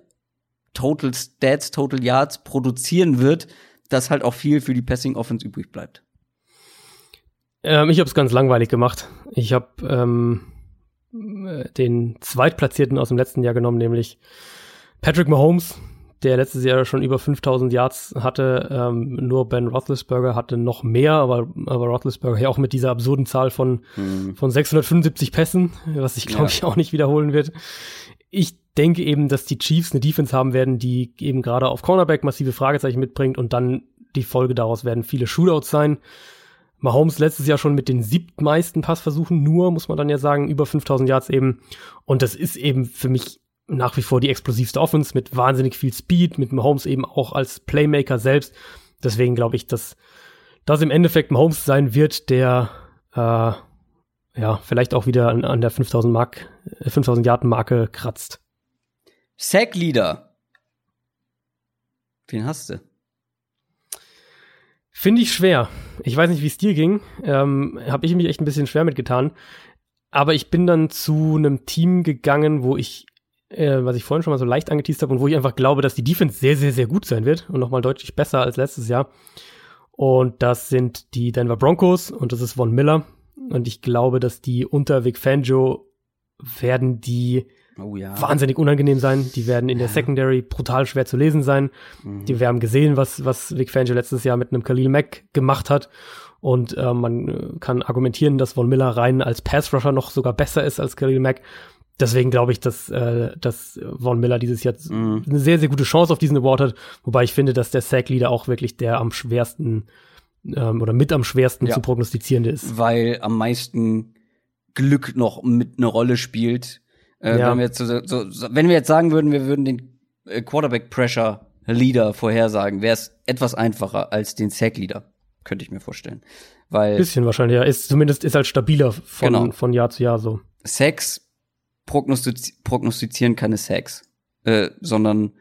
Speaker 1: Total Stats, Total Yards produzieren wird, dass halt auch viel für die Passing Offense übrig bleibt.
Speaker 2: Ähm, ich habe es ganz langweilig gemacht. Ich habe ähm, den Zweitplatzierten aus dem letzten Jahr genommen, nämlich Patrick Mahomes, der letztes Jahr schon über 5000 Yards hatte. Ähm, nur Ben Roethlisberger hatte noch mehr, aber, aber Roethlisberger ja auch mit dieser absurden Zahl von, mhm. von 675 Pässen, was sich, glaube ja. ich, auch nicht wiederholen wird. Ich denke eben, dass die Chiefs eine Defense haben werden, die eben gerade auf Cornerback massive Fragezeichen mitbringt und dann die Folge daraus werden viele Shootouts sein. Mahomes letztes Jahr schon mit den siebtmeisten Passversuchen, nur muss man dann ja sagen, über 5000 Yards eben. Und das ist eben für mich nach wie vor die explosivste Offense mit wahnsinnig viel Speed, mit Mahomes eben auch als Playmaker selbst. Deswegen glaube ich, dass das im Endeffekt Mahomes sein wird, der äh, ja vielleicht auch wieder an, an der 5000 Mark, 5000 Yard Marke kratzt.
Speaker 1: Sack Leader. Wen hast du?
Speaker 2: Finde ich schwer. Ich weiß nicht, wie es dir ging. Ähm, Habe ich mich echt ein bisschen schwer mitgetan. Aber ich bin dann zu einem Team gegangen, wo ich, äh, was ich vorhin schon mal so leicht angeteased habe und wo ich einfach glaube, dass die Defense sehr, sehr, sehr gut sein wird und nochmal deutlich besser als letztes Jahr. Und das sind die Denver Broncos und das ist Von Miller. Und ich glaube, dass die unter Vic Fangio werden die oh, ja. wahnsinnig unangenehm sein. Die werden in der Secondary brutal schwer zu lesen sein. Mhm. Die, wir haben gesehen, was, was Vic Fangio letztes Jahr mit einem Khalil Mack gemacht hat. Und äh, man kann argumentieren, dass Von Miller rein als Pass-Rusher noch sogar besser ist als Khalil Mack. Deswegen glaube ich, dass, äh, dass Von Miller dieses Jahr mhm. eine sehr, sehr gute Chance auf diesen Award hat. Wobei ich finde, dass der Sack-Leader auch wirklich der am schwersten ähm, oder mit am schwersten ja. zu prognostizierende ist.
Speaker 1: Weil am meisten Glück noch mit eine Rolle spielt. Äh, ja. wenn, wir jetzt so, so, wenn wir jetzt sagen würden, wir würden den äh, Quarterback Pressure Leader vorhersagen, wäre es etwas einfacher als den Sack Leader, könnte ich mir vorstellen. Weil
Speaker 2: bisschen wahrscheinlich, ja. Ist zumindest ist halt stabiler von, genau. von Jahr zu Jahr so.
Speaker 1: Sacks prognostiz prognostizieren keine Sacks, äh, sondern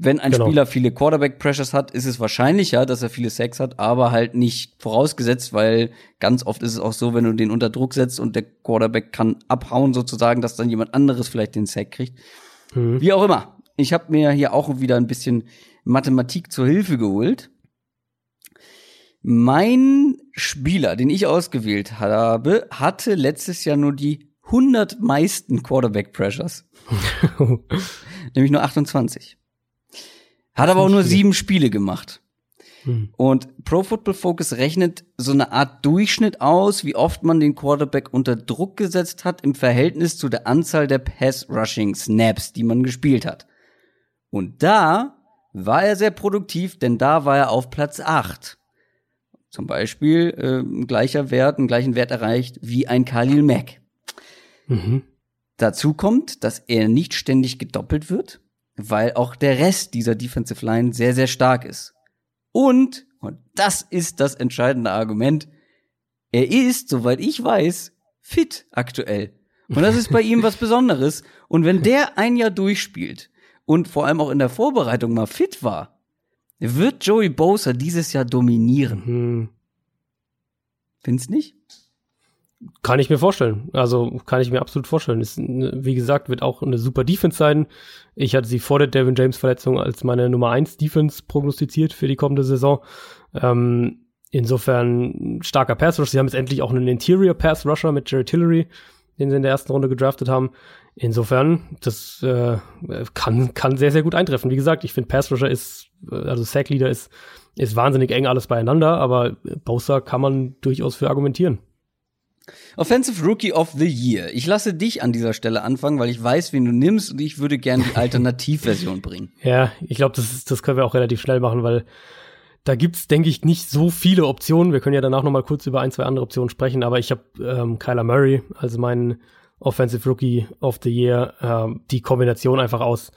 Speaker 1: wenn ein genau. Spieler viele Quarterback Pressures hat, ist es wahrscheinlicher, dass er viele Sacks hat, aber halt nicht vorausgesetzt, weil ganz oft ist es auch so, wenn du den unter Druck setzt und der Quarterback kann abhauen sozusagen, dass dann jemand anderes vielleicht den Sack kriegt. Mhm. Wie auch immer. Ich habe mir hier auch wieder ein bisschen Mathematik zur Hilfe geholt. Mein Spieler, den ich ausgewählt habe, hatte letztes Jahr nur die 100 meisten Quarterback Pressures. Nämlich nur 28. Hat aber auch nur sieben Spiele gemacht. Hm. Und Pro Football Focus rechnet so eine Art Durchschnitt aus, wie oft man den Quarterback unter Druck gesetzt hat im Verhältnis zu der Anzahl der Pass-Rushing-Snaps, die man gespielt hat. Und da war er sehr produktiv, denn da war er auf Platz acht. Zum Beispiel äh, ein gleicher Wert, einen gleichen Wert erreicht wie ein Khalil Mack. Mhm. Dazu kommt, dass er nicht ständig gedoppelt wird weil auch der Rest dieser Defensive Line sehr, sehr stark ist. Und, und das ist das entscheidende Argument, er ist, soweit ich weiß, fit aktuell. Und das ist bei ihm was Besonderes. Und wenn der ein Jahr durchspielt und vor allem auch in der Vorbereitung mal fit war, wird Joey Bosa dieses Jahr dominieren. Mhm. Findest nicht?
Speaker 2: Kann ich mir vorstellen. Also kann ich mir absolut vorstellen. Ist, wie gesagt, wird auch eine super Defense sein. Ich hatte sie vor der Devin James Verletzung als meine Nummer 1 Defense prognostiziert für die kommende Saison. Ähm, insofern starker Pass Rusher. Sie haben jetzt endlich auch einen Interior Pass Rusher mit Jerry Tillery, den sie in der ersten Runde gedraftet haben. Insofern, das äh, kann, kann sehr, sehr gut eintreffen. Wie gesagt, ich finde Pass Rusher ist, also Sack Leader ist, ist wahnsinnig eng alles beieinander, aber Bowser kann man durchaus für argumentieren.
Speaker 1: Offensive Rookie of the Year. Ich lasse dich an dieser Stelle anfangen, weil ich weiß, wen du nimmst und ich würde gerne die Alternativversion bringen.
Speaker 2: Ja, ich glaube, das, das können wir auch relativ schnell machen, weil da gibt's, denke ich, nicht so viele Optionen. Wir können ja danach noch mal kurz über ein, zwei andere Optionen sprechen, aber ich habe ähm, Kyler Murray, also meinen Offensive Rookie of the Year, ähm, die Kombination einfach aus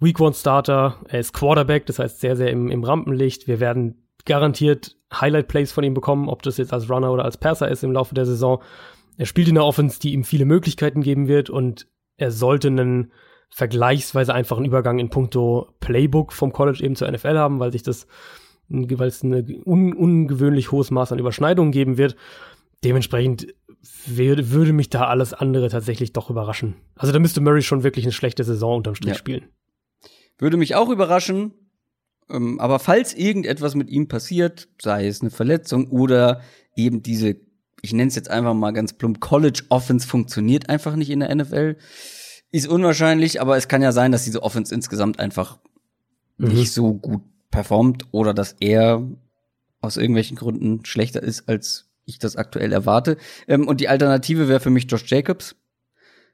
Speaker 2: Week One Starter, er ist Quarterback, das heißt sehr, sehr im, im Rampenlicht. Wir werden garantiert Highlight-Plays von ihm bekommen, ob das jetzt als Runner oder als Passer ist im Laufe der Saison. Er spielt in einer Offense, die ihm viele Möglichkeiten geben wird und er sollte einen vergleichsweise einfachen Übergang in puncto Playbook vom College eben zur NFL haben, weil sich das, weil es ein un, ungewöhnlich hohes Maß an Überschneidungen geben wird. Dementsprechend würde, würde mich da alles andere tatsächlich doch überraschen. Also da müsste Murray schon wirklich eine schlechte Saison unterm Strich ja. spielen.
Speaker 1: Würde mich auch überraschen, ähm, aber falls irgendetwas mit ihm passiert, sei es eine Verletzung oder eben diese ich nenne es jetzt einfach mal ganz plump, College Offense funktioniert einfach nicht in der NFL. Ist unwahrscheinlich, aber es kann ja sein, dass diese Offense insgesamt einfach mhm. nicht so gut performt oder dass er aus irgendwelchen Gründen schlechter ist, als ich das aktuell erwarte. Ähm, und die Alternative wäre für mich Josh Jacobs.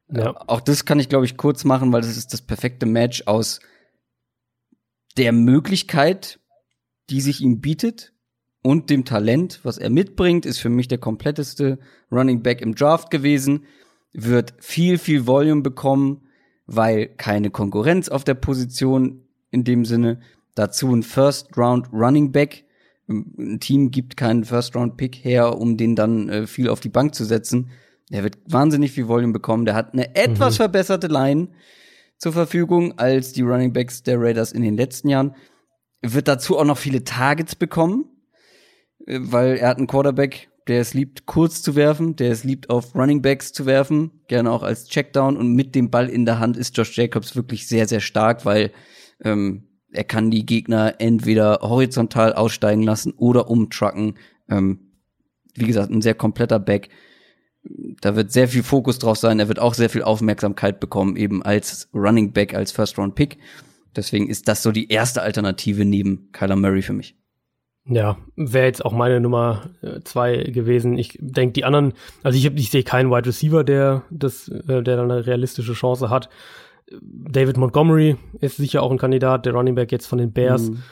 Speaker 1: Ja. Äh, auch das kann ich, glaube ich, kurz machen, weil das ist das perfekte Match aus der Möglichkeit, die sich ihm bietet und dem Talent, was er mitbringt, ist für mich der kompletteste Running Back im Draft gewesen, wird viel, viel Volume bekommen, weil keine Konkurrenz auf der Position in dem Sinne. Dazu ein First Round Running Back. Ein Team gibt keinen First Round Pick her, um den dann äh, viel auf die Bank zu setzen. Der wird wahnsinnig viel Volume bekommen. Der hat eine etwas mhm. verbesserte Line zur Verfügung als die Running Backs der Raiders in den letzten Jahren. Wird dazu auch noch viele Targets bekommen, äh, weil er hat einen Quarterback, der es liebt, kurz zu werfen, der es liebt, auf Running Backs zu werfen, gerne auch als Checkdown und mit dem Ball in der Hand ist Josh Jacobs wirklich sehr, sehr stark, weil ähm, er kann die Gegner entweder horizontal aussteigen lassen oder umtrucken. Ähm, wie gesagt, ein sehr kompletter Back. Da wird sehr viel Fokus drauf sein. Er wird auch sehr viel Aufmerksamkeit bekommen, eben als Running Back, als First Round Pick. Deswegen ist das so die erste Alternative neben Kyler Murray für mich.
Speaker 2: Ja, wäre jetzt auch meine Nummer äh, zwei gewesen. Ich denke, die anderen, also ich, ich sehe keinen Wide Receiver, der das, äh, der dann eine realistische Chance hat. David Montgomery ist sicher auch ein Kandidat, der Running Back jetzt von den Bears, mhm.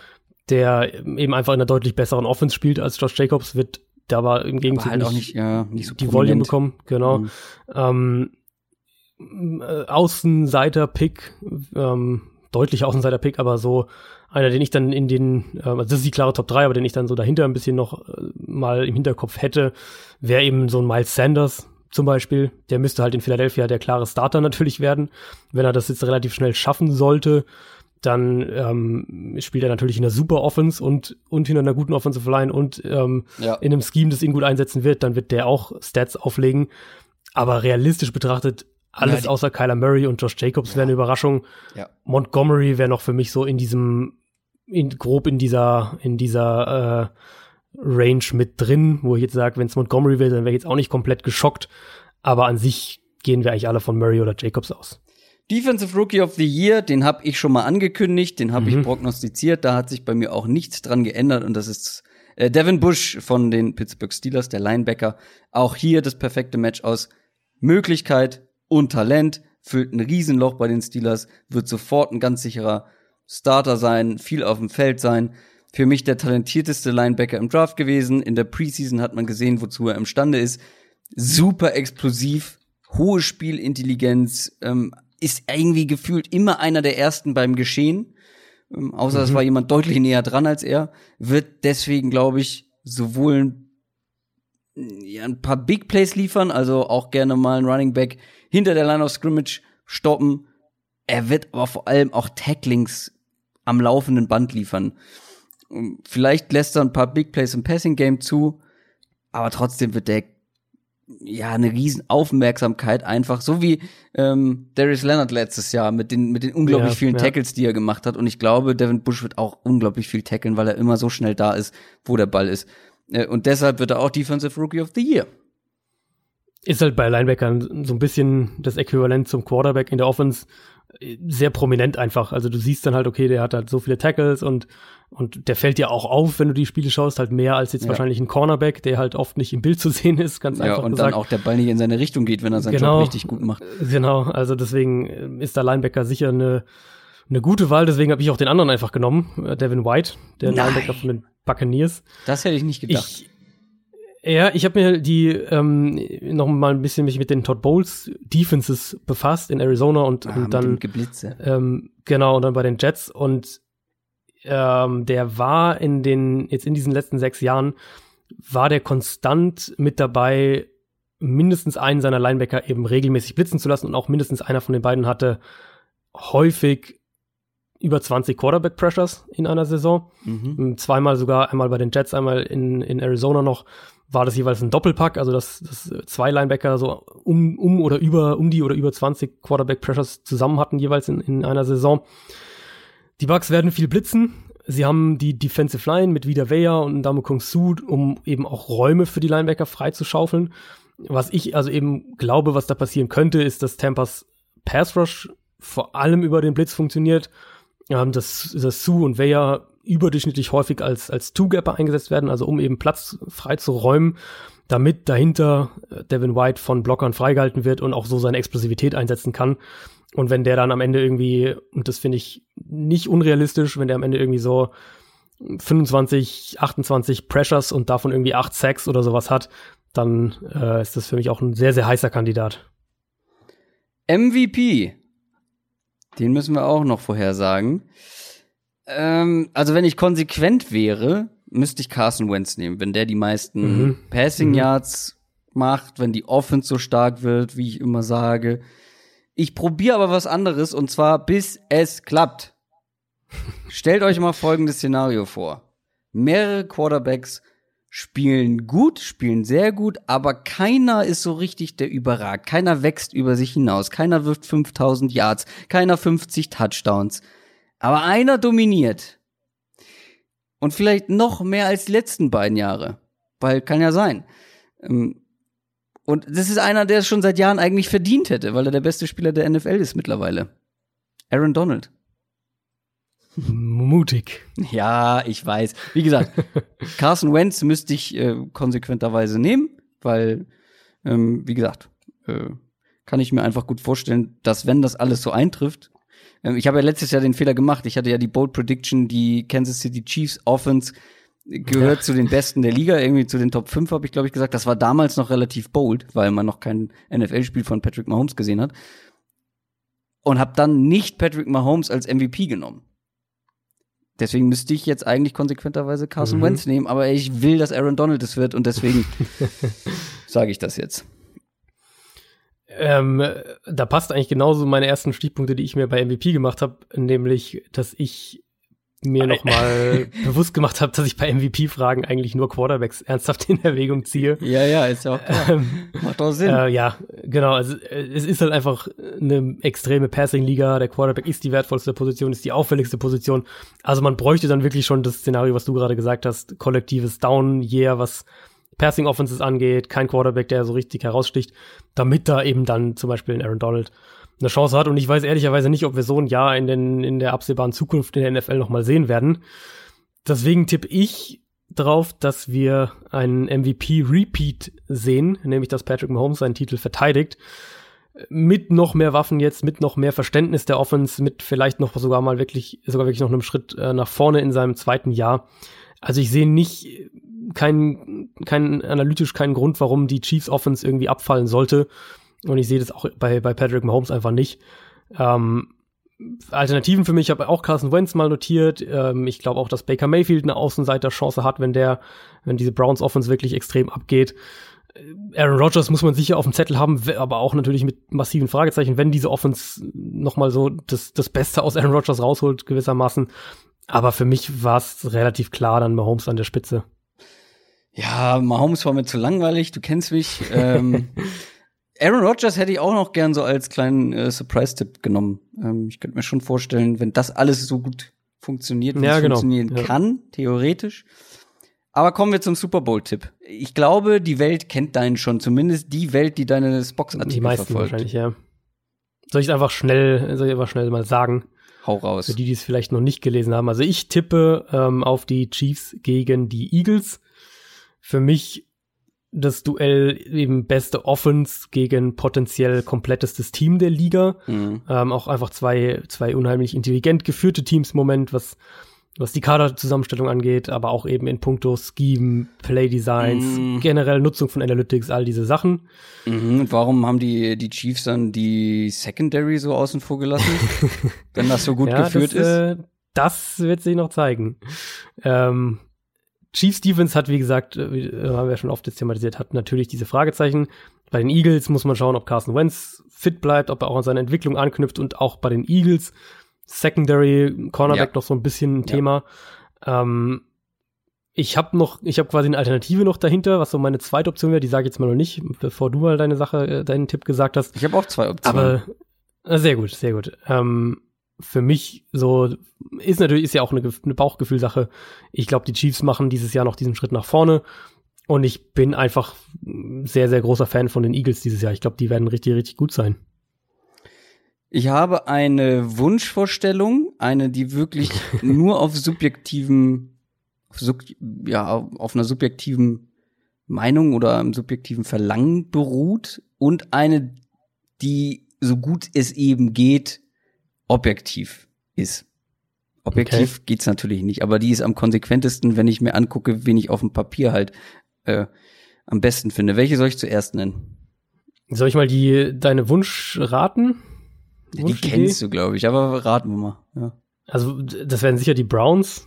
Speaker 2: der eben einfach in einer deutlich besseren Offense spielt als Josh Jacobs, wird da aber im Gegenzug
Speaker 1: halt nicht, nicht, ja, nicht so
Speaker 2: die prominent. Volume bekommen. Genau. Mhm. Ähm, äh, Außenseiter-Pick, ähm, deutlich Außenseiter-Pick, aber so einer, den ich dann in den, äh, also das ist die klare Top 3, aber den ich dann so dahinter ein bisschen noch äh, mal im Hinterkopf hätte, wäre eben so ein Miles Sanders zum Beispiel. Der müsste halt in Philadelphia der klare Starter natürlich werden. Wenn er das jetzt relativ schnell schaffen sollte, dann ähm, spielt er natürlich in einer super Offense und, und hinter einer guten Offensive Line und ähm, ja. in einem Scheme, das ihn gut einsetzen wird, dann wird der auch Stats auflegen. Aber realistisch betrachtet alles ja, außer Kyler Murray und Josh Jacobs ja. wäre eine Überraschung. Montgomery wäre noch für mich so in diesem, in, grob in dieser, in dieser äh, Range mit drin, wo ich jetzt sage, wenn es Montgomery wäre, dann wäre ich jetzt auch nicht komplett geschockt. Aber an sich gehen wir eigentlich alle von Murray oder Jacobs aus.
Speaker 1: Defensive Rookie of the Year, den habe ich schon mal angekündigt, den habe mhm. ich prognostiziert, da hat sich bei mir auch nichts dran geändert und das ist äh, Devin Bush von den Pittsburgh Steelers, der Linebacker. Auch hier das perfekte Match aus Möglichkeit, und Talent, füllt ein Riesenloch bei den Steelers, wird sofort ein ganz sicherer Starter sein, viel auf dem Feld sein. Für mich der talentierteste Linebacker im Draft gewesen. In der Preseason hat man gesehen, wozu er imstande ist. Super explosiv, hohe Spielintelligenz, ähm, ist irgendwie gefühlt immer einer der ersten beim Geschehen. Ähm, außer mhm. es war jemand deutlich näher dran als er. Wird deswegen, glaube ich, sowohl ein, ja, ein paar Big Plays liefern, also auch gerne mal ein Running Back hinter der Line of Scrimmage stoppen. Er wird aber vor allem auch Tacklings am laufenden Band liefern. Vielleicht lässt er ein paar Big Plays im Passing Game zu, aber trotzdem wird der ja eine riesen Aufmerksamkeit einfach, so wie ähm, Darius Leonard letztes Jahr mit den mit den unglaublich ja, vielen ja. Tackles, die er gemacht hat. Und ich glaube, Devin Bush wird auch unglaublich viel tackeln, weil er immer so schnell da ist, wo der Ball ist. Äh, und deshalb wird er auch Defensive Rookie of the Year
Speaker 2: ist halt bei Linebackern so ein bisschen das Äquivalent zum Quarterback in der Offense sehr prominent einfach. Also du siehst dann halt, okay, der hat halt so viele Tackles und, und der fällt dir auch auf, wenn du die Spiele schaust, halt mehr als jetzt ja. wahrscheinlich ein Cornerback, der halt oft nicht im Bild zu sehen ist, ganz ja, einfach
Speaker 1: und
Speaker 2: gesagt.
Speaker 1: dann auch der Ball nicht in seine Richtung geht, wenn er seinen genau, Job richtig gut macht.
Speaker 2: Genau, also deswegen äh, ist der Linebacker sicher eine, eine gute Wahl, deswegen habe ich auch den anderen einfach genommen, äh, Devin White, der Nein. Linebacker von den Buccaneers.
Speaker 1: Das hätte ich nicht gedacht.
Speaker 2: Ich, ja, ich habe mir die ähm, noch mal ein bisschen mich mit den Todd Bowles Defenses befasst in Arizona und, ah, und dann ähm, genau und dann bei den Jets und ähm, der war in den jetzt in diesen letzten sechs Jahren war der konstant mit dabei mindestens einen seiner Linebacker eben regelmäßig blitzen zu lassen und auch mindestens einer von den beiden hatte häufig über 20 Quarterback Pressures in einer Saison. Mhm. Zweimal sogar, einmal bei den Jets, einmal in, in Arizona noch war das jeweils ein Doppelpack, also dass, dass zwei Linebacker so um, um oder über, um die oder über 20 Quarterback Pressures zusammen hatten, jeweils in, in einer Saison. Die Bucks werden viel blitzen. sie haben die Defensive Line mit Vida Vea und Ndamo Kung Su, um eben auch Räume für die Linebacker freizuschaufeln. Was ich also eben glaube, was da passieren könnte, ist, dass Tampas Pass Rush vor allem über den Blitz funktioniert. Ähm, dass, dass Sue und Vea überdurchschnittlich häufig als, als Two-Gapper eingesetzt werden, also um eben Platz frei zu räumen, damit dahinter äh, Devin White von Blockern freigehalten wird und auch so seine Explosivität einsetzen kann. Und wenn der dann am Ende irgendwie, und das finde ich nicht unrealistisch, wenn der am Ende irgendwie so 25, 28 Pressures und davon irgendwie 8 Sacks oder sowas hat, dann äh, ist das für mich auch ein sehr, sehr heißer Kandidat.
Speaker 1: MVP. Den müssen wir auch noch vorhersagen. Ähm, also wenn ich konsequent wäre, müsste ich Carson Wentz nehmen, wenn der die meisten mhm. Passing mhm. Yards mhm. macht, wenn die Offense so stark wird, wie ich immer sage. Ich probiere aber was anderes und zwar bis es klappt. Stellt euch mal folgendes Szenario vor. Mehrere Quarterbacks spielen gut, spielen sehr gut, aber keiner ist so richtig der überragt. Keiner wächst über sich hinaus. Keiner wirft 5000 Yards. Keiner 50 Touchdowns. Aber einer dominiert. Und vielleicht noch mehr als die letzten beiden Jahre. Weil kann ja sein. Ähm, und das ist einer, der es schon seit Jahren eigentlich verdient hätte, weil er der beste Spieler der NFL ist mittlerweile. Aaron Donald.
Speaker 2: Mutig.
Speaker 1: Ja, ich weiß. Wie gesagt, Carson Wentz müsste ich äh, konsequenterweise nehmen, weil, ähm, wie gesagt, äh, kann ich mir einfach gut vorstellen, dass wenn das alles so eintrifft, ich habe ja letztes Jahr den Fehler gemacht. Ich hatte ja die Bold Prediction, die Kansas City Chiefs Offense gehört ja. zu den Besten der Liga, irgendwie zu den Top 5, habe ich, glaube ich, gesagt. Das war damals noch relativ bold, weil man noch kein NFL-Spiel von Patrick Mahomes gesehen hat. Und habe dann nicht Patrick Mahomes als MVP genommen. Deswegen müsste ich jetzt eigentlich konsequenterweise Carson mhm. Wentz nehmen, aber ich will, dass Aaron Donald es wird und deswegen sage ich das jetzt.
Speaker 2: Ähm, da passt eigentlich genauso meine ersten Stichpunkte, die ich mir bei MVP gemacht habe, nämlich, dass ich mir nochmal bewusst gemacht habe, dass ich bei MVP-Fragen eigentlich nur Quarterbacks ernsthaft in Erwägung ziehe.
Speaker 1: Ja, ja, ist ja auch klar. Ähm, Macht doch Sinn.
Speaker 2: Äh, ja, genau. Also, äh, es ist halt einfach eine extreme Passing-Liga. Der Quarterback ist die wertvollste Position, ist die auffälligste Position. Also man bräuchte dann wirklich schon das Szenario, was du gerade gesagt hast, kollektives Down-Year, was Passing Offenses angeht, kein Quarterback, der so richtig heraussticht, damit da eben dann zum Beispiel ein Aaron Donald eine Chance hat. Und ich weiß ehrlicherweise nicht, ob wir so ein Jahr in, den, in der absehbaren Zukunft in der NFL nochmal sehen werden. Deswegen tippe ich drauf, dass wir einen MVP-Repeat sehen, nämlich dass Patrick Mahomes seinen Titel verteidigt. Mit noch mehr Waffen jetzt, mit noch mehr Verständnis der Offense, mit vielleicht noch sogar mal wirklich, sogar wirklich noch einem Schritt äh, nach vorne in seinem zweiten Jahr. Also ich sehe nicht keinen, keinen analytisch keinen Grund, warum die Chiefs Offense irgendwie abfallen sollte. Und ich sehe das auch bei, bei Patrick Mahomes einfach nicht. Ähm, Alternativen für mich, ich habe auch Carson Wentz mal notiert. Ähm, ich glaube auch, dass Baker Mayfield eine Außenseiter-Chance hat, wenn der, wenn diese Browns Offense wirklich extrem abgeht. Äh, Aaron Rodgers muss man sicher auf dem Zettel haben, aber auch natürlich mit massiven Fragezeichen, wenn diese Offense nochmal so das, das Beste aus Aaron Rodgers rausholt, gewissermaßen. Aber für mich war es relativ klar, dann Mahomes an der Spitze.
Speaker 1: Ja, Mahomes war mir zu langweilig, du kennst mich. Ähm, Aaron Rodgers hätte ich auch noch gern so als kleinen äh, Surprise-Tipp genommen. Ähm, ich könnte mir schon vorstellen, wenn das alles so gut funktioniert, wie ja, es genau. funktionieren ja. kann, theoretisch. Aber kommen wir zum Super Bowl-Tipp. Ich glaube, die Welt kennt deinen schon, zumindest die Welt, die deine Spox-Artikel
Speaker 2: Die meisten verfolgt. wahrscheinlich, ja. Soll ich einfach schnell, soll ich einfach schnell mal sagen?
Speaker 1: Hau raus.
Speaker 2: Für die, die es vielleicht noch nicht gelesen haben. Also ich tippe ähm, auf die Chiefs gegen die Eagles. Für mich das Duell eben beste Offense gegen potenziell komplettestes Team der Liga. Mhm. Ähm, auch einfach zwei, zwei unheimlich intelligent geführte Teams im Moment, was, was die Kaderzusammenstellung angeht, aber auch eben in puncto Scheme, Playdesigns, mhm. generell Nutzung von Analytics, all diese Sachen.
Speaker 1: Mhm. warum haben die, die Chiefs dann die Secondary so außen vor gelassen? wenn das so gut ja, geführt das, ist? Äh,
Speaker 2: das wird sich noch zeigen. Ähm, Chief Stevens hat, wie gesagt, äh, haben wir schon oft jetzt thematisiert, hat natürlich diese Fragezeichen. Bei den Eagles muss man schauen, ob Carson Wentz fit bleibt, ob er auch an seine Entwicklung anknüpft und auch bei den Eagles Secondary Cornerback ja. noch so ein bisschen ein Thema. Ja. Ähm, ich habe noch, ich habe quasi eine Alternative noch dahinter, was so meine zweite Option wäre. Die sage ich jetzt mal noch nicht, bevor du mal deine Sache, äh, deinen Tipp gesagt hast.
Speaker 1: Ich habe auch zwei Optionen.
Speaker 2: Aber äh, sehr gut, sehr gut. Ähm, für mich so, ist natürlich, ist ja auch eine, eine Bauchgefühlsache. Ich glaube, die Chiefs machen dieses Jahr noch diesen Schritt nach vorne. Und ich bin einfach sehr, sehr großer Fan von den Eagles dieses Jahr. Ich glaube, die werden richtig, richtig gut sein.
Speaker 1: Ich habe eine Wunschvorstellung, eine, die wirklich nur auf subjektiven, sub, ja, auf einer subjektiven Meinung oder einem subjektiven Verlangen beruht und eine, die so gut es eben geht, objektiv ist. Objektiv okay. geht's natürlich nicht, aber die ist am konsequentesten, wenn ich mir angucke, wen ich auf dem Papier halt äh, am besten finde. Welche soll ich zuerst nennen?
Speaker 2: Soll ich mal die deine Wunsch raten?
Speaker 1: Ja, die kennst du, glaube ich, aber raten wir mal. Ja.
Speaker 2: Also das werden sicher die Browns.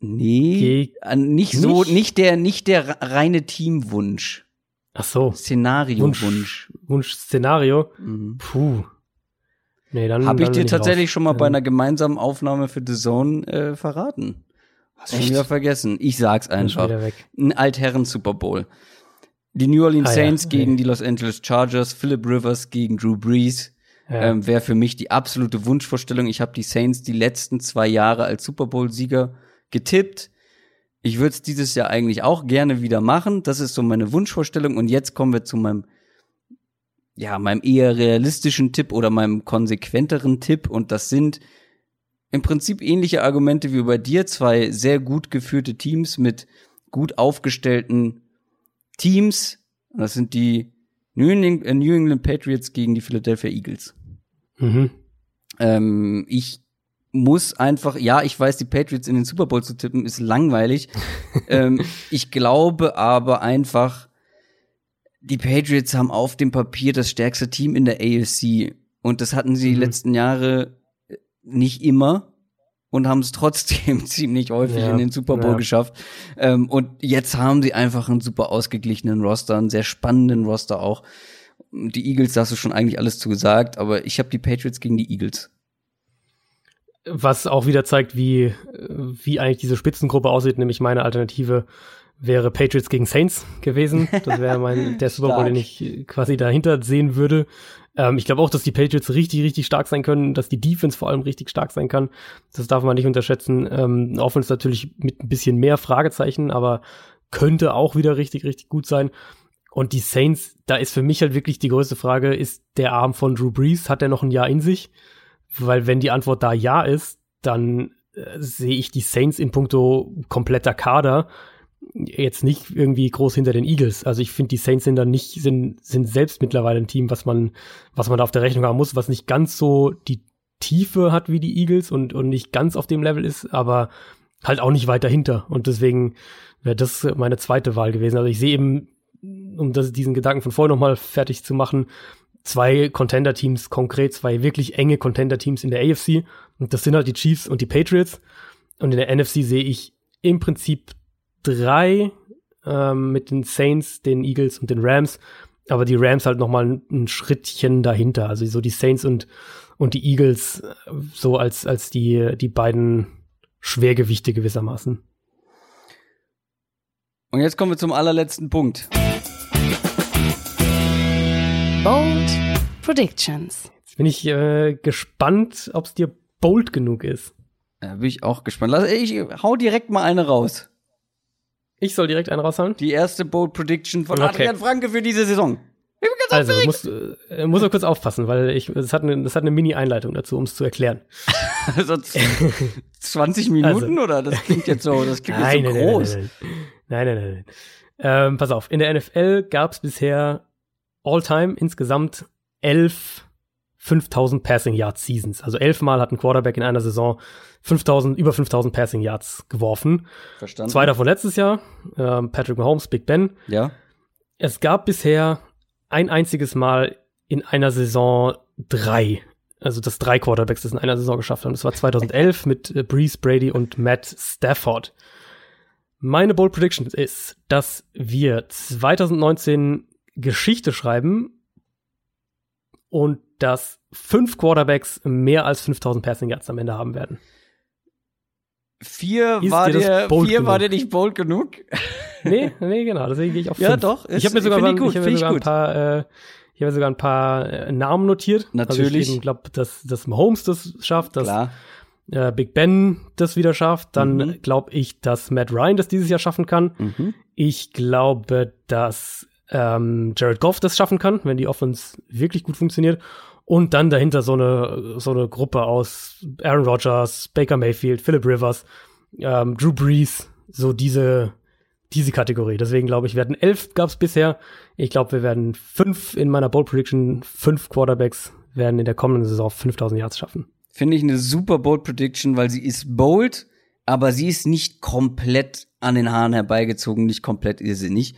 Speaker 1: Nee, Ge nicht so, nicht der, nicht der reine Teamwunsch.
Speaker 2: Ach so.
Speaker 1: Szenario-Wunsch.
Speaker 2: Wunsch, Wunsch Szenario. Mhm. Puh.
Speaker 1: Nee, dann habe ich dir tatsächlich raus. schon mal bei einer gemeinsamen Aufnahme für The Zone äh, verraten. Hast du wieder vergessen. Ich sag's einfach. Ein Altherren Super Bowl. Die New Orleans ah, Saints ja. gegen die Los Angeles Chargers, Philip Rivers gegen Drew Brees. Ja. Ähm, Wäre für mich die absolute Wunschvorstellung. Ich habe die Saints die letzten zwei Jahre als Super Bowl-Sieger getippt. Ich würde es dieses Jahr eigentlich auch gerne wieder machen. Das ist so meine Wunschvorstellung. Und jetzt kommen wir zu meinem, ja, meinem eher realistischen Tipp oder meinem konsequenteren Tipp. Und das sind im Prinzip ähnliche Argumente wie bei dir. Zwei sehr gut geführte Teams mit gut aufgestellten Teams. Das sind die New England, äh, New England Patriots gegen die Philadelphia Eagles. Mhm. Ähm, ich muss einfach, ja, ich weiß, die Patriots in den Super Bowl zu tippen, ist langweilig. ähm, ich glaube aber einfach, die Patriots haben auf dem Papier das stärkste Team in der AFC. Und das hatten sie mhm. die letzten Jahre nicht immer und haben es trotzdem ziemlich häufig ja, in den Super Bowl ja. geschafft. Ähm, und jetzt haben sie einfach einen super ausgeglichenen Roster, einen sehr spannenden Roster auch. Die Eagles, da hast du schon eigentlich alles zu gesagt, aber ich habe die Patriots gegen die Eagles.
Speaker 2: Was auch wieder zeigt, wie, wie eigentlich diese Spitzengruppe aussieht, nämlich meine Alternative wäre Patriots gegen Saints gewesen. Das wäre mein der Super Bowl, den ich quasi dahinter sehen würde. Ähm, ich glaube auch, dass die Patriots richtig, richtig stark sein können, dass die Defense vor allem richtig stark sein kann. Das darf man nicht unterschätzen. Ähm, Offense natürlich mit ein bisschen mehr Fragezeichen, aber könnte auch wieder richtig, richtig gut sein. Und die Saints, da ist für mich halt wirklich die größte Frage, ist der Arm von Drew Brees, hat er noch ein Jahr in sich? Weil wenn die Antwort da ja ist, dann äh, sehe ich die Saints in puncto kompletter Kader jetzt nicht irgendwie groß hinter den Eagles. Also ich finde, die Saints sind dann nicht, sind, sind selbst mittlerweile ein Team, was man, was man da auf der Rechnung haben muss, was nicht ganz so die Tiefe hat wie die Eagles und, und nicht ganz auf dem Level ist, aber halt auch nicht weit dahinter. Und deswegen wäre das meine zweite Wahl gewesen. Also ich sehe eben, um das, diesen Gedanken von vorhin nochmal fertig zu machen, zwei Contender-Teams, konkret zwei wirklich enge Contender-Teams in der AFC. Und das sind halt die Chiefs und die Patriots. Und in der NFC sehe ich im Prinzip drei ähm, mit den Saints, den Eagles und den Rams. Aber die Rams halt noch mal ein, ein Schrittchen dahinter. Also so die Saints und, und die Eagles äh, so als, als die, die beiden Schwergewichte gewissermaßen.
Speaker 1: Und jetzt kommen wir zum allerletzten Punkt.
Speaker 3: Bold Predictions.
Speaker 2: Jetzt bin ich äh, gespannt, ob es dir bold genug ist.
Speaker 1: Ja, bin ich auch gespannt. Lass, ich hau direkt mal eine raus.
Speaker 2: Ich soll direkt einen raushauen?
Speaker 1: Die erste Bold Prediction von okay. Adrian Franke für diese Saison.
Speaker 2: Also, muss, äh, muss nur kurz aufpassen, weil ich, es hat eine, das hat eine Mini-Einleitung dazu, um es zu erklären.
Speaker 1: also 20 Minuten also. oder? Das klingt jetzt so, das klingt nein, jetzt so nein, groß.
Speaker 2: Nein, nein, nein. nein, nein. Ähm, pass auf, in der NFL gab es bisher all-time insgesamt elf 5000 Passing Yards Seasons. Also elfmal hat ein Quarterback in einer Saison 5000, über 5000 Passing Yards geworfen.
Speaker 1: Verstanden.
Speaker 2: Zwei davon letztes Jahr, äh, Patrick Mahomes, Big Ben.
Speaker 1: Ja.
Speaker 2: Es gab bisher ein einziges Mal in einer Saison drei. Also, dass drei Quarterbacks das in einer Saison geschafft haben. Das war 2011 mit äh, Breeze Brady und Matt Stafford. Meine Bold Prediction ist, dass wir 2019 Geschichte schreiben und dass fünf Quarterbacks mehr als 5000 Passing Yards am Ende haben werden.
Speaker 1: Vier, war dir, vier war dir nicht bold genug?
Speaker 2: nee, nee, genau, deswegen gehe ich auf
Speaker 1: Ja,
Speaker 2: fünf.
Speaker 1: doch.
Speaker 2: Ist, ich habe mir sogar, ich, ich hab mir sogar ein paar, äh, Ich habe sogar ein paar äh, Namen notiert.
Speaker 1: Natürlich.
Speaker 2: Also ich glaube, dass, dass Mahomes das schafft, dass
Speaker 1: Klar.
Speaker 2: äh, Big Ben das wieder schafft. Dann
Speaker 1: Mhm.
Speaker 2: glaube ich, dass Matt Ryan das dieses Jahr schaffen kann.
Speaker 1: Mhm.
Speaker 2: Ich glaube, dass ähm, Jared Goff das schaffen kann, wenn die Offense wirklich gut funktioniert. Und dann dahinter so eine, so eine Gruppe aus Aaron Rodgers, Baker Mayfield, Philip Rivers, ähm, Drew Brees, so diese, diese Kategorie. Deswegen glaube ich, werden elf gab es bisher. Ich glaube, wir werden fünf in meiner Bold Prediction, fünf Quarterbacks werden in der kommenden Saison 5000 Yards schaffen.
Speaker 1: Finde ich eine super bold Prediction, weil sie ist bold, aber sie ist nicht komplett an den Haaren herbeigezogen, nicht komplett irrsinnig.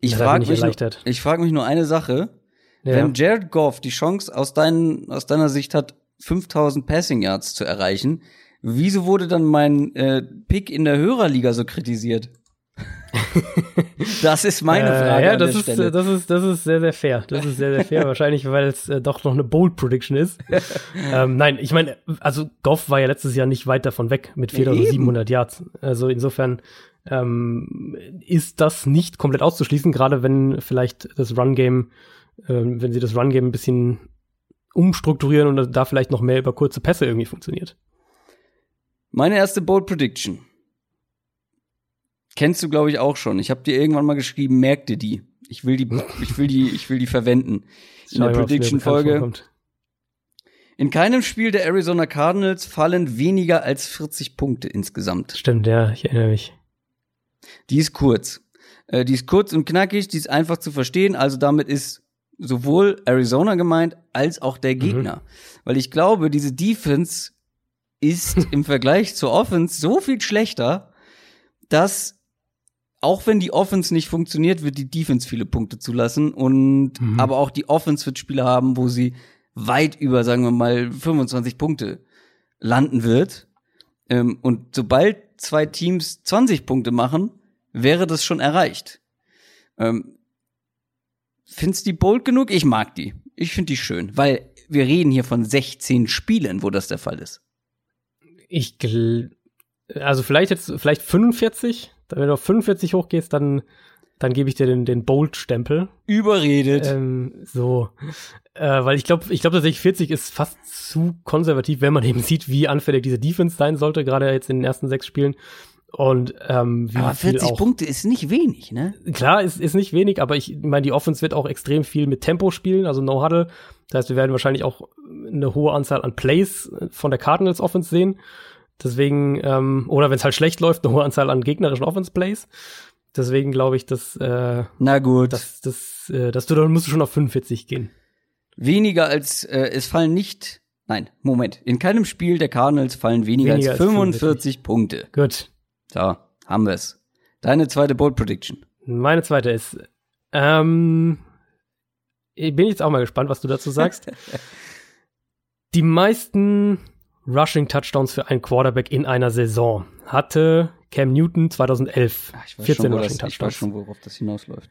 Speaker 1: Ich frage mich, nur-
Speaker 2: erleichtert.
Speaker 1: ich frag mich nur eine Sache.
Speaker 2: Ja.
Speaker 1: Wenn Jared Goff die Chance aus, dein, aus deiner Sicht hat, 5000 Passing Yards zu erreichen, wieso wurde dann mein äh, Pick in der Hörerliga so kritisiert? das ist meine
Speaker 2: Äh,
Speaker 1: Frage
Speaker 2: ja,
Speaker 1: an
Speaker 2: das
Speaker 1: der
Speaker 2: ist,
Speaker 1: Stelle.
Speaker 2: äh, das ist, das ist sehr, sehr fair. Das ist sehr, sehr fair. Wahrscheinlich, weil es äh, doch noch eine Bold Prediction ist. ähm, nein, ich meine, also Goff war ja letztes Jahr nicht weit davon weg mit
Speaker 1: Ja,
Speaker 2: 4700 Yards. Also insofern ähm, ist das nicht komplett auszuschließen, gerade wenn vielleicht das Run-Game, ähm, wenn sie das Run-Game ein bisschen umstrukturieren und da vielleicht noch mehr über kurze Pässe irgendwie funktioniert.
Speaker 1: Meine erste Bold Prediction. Kennst du, glaube ich, auch schon. Ich habe dir irgendwann mal geschrieben, merk dir die. Ich will die, ich will die, ich will die verwenden. In der Prediction-Folge. In keinem Spiel der Arizona Cardinals fallen weniger als 40 Punkte insgesamt.
Speaker 2: Stimmt, ja, ich erinnere mich.
Speaker 1: Die ist kurz. Äh, die ist kurz und knackig, die ist einfach zu verstehen. Also damit ist sowohl Arizona gemeint als auch der Gegner. Weil ich glaube, diese Defense ist im Vergleich zur Offense so viel schlechter, dass auch wenn die Offense nicht funktioniert, wird die Defense viele Punkte zulassen und
Speaker 2: Mhm.
Speaker 1: aber auch die Offense wird Spiele haben, wo sie weit über, sagen wir mal, 25 Punkte landen wird. Ähm, und sobald zwei Teams 20 Punkte machen, wäre das schon erreicht. Ähm, findest du die bold genug? Ich mag die. Ich finde die schön, weil wir reden hier von 16 Spielen, wo das der Fall ist.
Speaker 2: Ich also vielleicht jetzt, vielleicht 45. Wenn du auf 45 hochgehst, dann, dann gebe ich dir den, den Bold-Stempel.
Speaker 1: Überredet.
Speaker 2: Ähm, so. Äh, weil ich glaube, ich glaube tatsächlich 40 ist fast zu konservativ, wenn man eben sieht, wie anfällig diese Defense sein sollte, gerade jetzt in den ersten sechs Spielen. Und ähm, wie
Speaker 1: aber
Speaker 2: viel
Speaker 1: 40
Speaker 2: auch,
Speaker 1: Punkte ist nicht wenig, ne?
Speaker 2: Klar, ist, ist nicht wenig, aber ich meine, die Offense wird auch extrem viel mit Tempo spielen, also No Huddle. Das heißt, wir werden wahrscheinlich auch eine hohe Anzahl an Plays von der Cardinals Offense sehen. Deswegen, ähm, oder wenn es halt schlecht läuft, eine hohe Anzahl an gegnerischen Offense Plays. Deswegen glaube ich, dass, äh,
Speaker 1: Na gut.
Speaker 2: dass, dass, äh, dass du dann musst du schon auf 45 gehen.
Speaker 1: weniger als, äh, es fallen nicht, nein, Moment. In keinem Spiel der Cardinals fallen weniger,
Speaker 2: Weniger
Speaker 1: als
Speaker 2: als
Speaker 1: 45 Punkte.
Speaker 2: Gut.
Speaker 1: So, haben wir's. Deine zweite Bold Prediction.
Speaker 2: Meine zweite ist, ähm, ich bin jetzt auch mal gespannt, was du dazu sagst. Die meisten Rushing Touchdowns für einen Quarterback in einer Saison hatte Cam Newton 2011.
Speaker 1: Ach, ich weiß
Speaker 2: 14
Speaker 1: schon,
Speaker 2: Rushing
Speaker 1: das, ich weiß
Speaker 2: Touchdowns.
Speaker 1: schon, worauf das hinausläuft.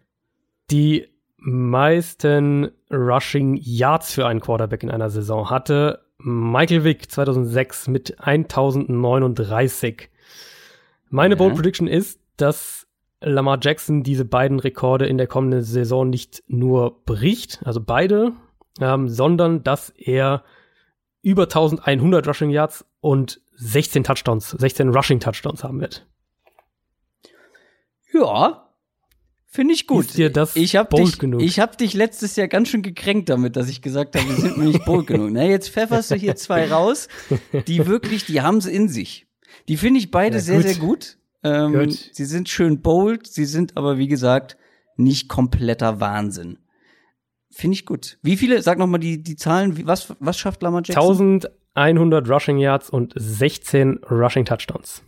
Speaker 2: Die meisten Rushing Yards für einen Quarterback in einer Saison hatte Michael Vick 2006 mit 1039. Meine
Speaker 1: Ja.
Speaker 2: Bold Prediction ist, dass Lamar Jackson diese beiden Rekorde in der kommenden Saison nicht nur bricht, also beide, ähm, sondern dass er über 1100 Rushing Yards und 16 Touchdowns, 16 Rushing Touchdowns haben wird.
Speaker 1: Ja, finde ich gut.
Speaker 2: Ist dir das
Speaker 1: ich hab
Speaker 2: bold
Speaker 1: dich,
Speaker 2: genug?
Speaker 1: Ich habe dich letztes Jahr ganz schön gekränkt damit, dass ich gesagt habe, wir sind mir nicht bold genug. Na, jetzt pfefferst du hier zwei raus, die wirklich, die haben sie in sich. Die finde ich beide
Speaker 2: Ja,
Speaker 1: sehr,
Speaker 2: gut.
Speaker 1: sehr gut. Ähm,
Speaker 2: Gut.
Speaker 1: Sie sind schön bold, sie sind aber, wie gesagt, nicht kompletter Wahnsinn. Finde ich gut. Wie viele, sag noch mal die, die Zahlen, was, was schafft Lamar Jackson?
Speaker 2: 1100 Rushing Yards und 16 Rushing Touchdowns.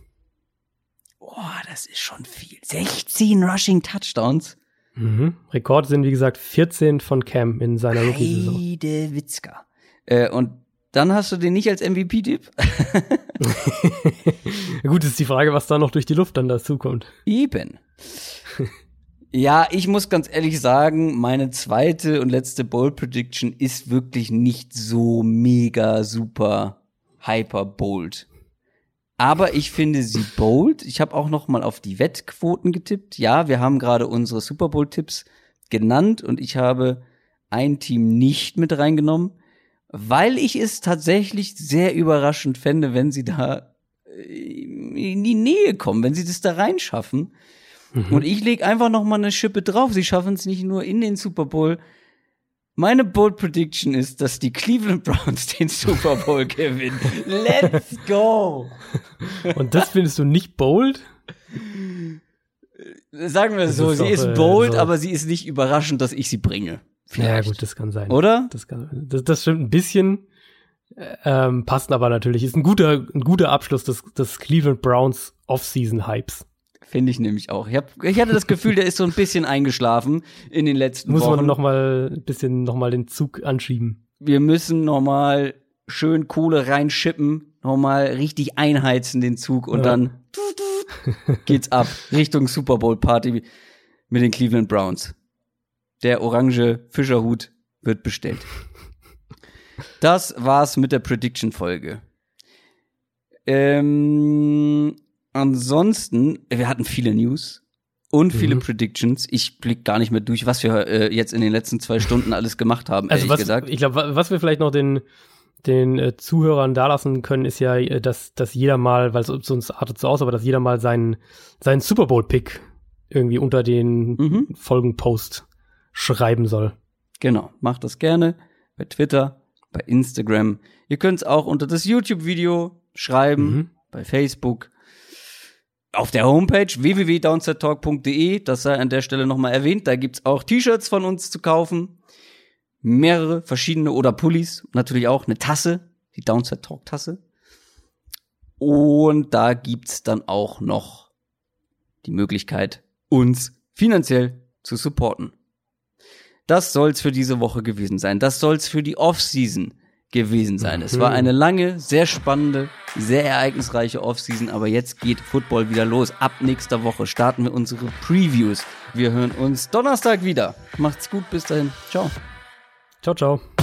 Speaker 1: Boah, das ist schon viel. 16 Rushing Touchdowns.
Speaker 2: Mhm. Rekord sind, wie gesagt, 14 von Cam in seiner Rookie-Saison.
Speaker 1: Witzka. Äh, und dann hast du den nicht als MVP-Tipp?
Speaker 2: Gut, ist die Frage, was da noch durch die Luft dann dazu kommt.
Speaker 1: Eben. ja, ich muss ganz ehrlich sagen, meine zweite und letzte Bold Prediction ist wirklich nicht so mega super hyper bold. Aber ich finde sie bold. Ich habe auch noch mal auf die Wettquoten getippt. Ja, wir haben gerade unsere Super Bowl Tipps genannt und ich habe ein Team nicht mit reingenommen, weil ich es tatsächlich sehr überraschend fände, wenn sie da äh, in die Nähe kommen, wenn sie das da reinschaffen. Mhm. Und ich lege einfach noch mal eine Schippe drauf. Sie schaffen es nicht nur in den Super Bowl. Meine Bold Prediction ist, dass die Cleveland Browns den Super Bowl gewinnen. Let's go!
Speaker 2: Und das findest du nicht bold?
Speaker 1: Sagen wir so, sie ist bold, äh, so. aber sie ist nicht überraschend, dass ich sie bringe.
Speaker 2: Vielleicht. Ja, gut, das kann sein.
Speaker 1: Oder?
Speaker 2: Das, kann, das, das stimmt ein bisschen. Ähm, passt aber natürlich. Ist ein guter, ein guter Abschluss des, des Cleveland Browns Off-Season-Hypes.
Speaker 1: Finde ich nämlich auch. Ich, hab, ich hatte das Gefühl, der ist so ein bisschen eingeschlafen in den letzten
Speaker 2: Muss
Speaker 1: Wochen.
Speaker 2: Muss man noch mal ein bisschen noch mal den Zug anschieben.
Speaker 1: Wir müssen noch mal schön Kohle reinschippen, noch mal richtig einheizen den Zug und ja. dann geht's ab Richtung Super Bowl Party mit den Cleveland Browns. Der orange Fischerhut wird bestellt. Das war's mit der Prediction Folge. Ähm, ansonsten, wir hatten viele News und viele mhm. Predictions. Ich blick gar nicht mehr durch, was wir äh, jetzt in den letzten zwei Stunden alles gemacht haben,
Speaker 2: also
Speaker 1: ehrlich
Speaker 2: was,
Speaker 1: gesagt.
Speaker 2: Ich glaube, was wir vielleicht noch den den äh, Zuhörern dalassen können, ist ja, äh, dass, dass jeder mal, weil es sonst artet so aus, aber dass jeder mal seinen, seinen Super Bowl-Pick irgendwie unter den mhm. Folgenpost schreiben soll.
Speaker 1: Genau, macht das gerne bei Twitter, bei Instagram. Ihr könnt es auch unter das YouTube-Video schreiben, mhm. bei Facebook, auf der Homepage www.downsettalk.de, das sei an der Stelle nochmal erwähnt, da gibt's auch T-Shirts von uns zu kaufen mehrere verschiedene oder Pullis, natürlich auch eine Tasse, die Downside Talk Tasse. Und da gibt's dann auch noch die Möglichkeit, uns finanziell zu supporten. Das soll's für diese Woche gewesen sein. Das soll's für die Offseason gewesen sein. Mhm. Es war eine lange, sehr spannende, sehr ereignisreiche Offseason, aber jetzt geht Football wieder los. Ab nächster Woche starten wir unsere Previews. Wir hören uns Donnerstag wieder. Macht's gut, bis dahin. Ciao.
Speaker 2: Ciao, ciao.